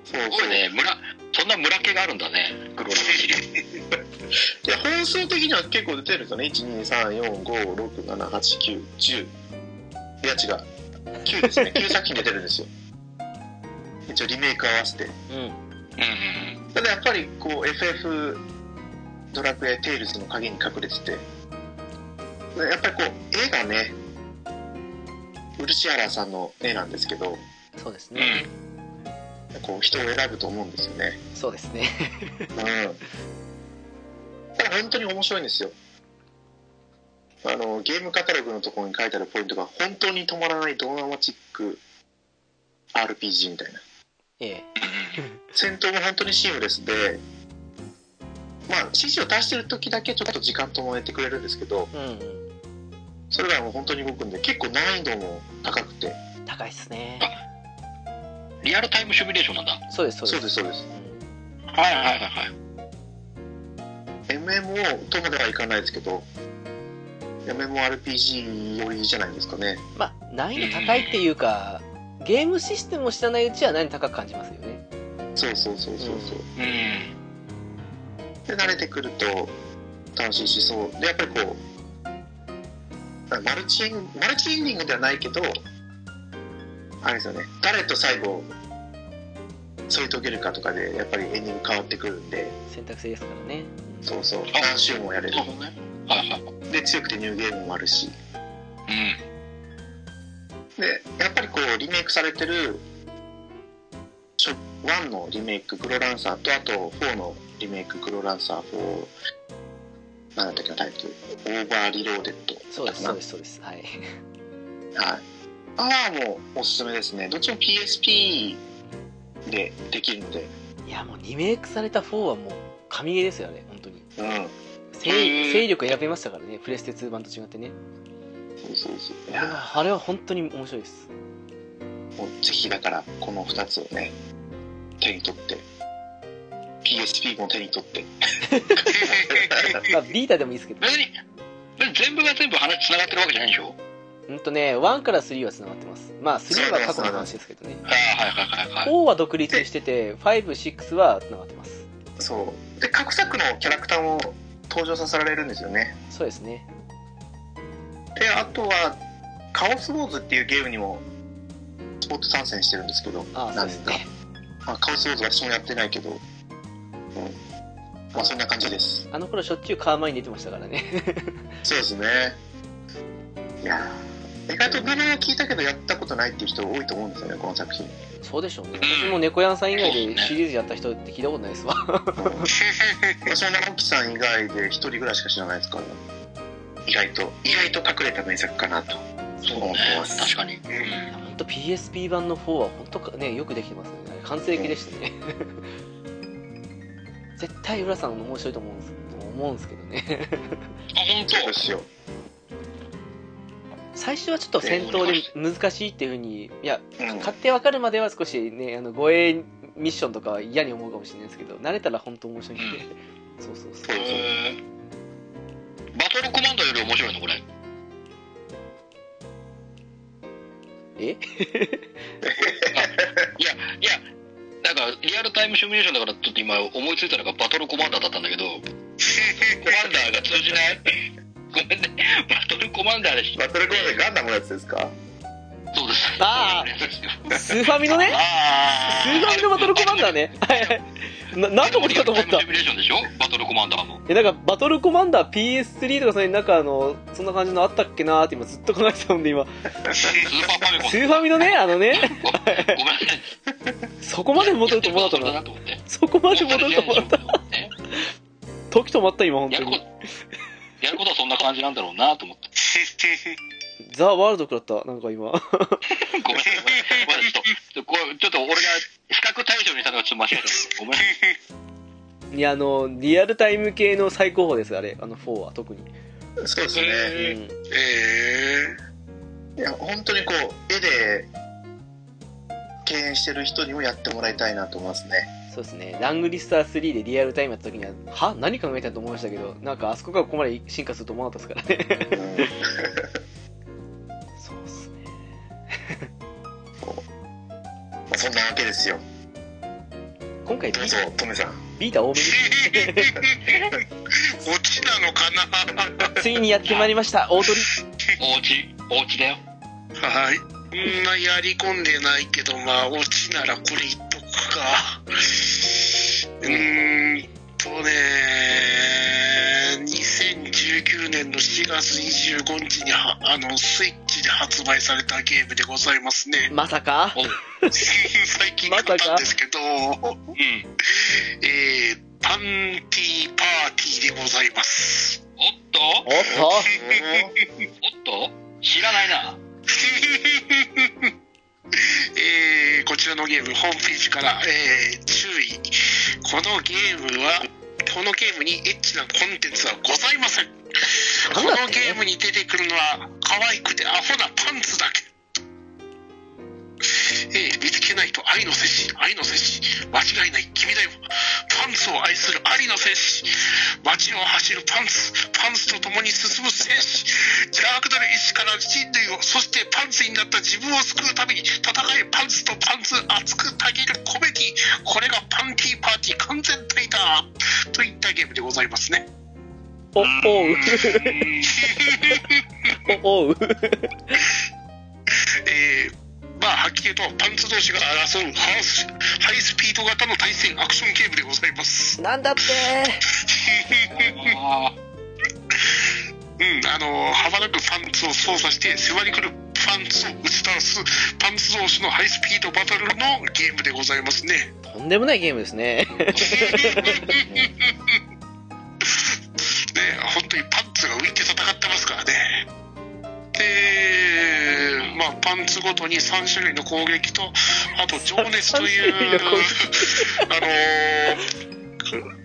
そうすね、村、そんな村気があるんだね。グローラシリーズ。いや、本数的には結構出てるんですよね。1、2、3、4、5、6、7、8、9、10。いや、違う。9ですね。9作品出てるんですよ。一応リメイク合わせてうんうんうんただやっぱりこう FF ドラクエテイルズの影に隠れててやっぱりこう絵がね漆原さんの絵なんですけどそうですうんね、こう人を選ぶと思うんですよね。そうですね。うん。ただ本当に面白いんですよ。あのゲームカタログのところに書いてあるポイントが本当に止まらないドラマチック RPG みたいな。ええ。戦闘も本当にシームレスでまあ指示を出してる時だけちょっと時間止めてくれるんですけどうんうん。それがもう本当に動くんで結構難易度も高くて。高いっすねリアルタイムシミュレーションなんだ。そうですそうです。そうですそうです。うんはいはいはい。はい MMO とまではいかないですけど MMORPG 寄りじゃないですかね。まあ難易度高いっていうかゲームシステムを知らないうちは難易度高く感じますよね。そうそうそうそうそう、うん。で慣れてくると楽しいしそう。でやっぱりこうマルチエンマルチエンディングではないけどあれですよね。誰と最後添い遂げるかとかでやっぱりエンディング変わってくるんで。選択肢ですからね。そうそう。あ何周もやれる。そうだね。はいはいで強くてニューゲームもあるし。うん。でやっぱりこうリメイクされてるしょ1のリメイクグロランサーとあと4のリメイクグロランサー4なんだっけなタイトル。オーバーリローデッド。そうですそうですそうです。はい。はいああもうおすすめですね。どっちも PSP でできるので。いやもうリメイクされた4はもう神ゲーですよね本当に。うん。勢勢力選べましたからねプレステ2版と違ってね。そうそうそう。いあれやはあれは本当に面白いです。もうぜひだからこの2つをね手に取って。PSP も手に取って。まあビータでもいいですけど。別に別に全部が全部話つながってるわけじゃないでしょうんとね1から3は繋がってます。まあ3は過去の話ですけどね。はいはいはいはいはい。4は独立してて56は繋がってます。そう。で各作のキャラクターも登場させられるんですよね。そうですね。であとは「カオスウォーズ」っていうゲームにもスポット参戦してるんですけどああそうですね。まあ、カオスウォーズは私もやってないけど、うん。まあ、そんな感じです。あの頃しょっちゅうカーマイン出てましたからね。そうですね。いやー意外と名前は聞いたけどやったことないっていう人多いと思うんですよねこの作品。そうでしょうね。私も猫やんさん以外でシリーズやった人って聞いたことないですわ。私も直樹さん以外で一人ぐらいしか知らないですから意外と。意外と隠れた名作かなと。思ってます。確かに。うん本当 PSP 版の4は本当かねよくできてますね。完成形でしたね。絶対浦さん面白いと思うんです思うんですけどね。あ本そうですよ最初はちょっと戦闘で難しいっていうふうにいやうん。勝手わかるまでは少しねあの護衛ミッションとかは嫌に思うかもしれないですけど慣れたら本当面白いんで、そう そうそうそう。そうバトルコマンドより面白いのこれ。え？いやいやなんかリアルタイムシミュレーションだからちょっと今思いついたのがバトルコマンダーだったんだけどコマンダーが通じない？ごめんねバトルコマンダーでしバトルコードでガンダムのやつですか？そうです。あー。スーファミのね？あスーファミのバトルコマンダーね。はいはいな何のことかと思った。シミュレーションでしょ？バトルコマンダーも。えなんかバトルコマンダー PS3 とかそれなんかあのそんな感じのあったっけなーって今ずっと考えてたんで今。スーパーファミコン。スーファミのねあのね。ごごめん。なさいそこまで戻ると思わなかったな。そこまで戻ると思わなかった。ね時止まった今本当にやることはそんな感じなんだろうなと思って。ザ・ワールドクだったなんか今。ごめんなさいごめんなさい。ちょっとちょっと俺が比較対象にしたのがちょっと間違えた。ごめん。いやあのリアルタイム系の最高峰ですあれ。あの4は特に、そうですね、うへん、えいや本当にこう絵で敬遠してる人にもやってもらいたいなと思いますねそうですね。ラングリスター3でリアルタイムやった時にはは？何考えたんと思いましたけどなんかあそこがここまで進化すると思わなかったですからね。うん。そうっすね。まあそんなわけですよ。今回ビどうぞトメさん。ビータ多めに？ー、落ちなのかな？ついにやってまいりました。大鳥。おうちおうちだよ。はい。んなやり込んでないけど、まあ、オチならこれ言っか。うーんとね、2019年の4月25日には、あの、スイッチで発売されたゲームでございますね。まさか？最近買ったんですけど、うん。えー、パンティーパーティーでございます。おっと？おっと？おっと？知らないな。えーこちらのゲーム、ホームページから、えー注意。このゲームは、このゲームにエッチなコンテンツはございません。このゲームに出てくるのは、可愛くてアホなパンツだけ。えー見つけないと愛の摂氏、愛の摂氏、間違いない、君だよ。パンツを愛するありの摂氏、街を走るパンツ、パンツと共に進む戦士、邪悪なる意志から人類を、そしてパンツになった自分を救うために戦えパンツとパンツ熱くたぎるコメディ、これがパンティーパーティー完全体だといったゲームでございますね。お、おう。お、おう。えーまあ、はっきり言うと、パンツ同士が争うハハイスピード型の対戦アクションゲームでございます。なんだってあ うん、あの、幅なくパンツを操作して、迫り来るパンツを打ち倒す、パンツ同士のハイスピードバトルのゲームでございますね。とんでもないゲームですね。ね、本当にパンツが浮いて戦ってますからね。で、まあ、パンツごとに3種類の攻撃と、あと、情熱という、3種類の攻あのー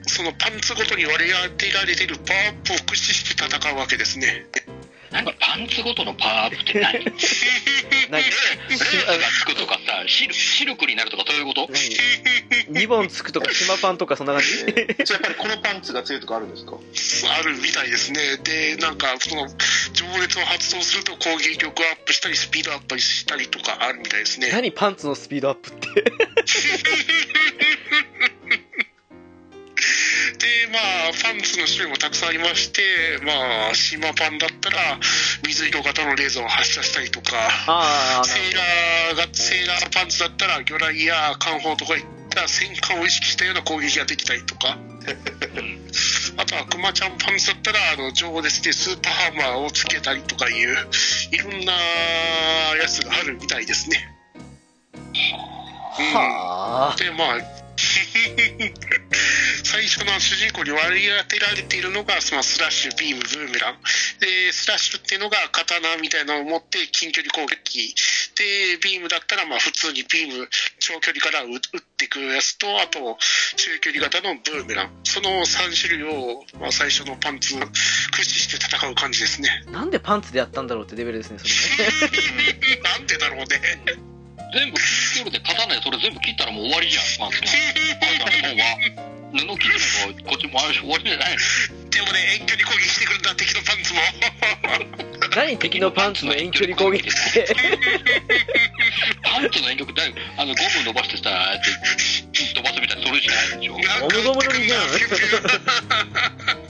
そのパンツごとに割り当てられているパワーアップを駆使して戦うわけですね。何パンツごとのパワーアップって何？レー何スがつくとかさ、シルシルクになるとかそういうこと？何リボンつくとか、島パンとかそんな感じ？えーやっぱりこのパンツが強いとかあるんですか？あるみたいですね。で、なんか、その、情熱を発動すると攻撃力アップしたり、スピードアップしたりとかあるみたいですね。何パンツのスピードアップって？で、まあ、パンツの種類もたくさんありまして、まあ、島パンだったら、水色型のレーザーを発射したりとか、ああ、セーラーが、セーラーパンツだったら、魚雷や艦砲とかいった戦艦を意識したような攻撃ができたりとか、あとはクマちゃんパンツだったら、あの、情熱でスーパーハンマーをつけたりとかいう、いろんなやつがあるみたいですね。うんはあ。で、まあ、最初の主人公に割り当てられているのが、そのスラッシュ、ビーム、ブーメラン。で、スラッシュっていうのが刀みたいなのを持って近距離攻撃。で、ビームだったら、まあ普通にビーム、長距離から撃撃っていくやつと、あと、中距離型のブーメラン。その3種類を、まあ最初のパンツ、駆使して戦う感じですね。なんでパンツでやったんだろうってレベルですね、それね。なんでだろうね。全部切ってるで刀でそれ全部切ったらもう終わりじゃん、パンツの。パンツの方は。布切るのがこっちもあるし終わりじゃないのでもね、遠距離攻撃してくるんだ、敵のパンツも。何敵のパンツの遠距離攻撃って？パンツの遠距離だよあのゴム伸ばしてさ、やって飛ばすみたいなそれしかないでしょ。ゴムゴムの実じゃん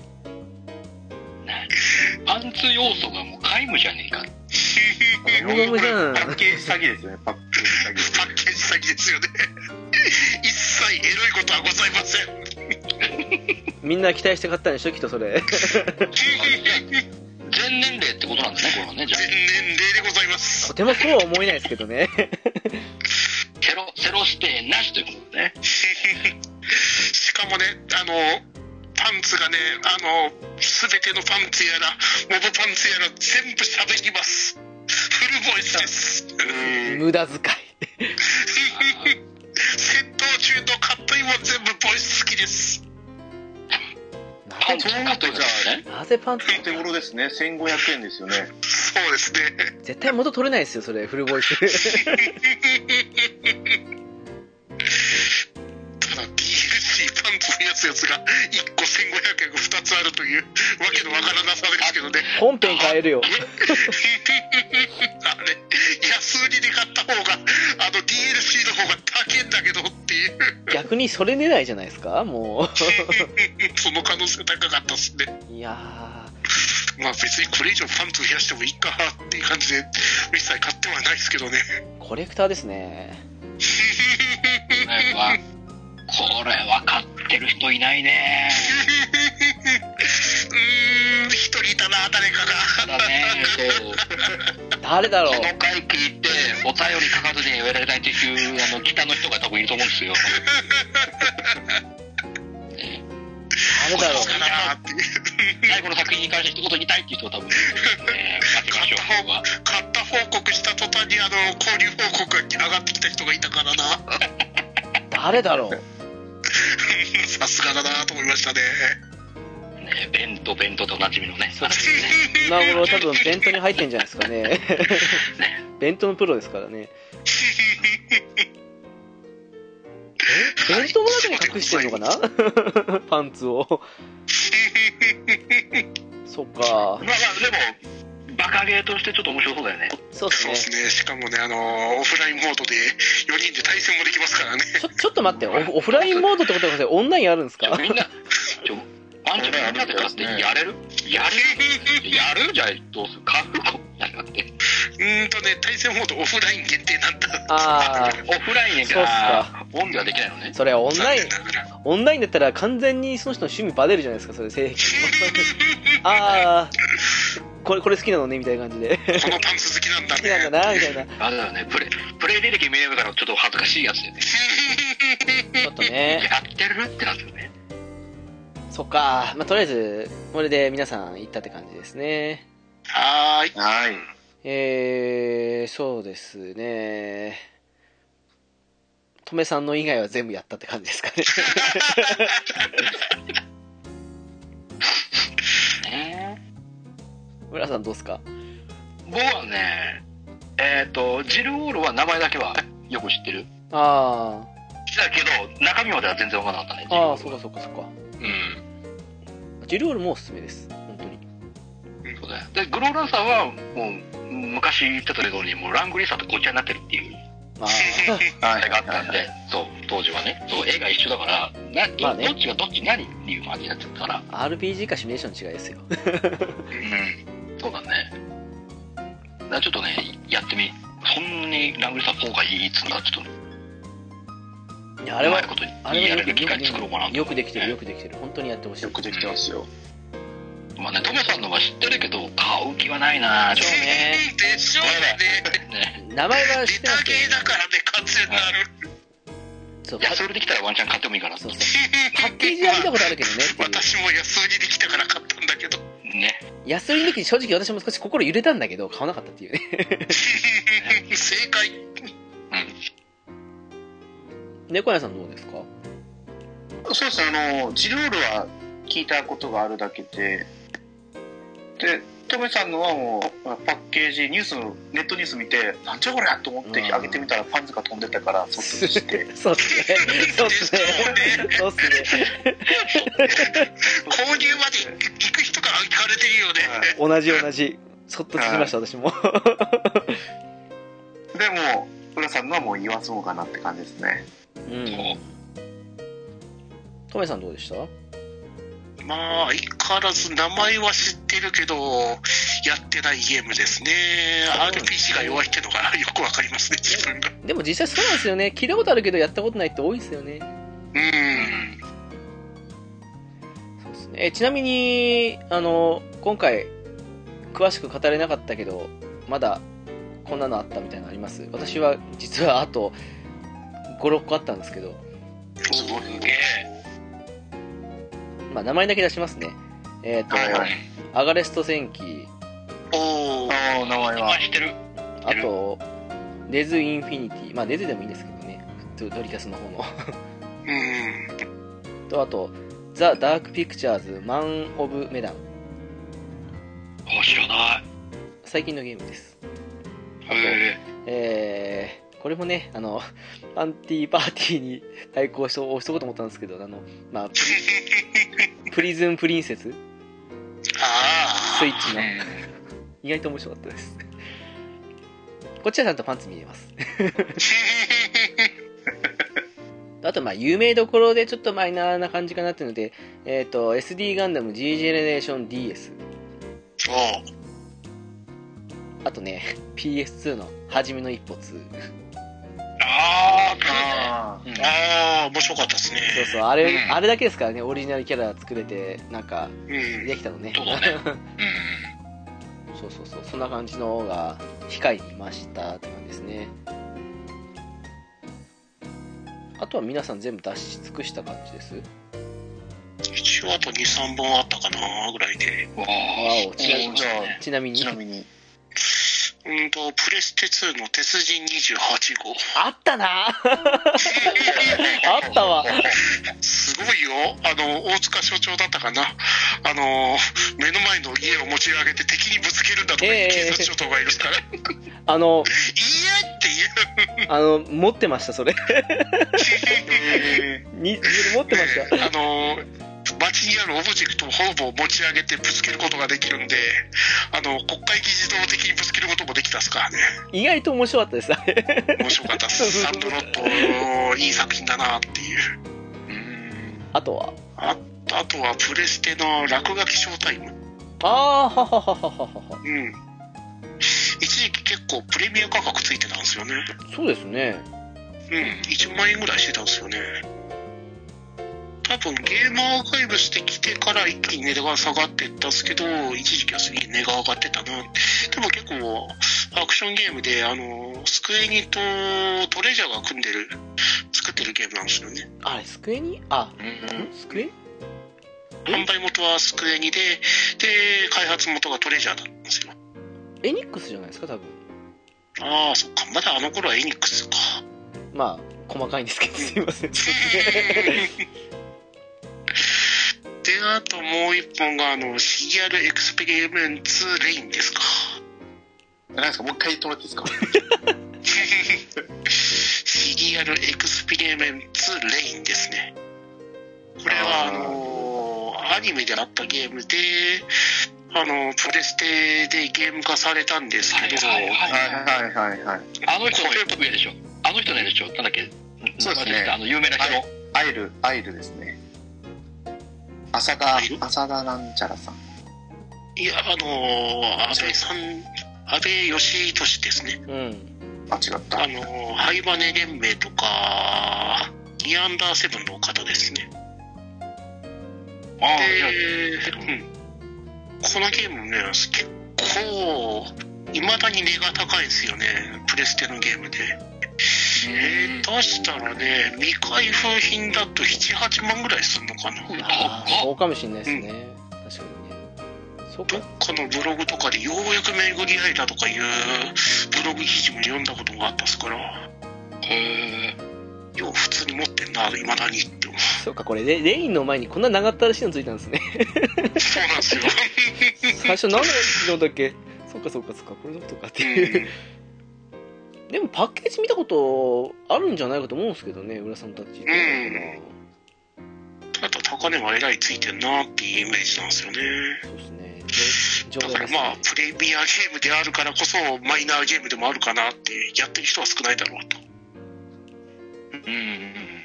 パンツ要素がもう皆無じゃねえか。パッケージ詐欺ですよね、パッケージ詐欺。パッケージ詐欺ですよね。一切エロいことはございません。みんな期待して買ったんでしょ、きっとそれ。全年齢ってことなんですね、これはね。じゃあ全年齢でございます。とてもそうは思えないですけどね。セロ、セロ指定なしということでね。しかもね、あの、パンツがね、あの、すべてのパンツやら、モブパンツやら、全部喋ります。フルボイスです。無駄遣い。戦闘中のカットインも全部ボイス好きです。パンツ買ってくださいね。なぜパンツお手頃ですね、1500円ですよね。そうですね。絶対元取れないですよ、それ、フルボイス。つやつが1個1500円が2つあるというわけのわからなさですけどね。本編変えるよ。あ れ、安売りで買った方が、あの DLC の方が高いんだけどっていう、逆にそれ狙いじゃないですか？も その可能性高かったっすね。う。いやまあ別にこれ以上パンツ増やしてもいいかっていう感じで、一切買ってはないですけどね。コレクターですね。これは、これは買ってる人いないね。うーん、一人いたな、誰かが。だね、そう。誰だろうこの回聞いて、お便り書かずにやめられないっていう、あの、北の人が多分いると思うんですよ。ね誰だろそうかな。最後の作品に関して一言言いたいっていう人が多分いるんですよね。待ちましょう。買った報告した途端にあの交流報告が上がってきた人がいたからなう誰だろう さすがだなと思いましたねね、ベント、ベントとおなじみのね。そうですね。今頃多分ベントに入ってんじゃないですかね。ベントのプロですからね。え？ベントの中に隠してるのかな？パンツを。そっかま。あまあ、でも、バカゲーとしてちょっと面白そうだよね。そうですね。ね。しかもねあのオフラインモードで4人で対戦もできますからね。ちょ、ちょっと待って、オオフラインモードってことはオンラインあるんですか？みんな、ちょ、ワンちゃんみんなで買ってやれる？やる？やる？じゃあどうする？買うのやるって。うーんとね対戦モードオフライン限定なんだ。あオフラインそうっすか。が、オンではできないのね。あ、。それはオンライン。オンラインだったら完全にその人の趣味バレるじゃないですか、それ、性癖。ああ、これ、これ好きなのね、みたいな感じで。このパンツ好きなんだ好きなんだねな、みたいな。あれだよね、プレイ、プレイ履歴見えるからちょっと恥ずかしいやつでね。ちょっとね。やってるってなってるね。そっか。まあ、とりあえず、これで皆さん行ったって感じですね。はーいはい。えー、そうですね。とめさんの以外は全部やったって感じですかね。ね村さんどうっすか？僕はね、えっ、と、ジルオールは名前だけはよく知ってる。あだけど、中身までは全然わからなかったね。あ、あそうかそうかそうか。うん。ジルオールもおすすめです。本当に。そうだよ。で、グローランサーは、もう、昔言ってたけどに、もうラングリーサーとごっちゃになってるっていうあ あれがあったんで、そう、当時はね。そう、絵が一緒だから、など,、まあねどっちがどっち何っていう感じになっちゃったから。あ、RPG かシミュレーションの違いですよ。うん。そうだね。だからちょっとね、やってみ、そんなにラングリーサー4がいいっつうんだら、ちょっと、いや、あれはうまい、ことあれはやれよくる機会作ろうかなとよくできてる、よくできてる。本当にやってほしい。よくできてますよ。まあね、トメさんのは知ってるけど、買う気はないなちょっそうね。でしょうねとね。名前は知レってだからね完全なるそう、安売りできたらワンチャン買ってもいいかなとそうそう。パッケージは見たことあるけどねっていう。私も安売りできたから買ったんだけどね。安売りの時に正直私も少し心揺れたんだけど、買わなかったっていうね。正解猫屋さんどうですか？そうですね、あの、ジルールは聞いたことがあるだけで、で、トメさんのはもう、パッケージ、ニュース、ネットニュース見て、なんじゃこりゃと思ってうん開けてみたらパンツが飛んでたから、そっちにして。そうっすね。そうっすね。そうっすね。購入まで行く人から聞かれて。るよね同じ同じ。そっと聞きました、私も。でも、浦さんのはもう言わそうかなって。感じですね。うん。トメさんどうでしたまあ相変わらず名前は知ってるけどやってないゲームですね RPG が弱いってのが よくわかりますね自分がでも実際そうなんですよね。聞いたことあるけどやったことないって多いですよね。うんそうですね。え、ちなみに、あの、今回、詳しく語れなかったけど、まだ、こんなのあったみたいなのあります？私は、実はあと、5、6個あったんですけど、すごいすげえ。まあ、名前だけ出しますね。えっ、と、はいはいアガレスト戦記、おーああ、名前はあ、。知ってる。あと、デズインフィニティ、まあ、デズでもいいんですけどね、ドドリキャスの方の。うんと、あと、ザ・ダーク・ピクチャーズ・マン・オブ・メダン。あ、知らない。最近のゲームです。へえ。えー、これもね、あの、パンティーパーティーに対抗して押しとこうと思ったんですけど、あの、まあ、プリプリズン・プリンセス？あスイッチの、意外と面白かったです。こっちはちゃんとパンツ見えます。あと、まあ、有名どころでちょっとマイナーな感じかなっていうので、えっ、と、SD ガンダム G ジェネレーション DS。ああとね PS2 の初めの一歩2ああうんああ面白かったですね。そうそうあれ、うん。あれだけですからねオリジナルキャラ作れてなんかうん。できたのね。そう そうそうそうそんな感じのが控えにいましたって感じですね。あとは皆さん全部出し尽くした感じです？一応あと23本あったかなぐらいで。わあちなみに。ちなみにうんとプレステ2の鉄人28号。あったな。あったわ。すごいよ。あの大塚所長だったかな。あの目の前の家を持ち上げて敵にぶつけるんだとか警察署長がいるから、いやあのっていう。あの持ってましたそれ。えに持ってました。ね あの街にあるオブジェクトをほぼ持ち上げてぶつけることができるんであの国会議事堂的にぶつけることもできたですか？らね意外と面白かったですあれ。面白かったです。サンドロットいい作品だなっていう。うん。あとは？ああとはプレステの落書きショータイム。ああははははははうん。一時期結構プレミア価格ついてたんですよね。そうですね。うん。1万円ぐらいしてたんですよね多分ゲームアーカイブしてきてから一気に値段が下がっていったんですけど一時期はすげえ値が上がってたなでも結構アクションゲームであのスクエニとトレジャーが組んでる作ってるゲームなんですよね。あれスクエニ？あうん。んスクエ？販売元はスクエニでで開発元がトレジャーだったんですよ。エニックスじゃないですか多分。ああそっか。まだあの頃はエニックスか。まあ細かいんですけどすいません。で あともう一本があのシリアルエクスペリメンツレインですか。ー、何ですか？もう一回言ってもらっていいですか？シリアルエクスペリメンツレインですね。これはあのアニメであったゲームであのプレステでゲーム化されたんですけど、はいはいはいはいはい。あの人の上でしょ？あの人の絵でしょ？なんだっけ？そうですね。あの有名な人の、アイルアイルですね浅田浅田なんちゃらさん。いやあの安倍さん安倍義俊ですね。うん。あ違った。あのハイバネ連盟とかニアンダーセブンの方ですね。ああで、うん、このゲームね結構いまだに値が高いんですよね。プレステのゲームでえー、出したらね未開封品だと78万ぐらいするのかな。ああそうかもしれないですね、確かにね。そうか。どっかのブログとかでようやく巡り会えたとかいうブログ記事も読んだことがあったっすから。へえよう普通に持ってんないまだにってそうかこれレレインの前にこんな長ったらしいのついたんですね。そうなんですよ、最初何のだっけ？そうかそうかそうか。これのことかっていう。うんでもパッケージ見たことあるんじゃないかと思うんですけどね浦さんたち。どうなのかただ高値はえらいついてんなっていうイメージなんですよね。なそうですね。上だからまあねプレミアゲームであるからこそマイナーゲームでもあるかなってやってる人は少ないだろうと、うん。うん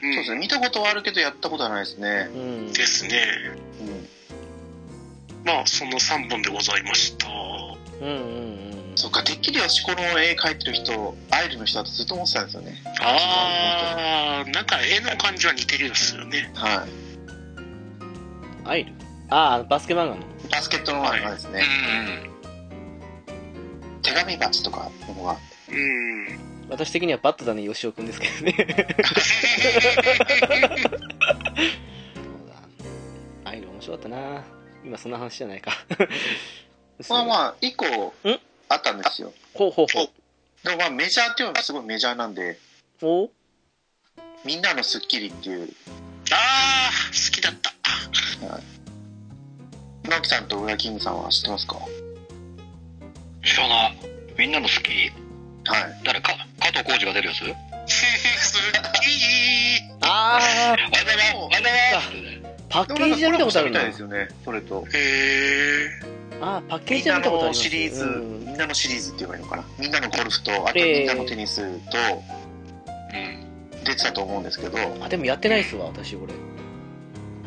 うんそうですね。見たことはあるけどやったことはないですね。うん。ですね。うん。まあその3本でございました。うんうんうんそっかてっきりよしこの絵描いてる人アイルの人だとずっと思ってたんですよね。あーなんか絵の感じは似てるですよね。はい。アイル？ああバスケ漫画の。バスケットの漫画ですね、うん。手紙鉢とかのが。うん私的にはバットだね吉尾くんですけどね。アイル面白かったな。今そんな話じゃないか。まあまあ一個ん？あったんですよ。ほうほうほう。でもまあメジャーっていうのはすごいメジャーなんでお「みんなのスッキリ」っていう。あー好きだった。直樹さんと浦キングさんは知ってますか？知らない。みんなの好きはい。誰か？加藤浩次が出るやつ？好きああれだなあれだなパッケージで見たことあるみたないですよねそれと。へえああパッケーみんなジで見たことあります。のシリーズ、うん。みんなのシリーズって言えばいいのかな？みんなのゴルフとあとええみんなのテニスとうん。出てたと思うんですけど、あでもやってないっすわ私これ。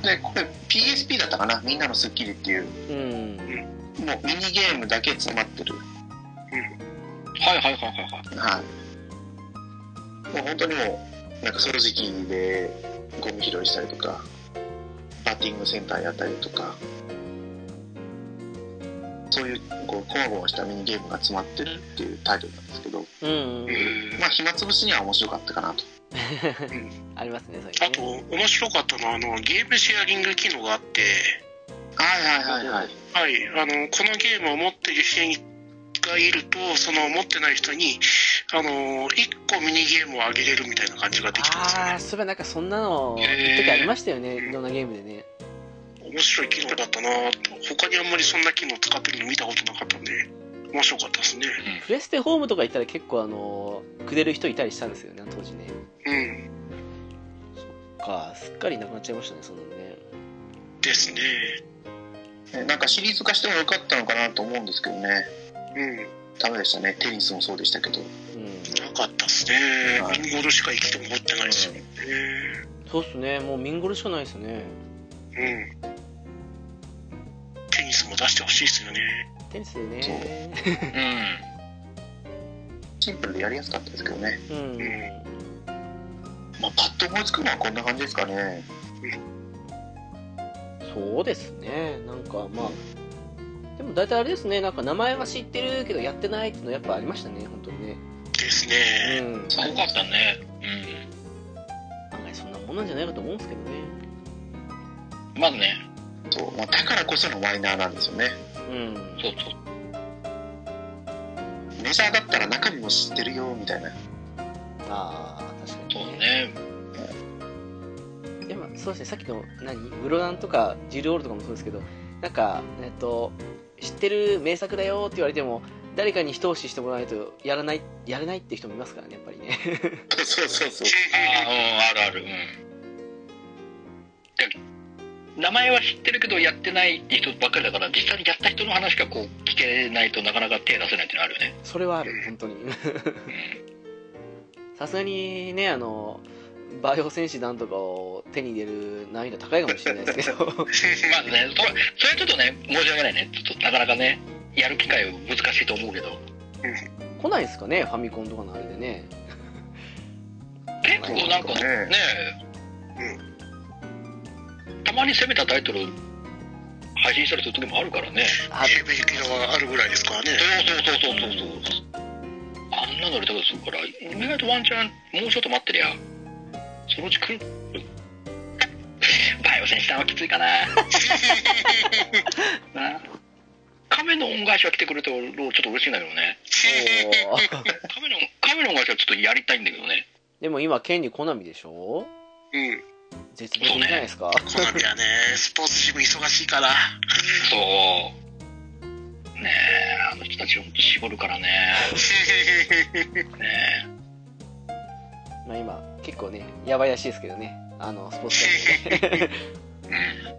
でこれ PSP だったかな？みんなのスッキリっていう。うん。もうミニゲームだけ詰まってる。はいはいはいはいはい。はい。もう本当にもうなんか掃除機でゴミ拾いしたりとかバッティングセンターやったりとかそういうこうこまごましたミニゲームが詰まってるっていうタイトルなんですけど。うんうんうん。まあ暇つぶしには面白かったかなと。ありますねそうあいうのね。と、面白かったのは、あの、ゲームシェアリング機能があって、はいはいはいはい。はい、あの、このゲームを持ってる人がいると、その持ってない人に、あの、1個ミニゲームをあげれるみたいな感じができてますよね。ああそういえばなんかそんなの時ありましたよね。いろんなゲームでね面白い機能だったなと他にあんまりそんな機能使ってるの見たことなかったんで、面白かったですね。プレステホームとか行ったら結構あのくれる人いたりしたんですよね当時ねうん。かすっかりなくなっちゃいましたねそんなのねですね。ねなんかシリーズ化してもよかったのかなと思うんですけどねうん。ダメでしたねテニスもそうでしたけどうんなかったですねは。いミンゴルしか生きても持ってないですよね。そうっすねもうミンゴルしかないですねうん。テニスも出してほしいですよね。テニスでそう。ねシンプルでやりやすかったですけどね、うん。うん。まあ、パッと思いつくのはこんな感じですかね。そうですね。なんかまあでも大体あれですね。なんか名前は知ってるけどやってないっていうのやっぱありましたね。本当にね。ですうね。ん。すごかったね。案外そんなもんなんじゃないかと思うんですけどね。うん。まずね、そう、まあ、だからこそのマイナーなんですよね。うん。そうそう。メジャーだったら中身も知ってるよみたいな。ああ確かにそうね。でもそうですね。さっきの何？ブロダンとかジルオールとかもそうですけどなんかえっと知ってる名作だよって言われても誰かに一押ししてもらわないとやらないやれないって人もいますからねやっぱりね。そうそうそう。ああ、うん、あるある。うん。で名前は知ってるけどやってないって人ばっかりだから実際にやった人の話がこう聞けないとなかなか手出せないっていうのはあるよね。それはある本当にうん。さすがにねあのバイオ戦士団とかを手に入れる難易度高いかもしれないですけど まずね、それそれはちょっとね、申し訳ないね。ちょっとなかなかね、やる機会は難しいと思うけど、来ないですかねファミコンとかのあれでね結構なんかね、ねたまに攻めたタイトル配信したりする時もあるからね。あエベリキがあるぐらいですからね。そうそうそうそうそう。あんなのやりたことするから、意外とワンチャン、もうちょっと待ってりゃ、そのうち来る。バイオ戦士団はきついかな。な亀の恩返しは来てくれてちょっと嬉しいんだけどね。亀の、亀の恩返しはちょっとやりたいんだけどね。でも今権利コナミでしょ？うん。絶望的じゃないですか、コナミはね、スポーツジム忙しいから。そう。ねえ、あの人たちほんと絞るからね。ねまあ今結構ねやばいらしいですけどねあのスポーツ界でねえ。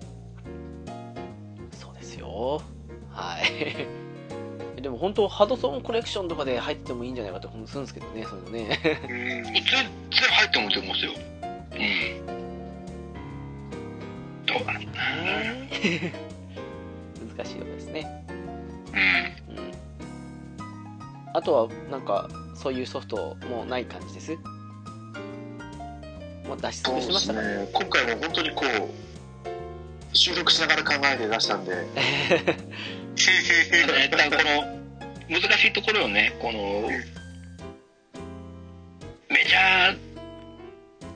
そうですよはいでも本当ハドソンコレクションとかで入っててもいいんじゃないかって思うんですけどねそういうのねうん。全然入ってもいいとすよ。うん。どうかな。難しいところですね。うん。うんあとはなんかそういうソフトもうない感じです？もう脱出そうでしましたか？ねね。今回も本当にこう収録しながら考えて出したんで。ただね、だからこの難しいところをね、このメジャ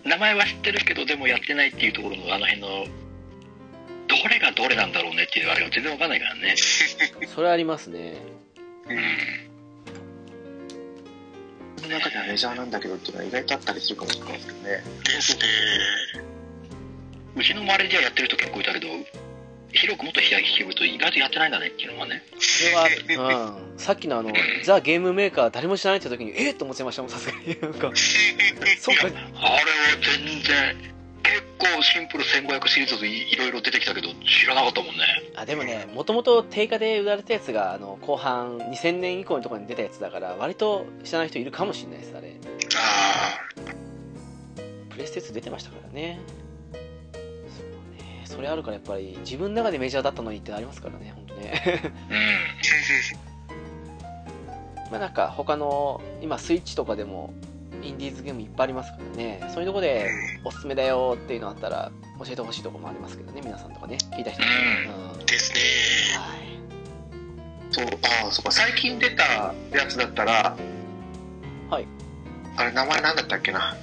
ー、名前は知ってるけど、でもやってないっていうところのあの辺の、どれがどれなんだろうねっていうあれが全然わかんないからね。それありますねうん。その中ではメジャーなんだけどっていうのは意外とあったりするかもしれないですけどねですね。うちの周りではやってる人結構いたけど、広くもっと広くと意外とやってないんだねっていうのがね。それはうん、さっきのあのザ・ゲームメーカー誰も知らないって時にえっと思っちゃいましたもんさすがになんか そうかあれは全然、結構シンプル1500シリーズでいいろいろ出てきたけど、知らなかったもんね。あでもねもともと定価で売られたやつがあの後半2000年以降のところに出たやつだから割と知らない人いるかもしれないですあれあプレステ2出てましたからねそうねそれあるからやっぱり自分の中でメジャーだったのにってなりますからね、本当ね。うん。まあなんか他の、今スイッチとかでもインディーズゲームいっぱいありますからね、そういうとこでおすすめだよっていうのあったら教えてほしいところもありますけどね、皆さんとかね、聞いた人に。うん。ですね。はい。そう、ああ、そっか、最近出たやつだったら、はい。あれ、名前なんだったっけな。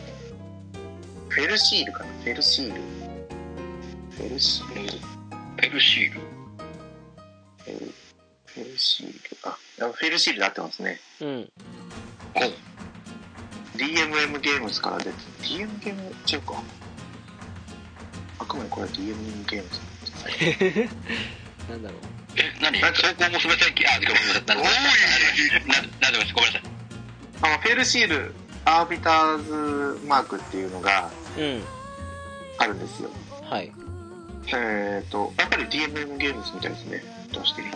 フェルシールかな。フェルシール。フェルシール。ペルシール。フェルフェルシール。あ、やフェルシールで合ってますね。うん。DMM ゲームズから出て、DM ゲーム、違うか。あくまでこれは DMM ゲームズ。なんだろう。え、何？走行もすべて、あ、ごめんなさい。なんでもごめんなさい。あの、フェルシール、アービターズマークっていうのがうん。あるんですよ。はい。えっ、と、やっぱり DMM ゲームズみたいですね。どうしてる。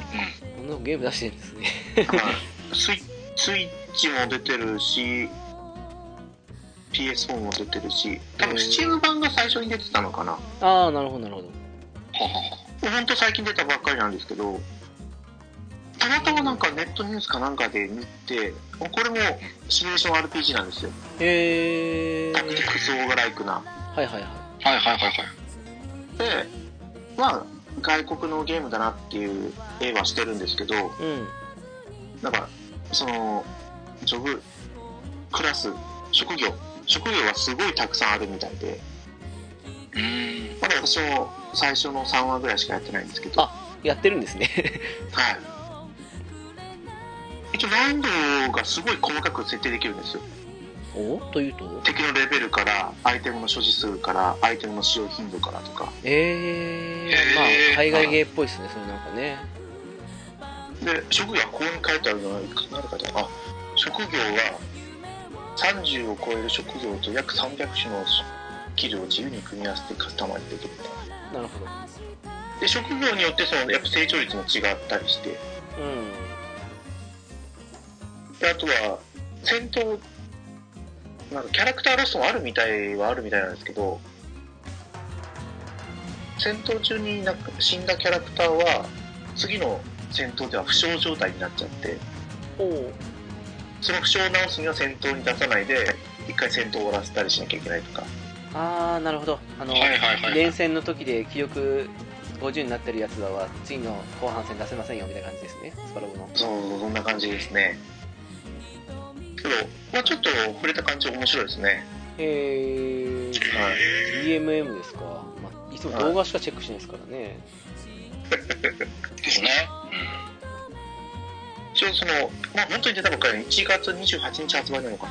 こんなゲーム出してるんですね。スイッチも出てるし、PS4 も出てるし、多分 Steam 版が最初に出てたのかな。ああ、なるほど、なるほど。ほんと最近出たばっかりなんですけど、たまたまなんかネットニュースかなんかで見て、これもシミュレーション RPG なんですよ。へえタクティクスオーガライクな。はいはいはい。はいはいはいはい。で、まあ、外国のゲームだなっていう絵はしてるんですけど、うん。なんか、その、ジョブ、クラス、職業、職業はすごいたくさんあるみたいで、うーん。まだ私も最初の3話ぐらいしかやってないんですけど、あやってるんですね。はい。一応難易度がすごい細かく設定できるんですよ。お？というと？敵のレベルから、アイテムの所持数から、アイテムの使用頻度からとか。ええへーまあ、海外ゲーっぽいですね、それなんかね。で、職業はここに書いてあるのは、いくつなるかとあ、職業は30を超える職業と約300種のスキルを自由に組み合わせてカスタマイズできるな。なるほど。で、職業によってその、やっぱ成長率も違ったりして、うん。で、あとは、戦闘、なんかキャラクターロストもあるみたいはあるみたいなんですけど、戦闘中になんか死んだキャラクターは、次の戦闘では負傷状態になっちゃって、おおその負傷を直すには戦闘に出さないで、一回戦闘を終わらせたりしなきゃいけないとか。ああ、なるほど。あの、はいはいはい。連戦の時で気力50になってるやつらは、次の後半戦出せませんよ、みたいな感じですね。スパロボの。そう、そんな感じですね。けど、まあちょっと触れた感じ面白いですね。へえはい DMM ですか。まあ、いつも動画しかチェックしないですからね。ですね。一応その、まあ本当に出たばっかりに1月28日発売なのか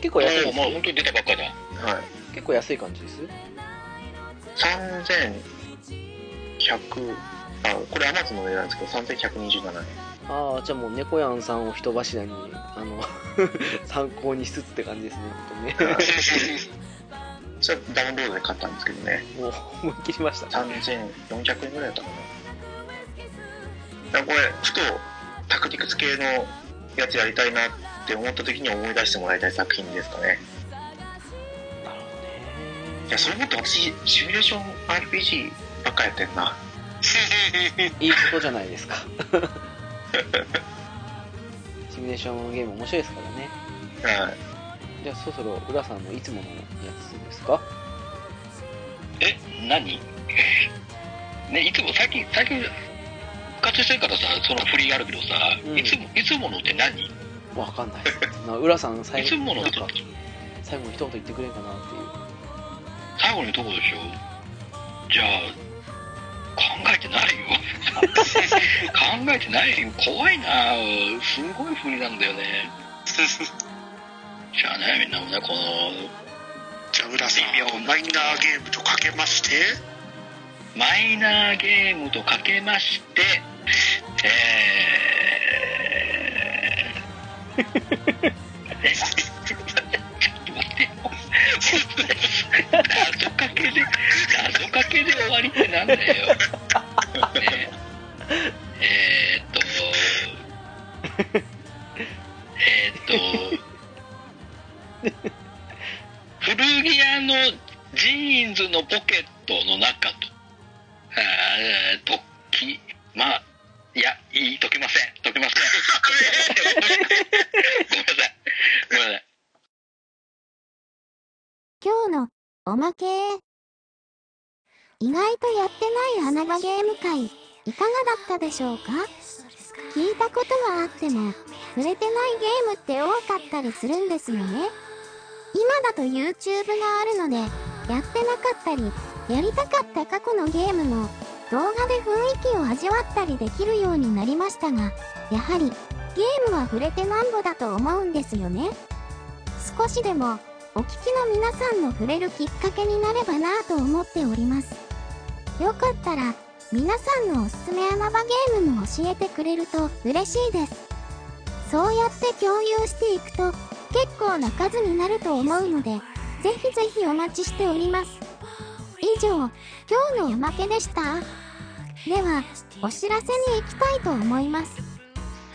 結構安いですよもう本当に出たばっかりだ。な。はい。結構安い感じです？3100、あ、これアマゾンの値段ですけど、3127円。ああ、じゃあもう猫やんさんを人柱に、あの、参考にしつつって感じですね、本当ね。それはダウンロードで買ったんですけどね。もう思い切りましたね。3400円ぐらいだったかな。これ、ふとタクティクス系のやつやりたいなって思った時に思い出してもらいたい作品ですかね。なるほいや、それもって私、シミュレーション RPG ばっかやってんな。いいことじゃないですか。シミュレーションゲーム面白いですからね。はい。じゃあそろそろ浦さんのいつものやつですか？え、何？ね、いつも、最近、最近、復活してるからさ、そのフリーあるけどさ、うんいつも、いつものって何？いわかんない。な浦さん 最つもの最後に一言言ってくれんかなっていう。最後にどこでしょ？じゃあ、考えてないよ。考えてないよ。怖いなすごい不利なんだよね。じゃあね、みんなもね、この、じゃあ、浦さん、マイナーゲームとかけまして、マイナーゲームとかけまして、えー、えちょっと待ってよ。謎かけで、謎かけで終わりってなんだよ。ね、えー、っと、えー、っと、古着屋のジーンズのポケットの中と、えー、とき、まあ、いや、いい、解けません。解けません。ごめんなさい。ごめんなさい。今日のおまけ意外とやってない穴場ゲーム会、いかがだったでしょうか？聞いたことはあっても、触れてないゲームって多かったりするんですよね。今だと YouTube があるので、やってなかったり、やりたかった過去のゲームも、動画で雰囲気を味わったりできるようになりましたが、やはり、ゲームは触れてなんぼだと思うんですよね。少しでも、お聞きの皆さんの触れるきっかけになればなぁと思っております。よかったら、皆さんのおすすめ穴場ゲームも教えてくれると嬉しいです。そうやって共有していくと、結構な数になると思うので、ぜひぜひお待ちしております。以上、今日のおまけでした。では、お知らせに行きたいと思います。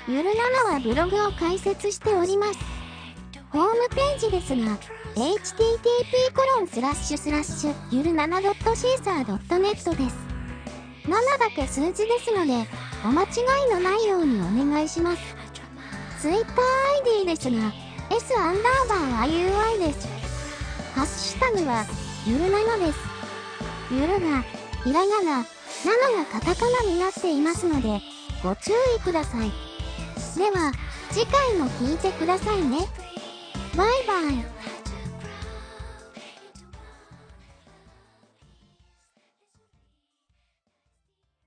ゆるななはブログを開設しております。ホームページですが、http コロンスラッシュスラッシュゆる 7.caesar.net です。7だけ数字ですので、お間違いのないようにお願いします。TwitterID ですが、S アンダーバー IUI です。ハッシュタグは、ゆる7です。ゆるが、ひらがな、7がカタカナになっていますので、ご注意ください。では、次回も聴いてくださいね。バイバイ。